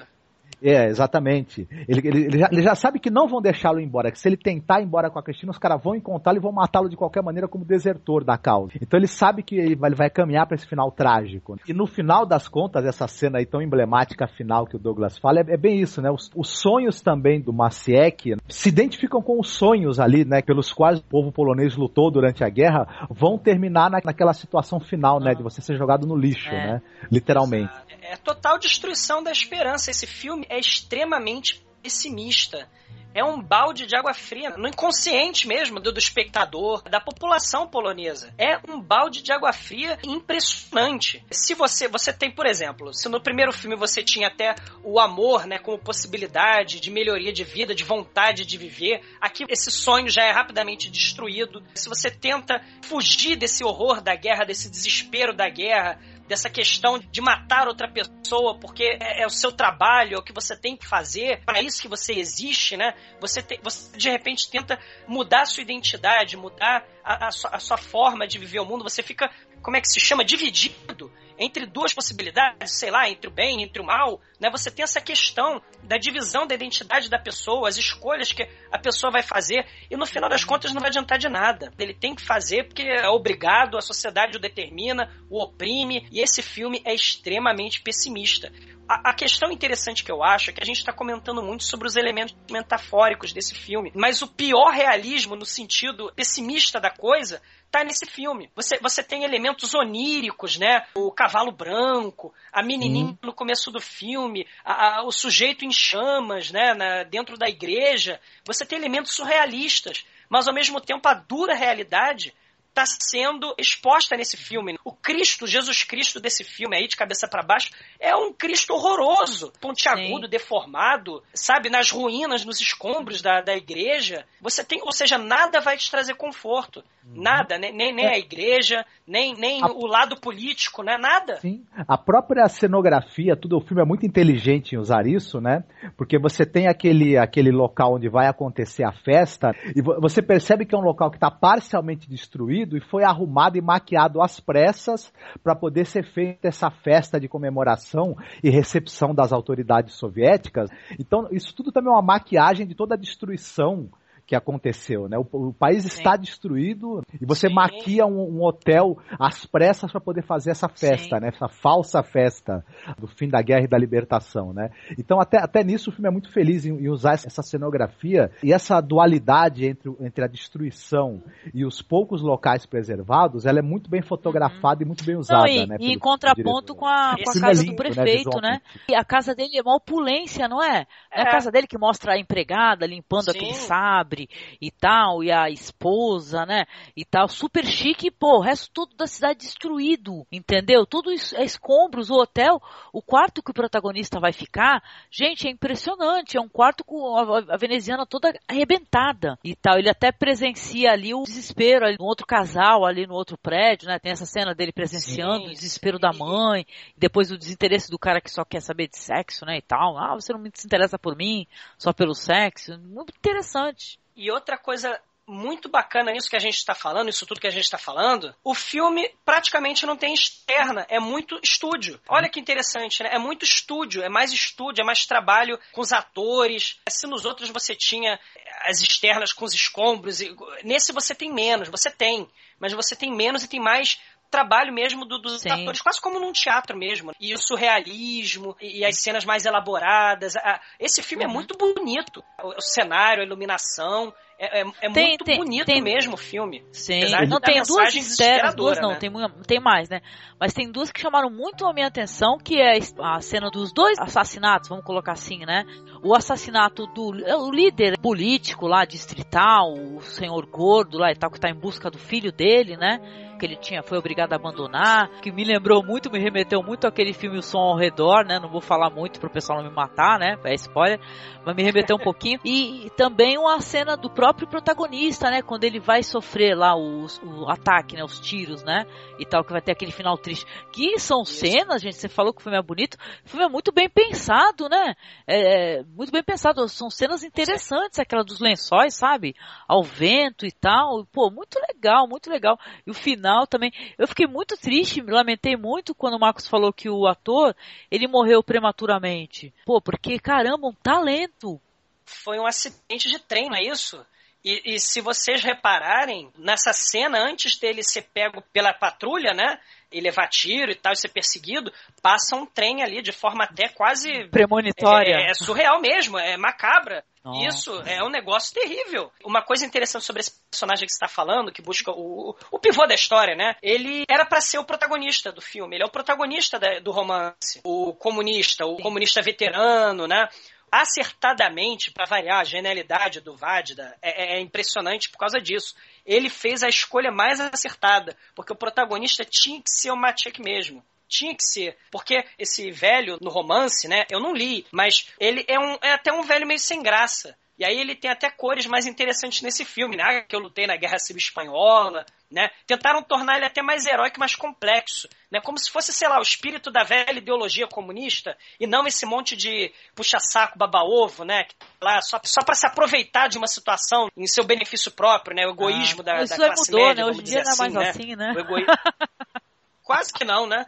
É, exatamente. Ele, ele, ele, já, ele, já, sabe que não vão deixá-lo embora, que se ele tentar ir embora com a Cristina, os caras vão encontrá-lo e vão matá-lo de qualquer maneira como desertor da causa. Então ele sabe que ele vai, ele vai caminhar para esse final trágico. E no final das contas, essa cena aí tão emblemática final que o Douglas fala, é, é bem isso, né? Os, os, sonhos também do Maciek se identificam com os sonhos ali, né? Pelos quais o povo polonês lutou durante a guerra, vão terminar na, naquela situação final, né? De você ser jogado no lixo, é. né? Literalmente. É total destruição da esperança. Esse filme é extremamente pessimista. É um balde de água fria no inconsciente mesmo do, do, espectador, da população polonesa. É um balde de água fria impressionante. Se você você tem, por exemplo, se no primeiro filme você tinha até o amor, né, como possibilidade de melhoria de vida, de vontade de viver, aqui esse sonho já é rapidamente destruído. Se você tenta fugir desse horror da guerra, desse desespero da guerra, dessa questão de matar outra pessoa porque é, é, o seu trabalho, é o que você tem que fazer, para isso que você existe, né? Você, te, você de repente tenta mudar a sua identidade, mudar a, a, sua, a sua forma de viver o mundo, você fica, como é que se chama? Dividido entre duas possibilidades, sei lá, entre o bem, entre o mal, né? Você tem essa questão da divisão da identidade da pessoa, as escolhas que a pessoa vai fazer, e no final das contas não vai adiantar de nada. Ele tem que fazer porque é obrigado, a sociedade o determina, o oprime, e esse filme é extremamente pessimista. A, a questão interessante que eu acho é que a gente está comentando muito sobre os elementos metafóricos desse filme, mas o pior realismo, no sentido pessimista da coisa, tá nesse filme. Você, você tem elementos oníricos, né? O cavalo branco, a menininha hum. no começo do filme, a, a, o sujeito em chamas, né? Na, dentro da igreja. Você tem elementos surrealistas, mas ao mesmo tempo a dura realidade está sendo exposta nesse filme. O Cristo, Jesus Cristo desse filme aí, de cabeça para baixo, é um Cristo horroroso, pontiagudo, Sim. deformado, sabe, nas ruínas, nos escombros da, da igreja. Você tem, ou seja, nada vai te trazer conforto. Uhum. Nada, nem, nem, nem é. a igreja, nem, nem a... o lado político, né? Nada. Sim. A própria cenografia, tudo, o filme é muito inteligente em usar isso, né? Porque você tem aquele, aquele local onde vai acontecer a festa, e você percebe que é um local que está parcialmente destruído e foi arrumado e maquiado às pressas para poder ser feita essa festa de comemoração e recepção das autoridades soviéticas. Então, isso tudo também é uma maquiagem de toda a destruição que aconteceu, né? O, o país Sim. está destruído e você Sim. maquia um, um, hotel às pressas para poder fazer essa festa, Sim. né? Essa falsa festa do fim da guerra e da libertação, né? Então até, até nisso o filme é muito feliz em, em usar essa cenografia e essa dualidade entre, entre a destruição e os poucos locais preservados, ela é muito bem fotografada uhum. e muito bem usada, não, e, né? E em contraponto com a, com a casa é lindo, do prefeito, né? né? E a casa dele é uma opulência, não é? É, é a casa dele que mostra a empregada limpando aquele sabre e tal, e a esposa, né? E tal, super chique, e, pô, o resto todo da cidade destruído, entendeu? Tudo isso é escombros, o hotel, o quarto que o protagonista vai ficar, gente, é impressionante, é um quarto com a, a veneziana toda arrebentada e tal. Ele até presencia ali o desespero ali no outro casal, ali no outro prédio, né? Tem essa cena dele presenciando sim, o desespero sim. da mãe, depois o desinteresse do cara que só quer saber de sexo, né? E tal. Ah, você não me se interessa por mim, só pelo sexo. Muito interessante. E outra coisa muito bacana nisso que a gente está falando, isso tudo que a gente está falando, o filme praticamente não tem externa, é muito estúdio. Olha que interessante, né? É muito estúdio, é mais estúdio, é mais trabalho com os atores. Se nos outros você tinha as externas com os escombros, nesse você tem menos, você tem, mas você tem menos e tem mais trabalho mesmo do, dos Sim. atores, quase como num teatro mesmo. E o surrealismo, e, e as cenas mais elaboradas. A, esse filme é uhum. é muito bonito. O, o cenário, a iluminação. É, é, é tem, muito tem, bonito tem, mesmo o filme. Sim, não tem duas externas, duas não, né? tem, tem mais, né? Mas tem duas que chamaram muito a minha atenção, que é a cena dos dois assassinatos, vamos colocar assim, né? O assassinato do é o líder político lá, distrital, o senhor gordo lá e tal, que tá em busca do filho dele, né? Que ele tinha, foi obrigado a abandonar, que me lembrou muito, me remeteu muito àquele filme O Som ao Redor, né? Não vou falar muito pro pessoal não me matar, né? É spoiler, mas me remeteu um pouquinho. E, e também uma cena do próprio protagonista, né? Quando ele vai sofrer lá o, o ataque, né? Os tiros, né? E tal, que vai ter aquele final triste. Que são Isso. cenas, gente, você falou que o filme é bonito. O filme é muito bem pensado, né? É, muito bem pensado. São cenas interessantes, aquela dos lençóis, sabe? Ao vento e tal. Pô, muito legal, muito legal. E o final também. Eu fiquei muito triste, me lamentei muito quando o Marcos falou que o ator, ele morreu prematuramente. Pô, porque caramba, um talento. Foi um acidente de trem, não é isso? E, e, se vocês repararem, nessa cena, antes dele ser pego pela patrulha, né? E levar tiro e tal, e ser perseguido, passa um trem ali de forma até quase. Premonitória. É, é surreal mesmo, é macabra. Nossa. Isso é um negócio terrível. Uma coisa interessante sobre esse personagem que você está falando, que busca o, o pivô da história, né? Ele era para ser o protagonista do filme. Ele é o protagonista da, do romance. O comunista, o comunista veterano, né? Acertadamente, para variar a genialidade do Vadda, é, é, é, impressionante por causa disso. Ele fez a escolha mais acertada, porque o protagonista tinha que ser o Maciek mesmo. Tinha que ser. Porque esse velho no romance, né? Eu não li, mas ele é, um, é até um velho meio sem graça. E aí ele tem até cores mais interessantes nesse filme, né? Que eu lutei na Guerra Civil Espanhola, né? Tentaram tornar ele até mais heróico, mais complexo, né? Como se fosse, sei lá, o espírito da velha ideologia comunista e não esse monte de puxa-saco, baba-ovo, né? Que tá lá só, só para se aproveitar de uma situação em seu benefício próprio, né? O egoísmo ah, da, da classe mudou, média, né? Hoje em dia não é mais assim, né? assim, né? Egoí... Quase que não, né?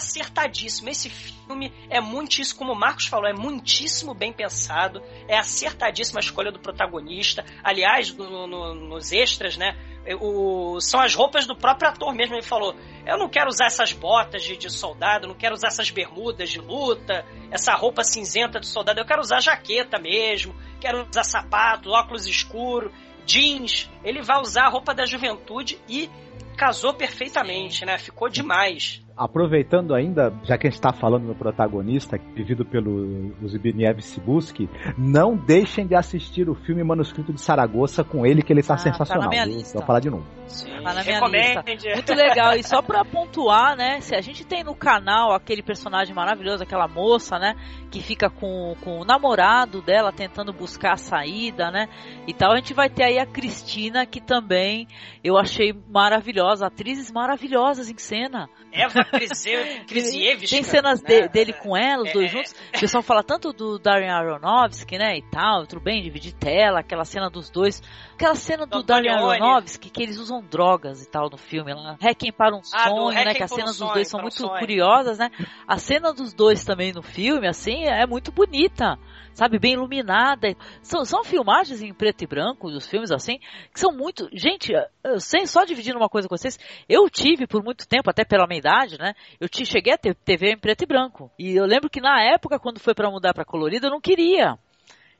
Acertadíssimo. Esse filme é muitíssimo, como o Marcos falou, é muitíssimo bem pensado. É acertadíssima a escolha do protagonista. Aliás, no, no, nos extras, né? O, são as roupas do próprio ator mesmo. Ele falou: Eu não quero usar essas botas de, de soldado, não quero usar essas bermudas de luta, essa roupa cinzenta de soldado. Eu quero usar jaqueta mesmo, quero usar sapato, óculos escuro, jeans. Ele vai usar a roupa da juventude e casou perfeitamente, né? Ficou demais aproveitando ainda, já que a gente está falando no protagonista, vivido pelo Zbigniew Sibuski, não deixem de assistir o filme Manuscrito de Saragossa com ele, que ele está ah, sensacional. Tá na minha lista. Vou falar de novo. Sim, tá na minha lista. Muito legal. E só para pontuar, né, se a gente tem no canal aquele personagem maravilhoso, aquela moça, né, que fica com, com o namorado dela tentando buscar a saída, né, e tal, a gente vai ter aí a Cristina, que também eu achei maravilhosa, atrizes maravilhosas em cena. Eva Krisiewicz. Tem cenas né? de, dele com ela, os dois é, juntos. O pessoal fala tanto do Darren Aronofsky, né, e tal, tudo bem, dividir tela, aquela cena dos dois. Aquela cena do, do Darren Aronofsky, que eles usam drogas e tal no filme lá. Requiem para um ah, sonho, né, que as cenas dos dois são muito curiosas, né. A cena dos dois também no filme, assim, é muito bonita sabe, bem iluminada. São, são filmagens em preto e branco dos filmes assim, que são muito. Gente, sem só dividir uma coisa com vocês, eu tive por muito tempo, até pela minha idade, né? Eu te, cheguei a ter TV em preto e branco. E eu lembro que na época, quando foi para mudar para colorido, eu não queria.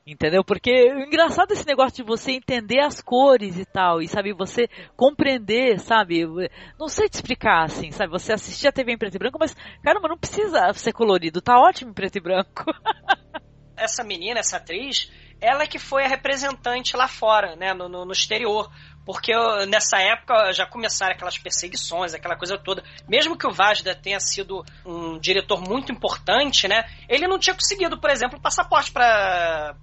Entendeu? Porque o engraçado é esse negócio de você entender as cores e tal, e sabe, você compreender, sabe? Não sei te explicar assim, sabe? Você assistir a TV em preto e branco, mas caramba, não precisa ser colorido, tá ótimo em preto e branco. essa menina, essa atriz, ela que foi a representante lá fora, né, no, no, no exterior. Porque eu, nessa época já começaram aquelas perseguições, aquela coisa toda. Mesmo que o Vajda tenha sido um diretor muito importante, né? Ele não tinha conseguido, por exemplo, passaporte para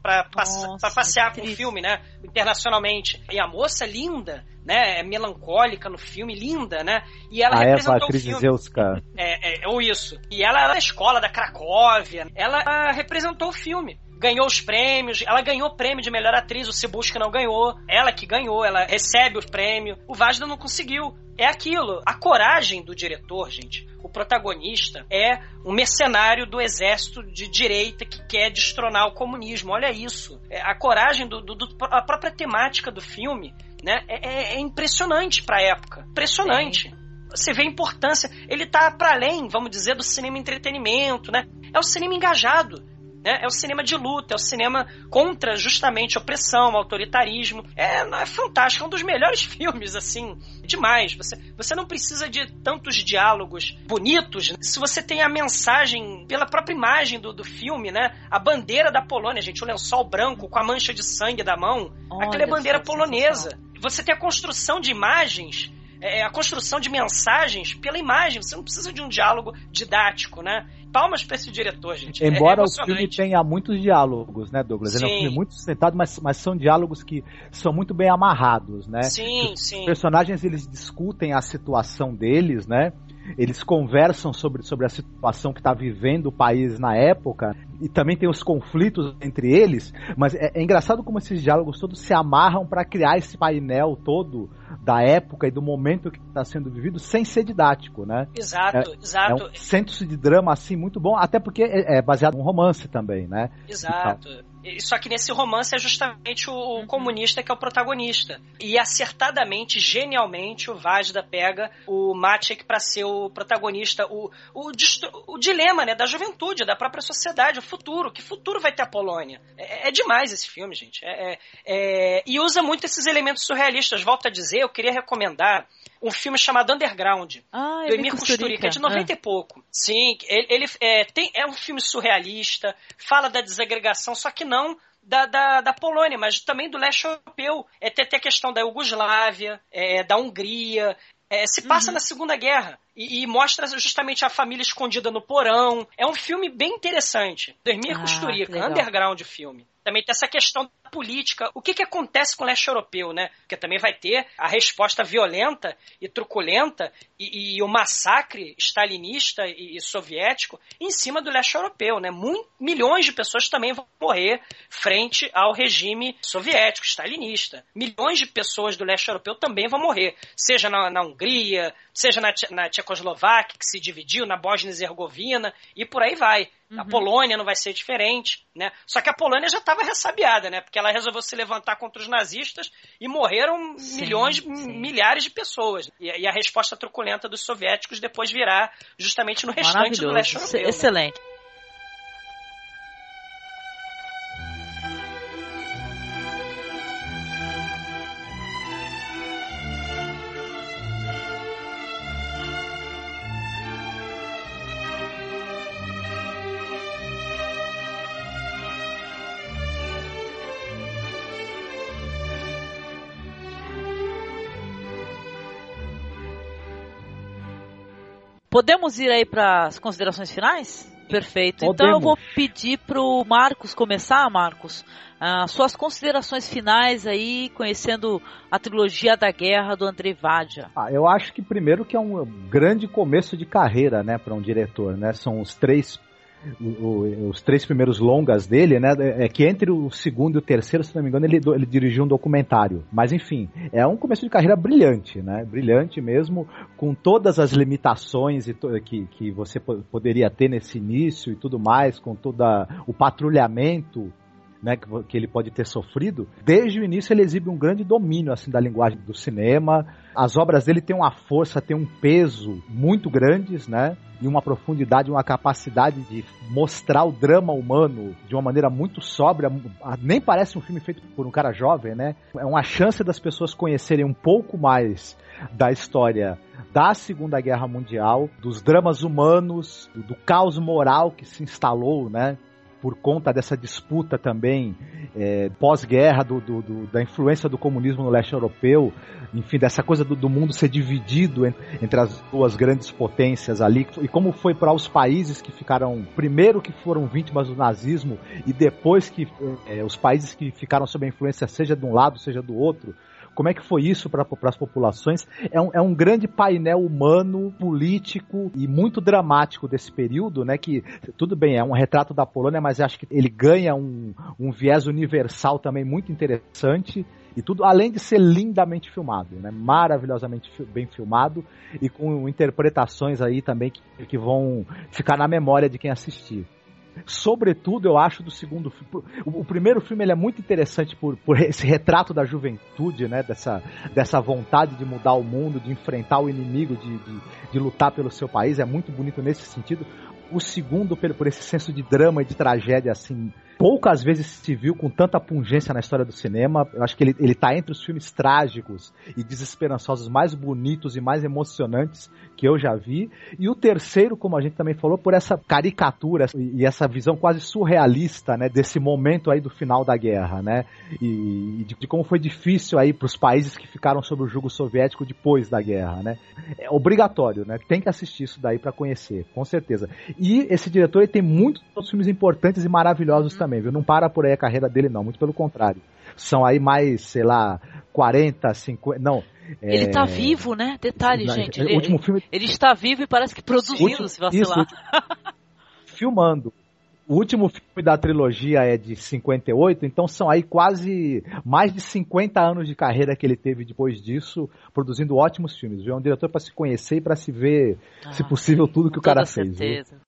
passear com o filme, né? Internacionalmente. E a moça linda, né? É melancólica no filme, linda, né? E ela a representou Eva o filme. Krzyzewska. É, é, ou isso. E ela era da escola da Cracóvia. Ela representou o filme ganhou os prêmios, ela ganhou o prêmio de melhor atriz, o Cibusca não ganhou, ela que ganhou, ela recebe o prêmio, o Vajda não conseguiu. É aquilo, a coragem do diretor, gente. O protagonista é um mercenário do exército de direita que quer destronar o comunismo. Olha isso. É, a coragem do, do, do, a própria temática do filme, né, é, é, é impressionante para a época. Impressionante. Sim você vê a importância. Ele tá para além, vamos dizer, do cinema entretenimento, né? É o cinema engajado. Né? É o cinema de luta, é o cinema contra justamente opressão, autoritarismo. É, é fantástico, é um dos melhores filmes, assim, demais. Você, você não precisa de tantos diálogos bonitos se você tem a mensagem pela própria imagem do, do filme, né? A bandeira da Polônia, gente, o lençol branco com a mancha de sangue da mão, Olha, aquela é bandeira polonesa. Você tem a construção de imagens é, a construção de mensagens pela imagem. Você não precisa de um diálogo didático, né? Palmas pra esse diretor, gente. É Embora é o filme tenha muitos diálogos, né, Douglas? Sim. Ele é um filme muito sustentado, mas, mas são diálogos que são muito bem amarrados, né? Sim, Os sim. Os personagens, eles discutem a situação deles, né? Eles conversam sobre, sobre a situação que está vivendo o país na época e também tem os conflitos entre eles, mas é, é engraçado como esses diálogos todos se amarram para criar esse painel todo da época e do momento que está sendo vivido sem ser didático, né? Exato, é, exato. É um centro de drama assim muito bom, até porque é, é baseado num romance também, né? Exato. Só que nesse romance é justamente o, o, comunista que é o protagonista. E acertadamente, genialmente, o Vajda pega o Maciek para ser o protagonista, o, o, o, dilema né, da juventude, da própria sociedade, o futuro. Que futuro vai ter a Polônia? É, é demais esse filme, gente. É, é, é e usa muito esses elementos surrealistas. Volto a dizer, eu queria recomendar um filme chamado Underground, ah, do Emir Kusturica, de 90 é. e pouco. Sim, ele, ele é, tem, é um filme surrealista, fala da desagregação, só que não da, da, da, Polônia, mas também do leste europeu. É, tem, tem a questão da Iugoslávia, é, da Hungria. É, se passa uhum. na Segunda Guerra e, e, mostra justamente a família escondida no porão. É um filme bem interessante. Do Emir ah, Kusturica, underground filme. Também tem essa questão política, o que, que acontece com o leste europeu, né? Porque também vai ter a resposta violenta e truculenta e, e o massacre stalinista e, e, soviético em cima do leste europeu, né? Muito, milhões de pessoas também vão morrer frente ao regime soviético, stalinista. Milhões de pessoas do leste europeu também vão morrer, seja na, na Hungria, seja na, na Tchecoslováquia, que se dividiu, na Bósnia e Herzegovina, e por aí vai. Uhum. A Polônia não vai ser diferente, né? Só que a Polônia já estava ressabiada, né? Porque ela resolveu se levantar contra os nazistas e morreram sim, milhões, sim. milhares de pessoas. E, e, a resposta truculenta dos soviéticos depois virá justamente no restante do leste europeu. Excelente. Né? Podemos ir aí para as considerações finais? Perfeito. Podemos. Então eu vou pedir pro Marcos começar, Marcos. Uh, suas considerações finais aí, conhecendo a trilogia da guerra do Andrei Vadia. Ah, eu acho que primeiro que é um grande começo de carreira, né, para um diretor, né? São os três o, os três primeiros longas dele, né? É que entre o segundo e o terceiro, se não me engano, ele, ele dirigiu um documentário. Mas enfim, é um começo de carreira brilhante, né? Brilhante mesmo, com todas as limitações e que, que você poderia ter nesse início e tudo mais, com todo o patrulhamento né, que, que, ele pode ter sofrido, desde o início ele exibe um grande domínio assim da linguagem do cinema. As obras dele têm uma força, têm um peso muito grandes, né? E uma profundidade, uma capacidade de mostrar o drama humano de uma maneira muito sóbria. Nem parece um filme feito por um cara jovem, né? É uma chance das pessoas conhecerem um pouco mais da história da Segunda Guerra Mundial, dos dramas humanos, do, do caos moral que se instalou, né? Por conta dessa disputa também é, pós-guerra, do, do, do, da influência do comunismo no leste europeu, enfim, dessa coisa do, do mundo ser dividido entre, entre as duas grandes potências ali, e como foi para os países que ficaram, primeiro que foram vítimas do nazismo, e depois que é, os países que ficaram sob a influência, seja de um lado, seja do outro, como é que foi isso para as populações. É um, é um grande painel humano, político e muito dramático desse período, né? Que tudo bem, é um retrato da Polônia, mas acho que ele ganha um, um viés universal também muito interessante e tudo além de ser lindamente filmado, né? Maravilhosamente bem filmado e com interpretações aí também que, que vão ficar na memória de quem assistir. Sobretudo, eu acho do segundo. O, o, primeiro filme ele é muito interessante por, por esse retrato da juventude, né? Dessa, dessa vontade de mudar o mundo, de enfrentar o inimigo, de, de, de lutar pelo seu país. É muito bonito nesse sentido. O segundo, por, por esse senso de drama e de tragédia, assim, poucas vezes se viu com tanta pungência na história do cinema. Eu acho que ele, ele tá entre os filmes trágicos e desesperançosos mais bonitos e mais emocionantes que eu já vi. E o terceiro, como a gente também falou, por essa caricatura e essa visão quase surrealista, né, desse momento aí do final da guerra, né? E, de, de como foi difícil aí para os países que ficaram sob o jugo soviético depois da guerra, né? É obrigatório, né? Tem que assistir isso daí para conhecer, com certeza. E esse diretor ele tem muitos filmes importantes e maravilhosos também também, viu? Não para por aí a carreira dele, não. Muito pelo contrário. São aí mais, sei lá, 40, 50. Não. Ele está é... vivo, né? Detalhe, gente. Ele, último filme... ele está vivo e parece que produzindo, último, se vacilar. Isso, filmando. O último filme da trilogia é de 58, então são aí quase mais de 50 anos de carreira que ele teve depois disso, produzindo ótimos filmes. Viu? É um diretor para se conhecer e para se ver, ah, se possível, tudo que o cara fez. Certeza. Viu?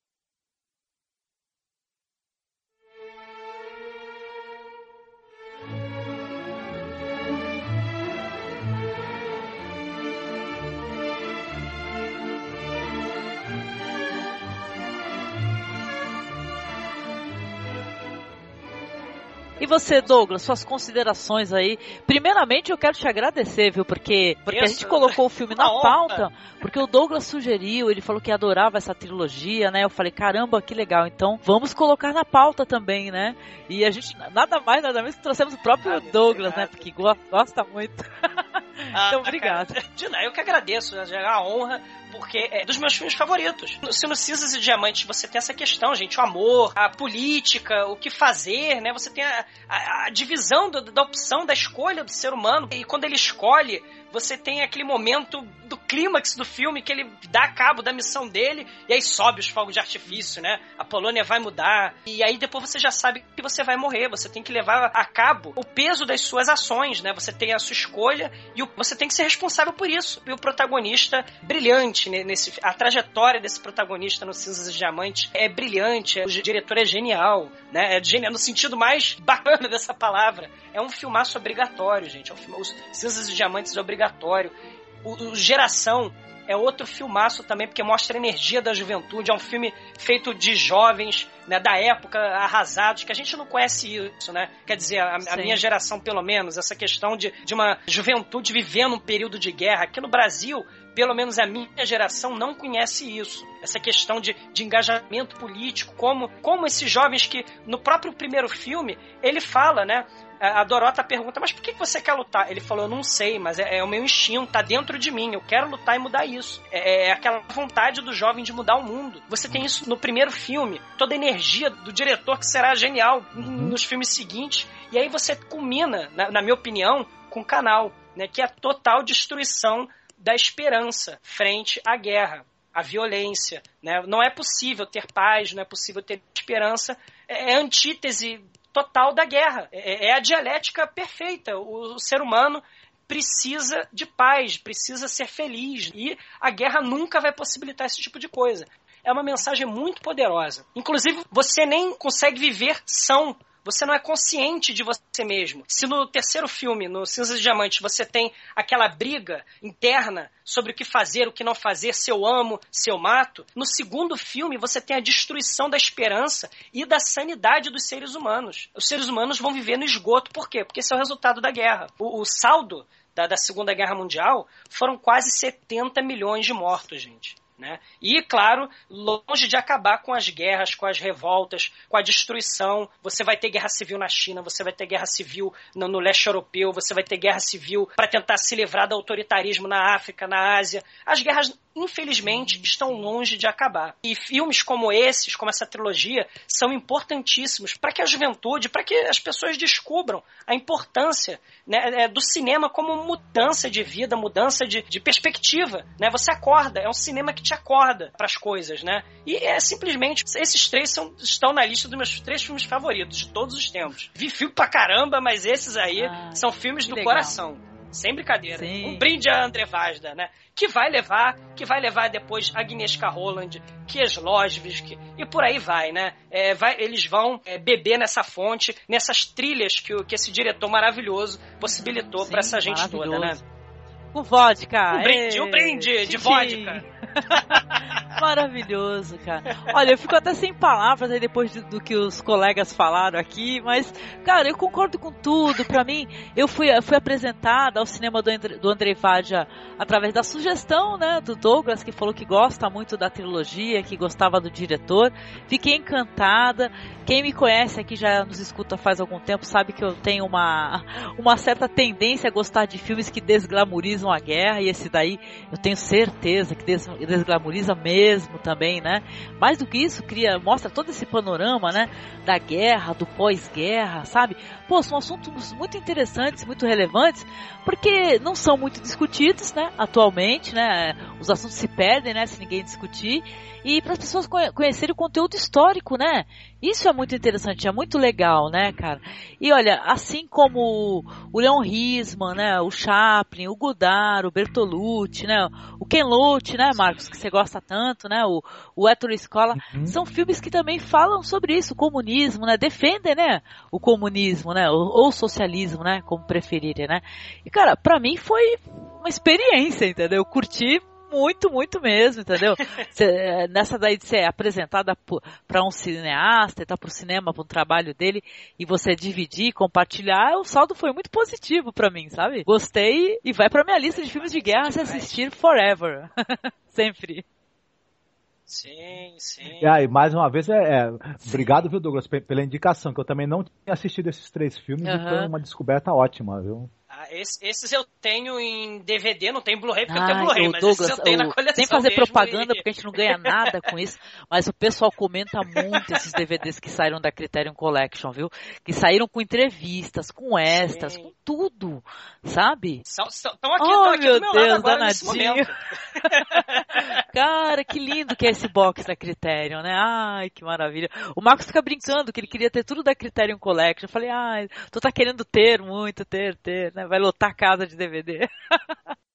E você, Douglas, suas considerações aí. Primeiramente, eu quero te agradecer, viu? Porque, porque a gente colocou o filme na pauta, porque o Douglas sugeriu, ele falou que adorava essa trilogia, né? Eu falei, caramba, que legal. Então, vamos colocar na pauta também, né? E a gente, nada mais, nada menos que trouxemos o próprio ah, Douglas, né? Porque gosta muito. Ah, então, obrigado. Dina, eu que agradeço, é uma honra, porque é dos meus filmes favoritos. Se no Cinzas e Diamantes você tem essa questão, gente, o amor, a política, o que fazer, né? Você tem a, a, a divisão do, da opção, da escolha do ser humano. E quando ele escolhe, você tem aquele momento do clímax do filme que ele dá cabo da missão dele e aí sobe os fogos de artifício, né? A Polônia vai mudar e aí depois você já sabe que você vai morrer. Você tem que levar a cabo o peso das suas ações, né? Você tem a sua escolha e você tem que ser responsável por isso. E o protagonista brilhante nesse a trajetória desse protagonista no Cinzas e Diamantes é brilhante. O diretor é genial, né? É genial no sentido mais bacana dessa palavra. É um filmaço obrigatório, gente. É um filme, os Cinzas e Diamantes é obrigatório. O, o Geração é outro filmaço também, porque mostra a energia da juventude. É um filme feito de jovens, né, da época, arrasados, que a gente não conhece isso, né? Quer dizer, a, a minha geração, pelo menos, essa questão de, de uma juventude vivendo um período de guerra. Aqui no Brasil, pelo menos a minha geração não conhece isso. Essa questão de, de engajamento político, como, como esses jovens que, no próprio primeiro filme, ele fala, né? A Dorota pergunta, mas por que você quer lutar? Ele falou, eu não sei, mas é, é o meu instinto, tá dentro de mim, eu quero lutar e mudar isso. É, é, aquela vontade do jovem de mudar o mundo. Você tem isso no primeiro filme, toda a energia do diretor que será genial uhum. nos filmes seguintes, e aí você culmina, na, na minha opinião, com o canal, né, que é a total destruição da esperança frente à guerra, à violência. Né? Não é possível ter paz, não é possível ter esperança. É, é antítese total da guerra. É, é a dialética perfeita. O ser humano precisa de paz, precisa ser feliz. E a guerra nunca vai possibilitar esse tipo de coisa. É uma mensagem muito poderosa. Inclusive, você nem consegue viver são você não é consciente de você mesmo. Se no terceiro filme, no Cinzas e Diamantes, você tem aquela briga interna sobre o que fazer, o que não fazer, se eu amo, se eu mato, no segundo filme você tem a destruição da esperança e da sanidade dos seres humanos. Os seres humanos vão viver no esgoto, por quê? Porque esse é o resultado da guerra. O, o saldo da, da Segunda Guerra Mundial foram quase 70 milhões de mortos, gente. Né? E, claro, longe de acabar com as guerras, com as revoltas, com a destruição. Você vai ter guerra civil na China, você vai ter guerra civil no, no leste europeu, você vai ter guerra civil para tentar se livrar do autoritarismo na África, na Ásia. As guerras infelizmente, estão longe de acabar. E filmes como esses, como essa trilogia, são importantíssimos para que a juventude, para que as pessoas descubram a importância né, é, do cinema como mudança de vida, mudança de, de perspectiva. Né? Você acorda, é um cinema que te acorda para as coisas. Né? E é simplesmente, esses três são, estão na lista dos meus três filmes favoritos de todos os tempos. Vi filme pra caramba, mas esses aí ah, são filmes do legal. coração. Sem brincadeira. Sim. Um brinde a André Vazda, né? Que vai levar, que vai levar depois Agnieszka Holland, Kieslowski e por aí vai, né? É, vai, eles vão é, beber nessa fonte, nessas trilhas que, que esse diretor maravilhoso possibilitou para essa gente toda, né? Com vodka. Um brinde, um brinde de vodka. Maravilhoso, cara. Olha, eu fico até sem palavras aí depois do, do, que os colegas falaram aqui, mas, cara, eu concordo com tudo. Para mim, eu fui, fui apresentada ao cinema do, André, do Andrei Vadia através da sugestão, né, do Douglas, que falou que gosta muito da trilogia, que gostava do diretor. Fiquei encantada. Quem me conhece aqui já nos escuta faz algum tempo sabe que eu tenho uma, uma certa tendência a gostar de filmes que desglamorizam a guerra, e esse daí eu tenho certeza que des, desglamoriza mesmo também, né? Mais do que isso, cria, mostra todo esse panorama, né? Da guerra, do pós-guerra, sabe? Pô, são assuntos muito interessantes, muito relevantes, porque não são muito discutidos, né? Atualmente, né? Os assuntos se perdem, né? Se ninguém discutir e para as pessoas conhecerem o conteúdo histórico, né? Isso é muito interessante, é muito legal, né, cara? E olha, assim como o Leon Risman, né, o Chaplin, o Godard, o Bertolucci, né, o Ken Loach, né, Marcos, que você gosta tanto, né, o, o Ettore Scola, uhum. são filmes que também falam sobre isso, o comunismo, né, defendem, né, o comunismo, né, ou, ou socialismo, né, como preferirem, né? E cara, para mim foi uma experiência, entendeu? Eu curti muito, muito mesmo, entendeu? Cê, nessa daí de ser apresentada para um cineasta, tá pro cinema, para um trabalho dele, e você dividir, compartilhar, o saldo foi muito positivo para mim, sabe? Gostei e vai para minha lista de filmes de guerra se assistir forever. Sempre. Sim, sim. E aí, mais uma vez, é, é obrigado, viu, Douglas, pela indicação, que eu também não tinha assistido esses três filmes uhum. e foi uma descoberta ótima, viu? Esses eu tenho em DVD, não tem Blu-ray porque ah, eu tenho Blu-ray, mas Douglas, esses eu tenho na coleção. Sem fazer propaganda, e... porque a gente não ganha nada com isso, mas o pessoal comenta muito esses DVDs que saíram da Criterion Collection, viu? Que saíram com entrevistas, com extras, Sim. com tudo, sabe? Estão aqui, oh, aqui meu, meu Deus, danadinho. Cara, que lindo que é esse box da Criterion, né? Ai, que maravilha. O Marcos fica brincando que ele queria ter tudo da Criterion Collection. Eu falei, ai, tu tá querendo ter muito, ter, ter, né? Vai lotar a casa de DVD.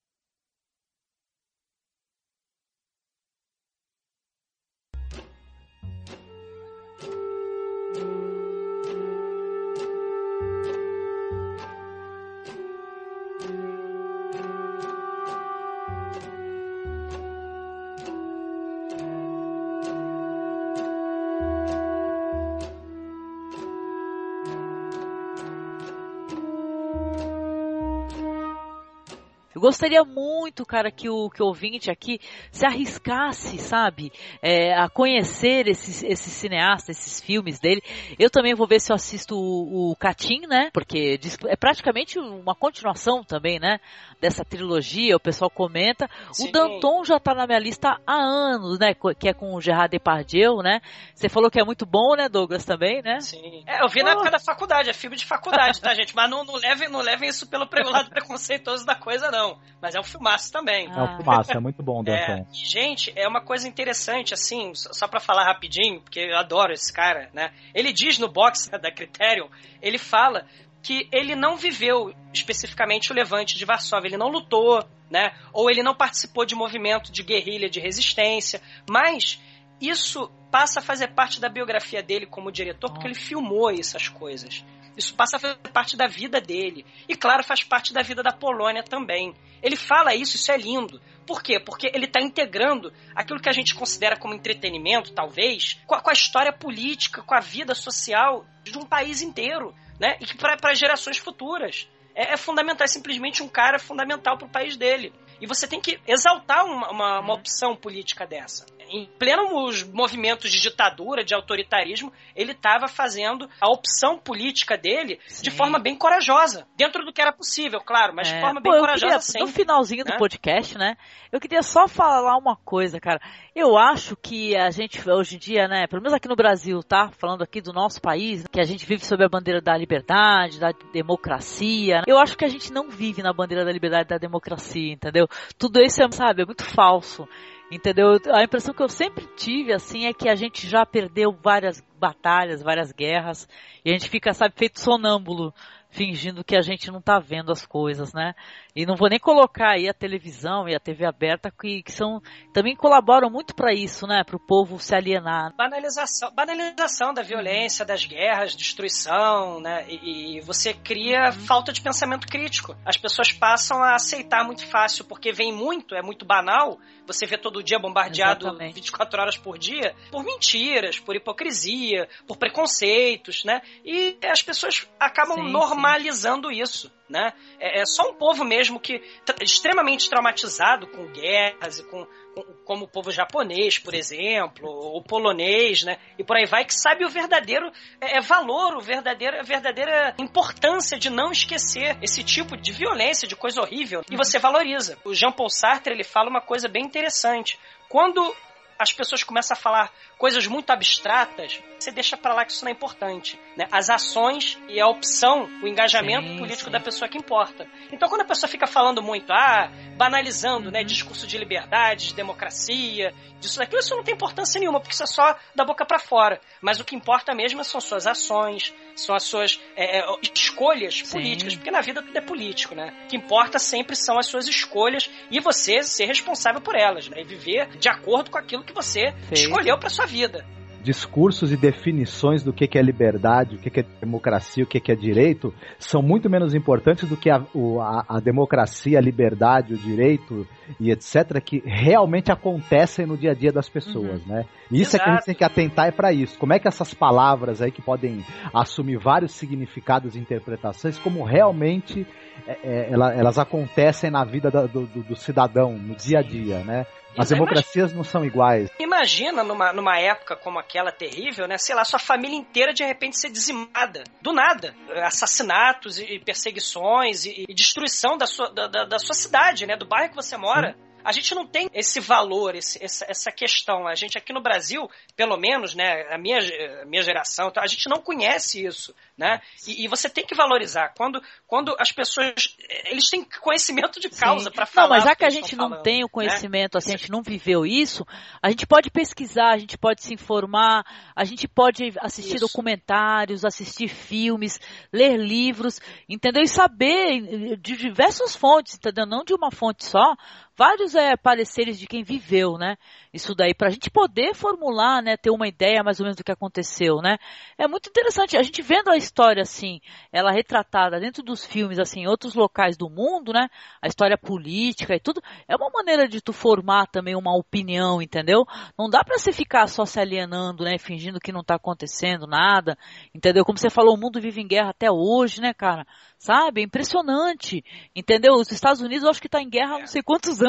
gostaria muito, cara, que o, que o ouvinte aqui se arriscasse, sabe, é, a conhecer esses, esses cineastas, esses filmes dele. Eu também vou ver se eu assisto o, o Catim, né? Porque é praticamente uma continuação também, né? Dessa trilogia, o pessoal comenta. Sim. O Danton já tá na minha lista há anos, né? Que é com o Gerard Depardieu, né? Você falou que é muito bom, né, Douglas, também, né? Sim. É, eu vi oh. na época da faculdade, é filme de faculdade, tá, gente? Mas não, não, levem, não levem isso pelo lado preconceituoso da coisa, não mas é um filmaço também. É um filmaço, é muito bom, é, e, gente, é uma coisa interessante, assim, só para falar rapidinho, porque eu adoro esse cara, né? Ele diz no box da Criterion, ele fala que ele não viveu especificamente o levante de Varsóvia, ele não lutou, né? Ou ele não participou de movimento de guerrilha, de resistência, mas isso passa a fazer parte da biografia dele como diretor, porque ele filmou essas coisas. Isso passa a fazer parte da vida dele. E, claro, faz parte da vida da Polônia também. Ele fala isso, isso é lindo. Por quê? Porque ele está integrando aquilo que a gente considera como entretenimento, talvez, com a, com a história política, com a vida social de um país inteiro, né? E para gerações futuras. É, é fundamental, é simplesmente um cara fundamental para o país dele. E você tem que exaltar uma, uma, uma opção política dessa. Em plenos movimentos de ditadura, de autoritarismo, ele estava fazendo a opção política dele Sim. de forma bem corajosa. Dentro do que era possível, claro, mas é. de forma bem Pô, corajosa queria, sempre. No finalzinho do né? podcast, né? Eu queria só falar uma coisa, cara. Eu acho que a gente, hoje em dia, né, pelo menos aqui no Brasil, tá? Falando aqui do nosso país, que a gente vive sob a bandeira da liberdade, da democracia. Eu acho que a gente não vive na bandeira da liberdade e da democracia, entendeu? Tudo isso, é, sabe, é muito falso. Entendeu? A impressão que eu sempre tive, assim, é que a gente já perdeu várias batalhas, várias guerras, e a gente fica, sabe, feito sonâmbulo fingindo que a gente não está vendo as coisas, né? E não vou nem colocar aí a televisão e a TV aberta que, que são também colaboram muito para isso, né? Para o povo se alienar. Banalização, banalização da violência, das guerras, destruição, né? E, e você cria uhum. falta de pensamento crítico. As pessoas passam a aceitar muito fácil porque vem muito, é muito banal. Você vê todo dia bombardeado Exatamente. 24 horas por dia por mentiras, por hipocrisia, por preconceitos, né? E as pessoas acabam sim, normalizando sim. isso né? É, é, só um povo mesmo que extremamente traumatizado com guerras e com, com, como o povo japonês, por exemplo, o polonês, né? E por aí vai que sabe o verdadeiro é, é valor, o verdadeiro, a verdadeira importância de não esquecer esse tipo de violência, de coisa horrível e você valoriza. O Jean Paul Sartre ele fala uma coisa bem interessante. Quando as pessoas começam a falar coisas muito abstratas, você deixa para lá que isso não é importante. Né? As ações e a opção, o engajamento sim, político sim. da pessoa que importa. Então, quando a pessoa fica falando muito, ah, banalizando, né, uhum. discurso de liberdade, de democracia, disso daquilo, isso não tem importância nenhuma, porque isso é só da boca para fora. Mas o que importa mesmo são suas ações, são as suas é, é escolhas sim. políticas, porque na vida tudo é político, né? O que importa sempre são as suas escolhas e você ser responsável por elas, né? E viver de acordo com aquilo que você escolheu para sua vida discursos e definições do que, é liberdade, o que, é democracia, o que, é direito, são muito menos importantes do que a, a, a, democracia, a liberdade, o direito e etc., que realmente acontecem no dia a dia das pessoas, uhum. né? E isso Exato. é que a gente tem que atentar é para isso. Como é que essas palavras aí que podem assumir vários significados e interpretações, como realmente é, é, elas acontecem na vida do, do, do cidadão, no dia a dia, né? As democracias não são iguais. Imagina numa, numa época como aquela terrível, né? Sei lá, sua família inteira de repente ser dizimada. Do nada. Assassinatos e perseguições e, e destruição da sua, da, da, sua cidade, né? Do bairro que você mora. A gente não tem esse valor, esse, essa, essa, questão. A gente aqui no Brasil, pelo menos, né, a minha, a minha geração, então, a gente não conhece isso, né? E, e, você tem que valorizar. Quando, quando as pessoas, eles têm conhecimento de causa para falar. Não, mas já que, a gente não falando, tem o né? conhecimento, né? assim, a gente não viveu isso, a gente pode pesquisar, a gente pode se informar, a gente pode assistir isso. documentários, assistir filmes, ler livros, entendeu? E saber de diversas fontes, entendeu? Não de uma fonte só, vários é, pareceres de quem viveu, né? Isso daí, para a gente poder formular, né? Ter uma ideia mais ou menos do que aconteceu, né? É muito interessante. A gente vendo a história assim, ela retratada dentro dos filmes, assim, em outros locais do mundo, né? A história política e tudo, é uma maneira de tu formar também uma opinião, entendeu? Não dá para você ficar só se alienando, né? Fingindo que não tá acontecendo nada, entendeu? Como você falou, o mundo vive em guerra até hoje, né, cara? Sabe? É impressionante, entendeu? Os Estados Unidos eu acho que tá em guerra há não sei quantos anos,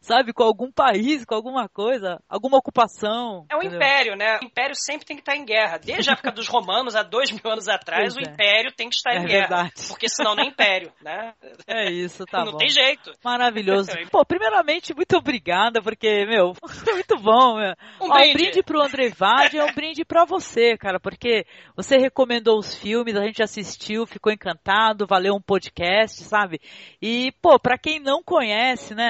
sabe? Com algum país, com alguma coisa, alguma ocupação. É um entendeu? império, né? O império sempre tem que estar em guerra. Desde a época dos romanos, há dois mil anos atrás, pois o é. império tem que estar é em guerra. Verdade. Porque senão não é império, né? É isso, tá não bom. tem jeito. Maravilhoso. Pô, primeiramente, muito obrigada, porque, meu, muito bom, meu. Um Ó, brinde. Um brinde pro André Vade é um brinde pra você, cara, porque você recomendou os filmes, a gente assistiu, ficou encantado, valeu um podcast, sabe? E, pô, pra quem não conhece, né,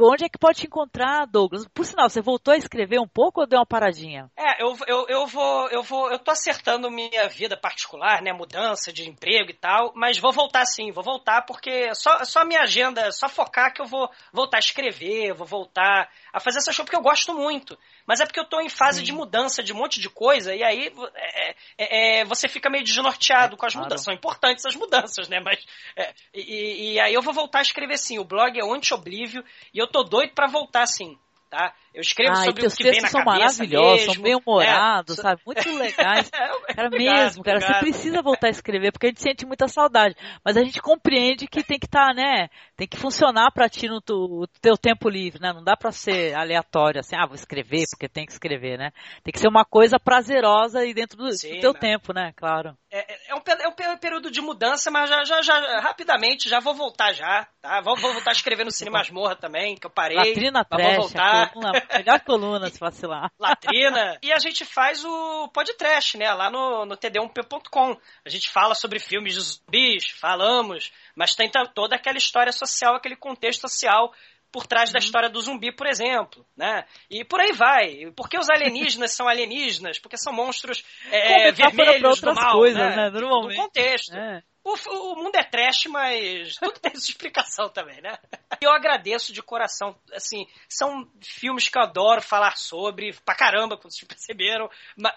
onde é que pode te encontrar, Douglas? Por sinal, você voltou a escrever um pouco ou deu uma paradinha? É, eu, eu, eu vou, eu vou, eu tô acertando minha vida particular, né, mudança de emprego e tal, mas vou voltar sim, vou voltar porque só, só minha agenda, só focar que eu vou voltar a escrever, vou voltar a fazer essa show porque eu gosto muito. Mas é porque eu tô em fase sim. de mudança de um monte de coisa e aí é, é, é, você fica meio desnorteado é, com as claro. mudanças. São importantes as mudanças, né, mas é, e, e, aí eu vou voltar a escrever sim. O blog é Anti-Oblívio e eu tô doido para voltar sim. Tá? Eu escrevo ah, sobre o que vem na são cabeça maravilhosos, mesmo, são bem humorados, é, sabe? Muito legais. é, cara, obrigado, mesmo, cara, obrigado. você precisa voltar a escrever, porque a gente sente muita saudade. Mas a gente compreende que tem que estar, tá, né? Tem que funcionar pra ti no tu, teu tempo livre, né? Não dá pra ser aleatório, assim, ah, vou escrever, porque tem que escrever, né? Tem que ser uma coisa prazerosa e dentro do, Sim, do teu né? tempo, né? Claro. É, é, um, é um período de mudança, mas já, já, já rapidamente já vou voltar já, tá? Vou, vou voltar a escrever no Cinema Masmorra também, que eu parei. Latrina Trash, vou voltar. Coluna, melhor coluna, se vacilar. Latrina. E a gente faz o podcast, né? Lá no, no td1p.com. A gente fala sobre filmes de zumbis, falamos, mas tem toda aquela história social, aquele contexto social por trás da história do zumbi, por exemplo, né? E por aí vai. Porque os alienígenas são alienígenas? Porque são monstros é, vermelhos do mal, coisas, né? né? Normalmente. Do contexto. É. O, o, mundo é trash, mas tudo tem sua explicação também, né? Eu agradeço de coração. Assim, são filmes que eu adoro falar sobre, pra caramba, como vocês perceberam.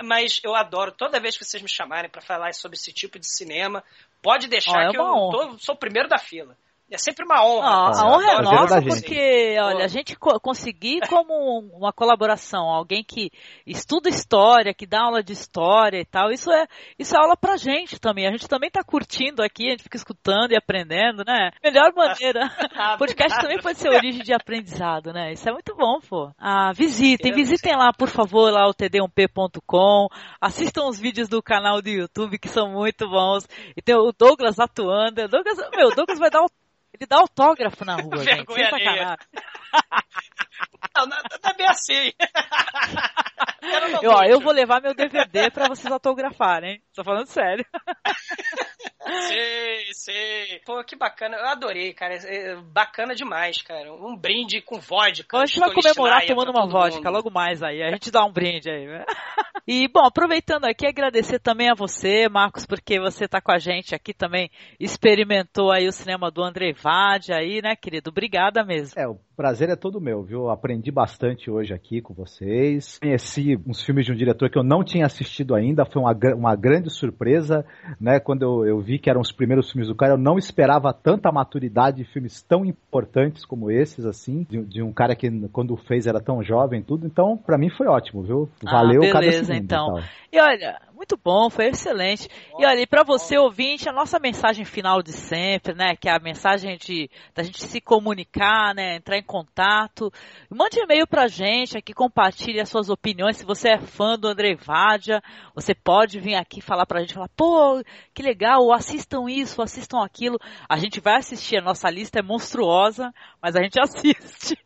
Mas eu adoro toda vez que vocês me chamarem para falar sobre esse tipo de cinema. Pode deixar oh, é que eu tô, sou o primeiro da fila. É sempre uma honra. Ah, a honra é nossa porque, olha, a gente co conseguir como uma colaboração, alguém que estuda história, que dá aula de história e tal, isso é, isso é aula pra gente também. A gente também tá curtindo aqui, a gente fica escutando e aprendendo, né? Melhor maneira. Ah, Podcast também pode ser origem de aprendizado, né? Isso é muito bom, pô. Ah, visitem, visitem lá, por favor, lá o td1p.com, assistam os vídeos do canal do YouTube que são muito bons. E tem o Douglas atuando. Douglas, meu, o Douglas vai dar o ele dá autógrafo na rua, gente. Sacanagem. Não, não, não é bem assim. eu, ó, eu vou levar meu DVD pra vocês autografarem. Tô falando sério. Sei, sei. Pô, que bacana. Eu adorei, cara. É bacana demais, cara. Um brinde com vodka. a gente vai comemorar tomando uma vodka mundo. logo mais aí. A gente dá um brinde aí. Né? E, bom, aproveitando aqui, agradecer também a você, Marcos, porque você tá com a gente aqui também, experimentou aí o cinema do André Vade aí, né, querido? Obrigada mesmo. É, o prazer é todo meu, viu? Aprendi bastante hoje aqui com vocês. Conheci uns filmes de um diretor que eu não tinha assistido ainda, foi uma, uma grande surpresa, né? Quando eu, eu vi que eram os primeiros filmes do cara, eu não esperava tanta maturidade de filmes tão importantes como esses, assim, de, de um cara que quando fez era tão jovem tudo. Então, para mim foi ótimo, viu? Valeu ah, beleza, cada segundo. Então. E olha, muito bom, foi excelente. E olha, e para você ouvinte, a nossa mensagem final de sempre, né, que é a mensagem de da gente se comunicar, né, entrar em contato. Mande um e-mail pra gente aqui, compartilhe as suas opiniões. Se você é fã do André Vadia, você pode vir aqui falar pra gente, falar, pô, que legal, assistam isso, assistam aquilo. A gente vai assistir, a nossa lista é monstruosa, mas a gente assiste.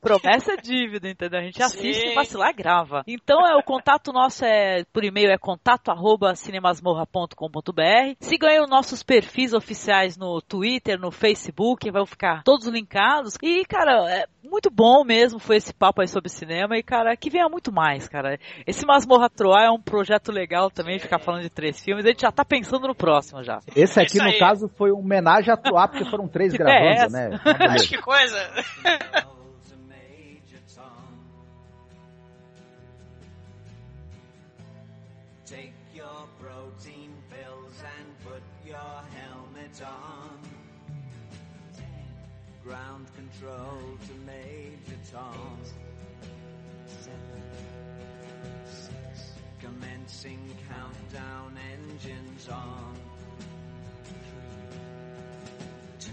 Promessa é dívida, entendeu? A gente assiste e vacilar grava. Então é o contato nosso é por e-mail é contato arroba cinemasmorra.com.br. Sigam aí os nossos perfis oficiais no Twitter, no Facebook, vão ficar todos linkados. E, cara, é muito bom mesmo foi esse papo aí sobre cinema e, cara, que venha muito mais, cara. Esse Masmorra Troar é um projeto legal também, ficar falando de três filmes. A gente já tá pensando no próximo já. Esse aqui, no caso, foi uma homenagem a Troar, porque foram três gravando, é né? Mas que coisa! Tom. Seven, six, commencing countdown, engines on. Three, two,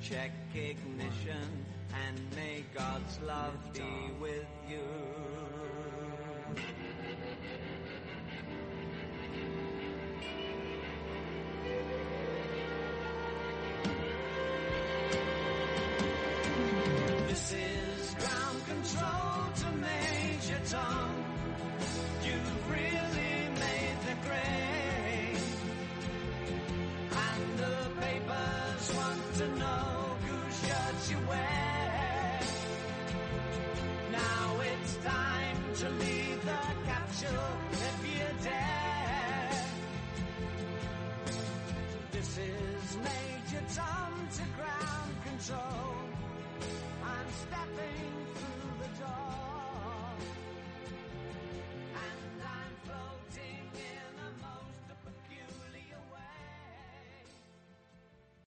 check ignition, and may God's love be with you. nothing.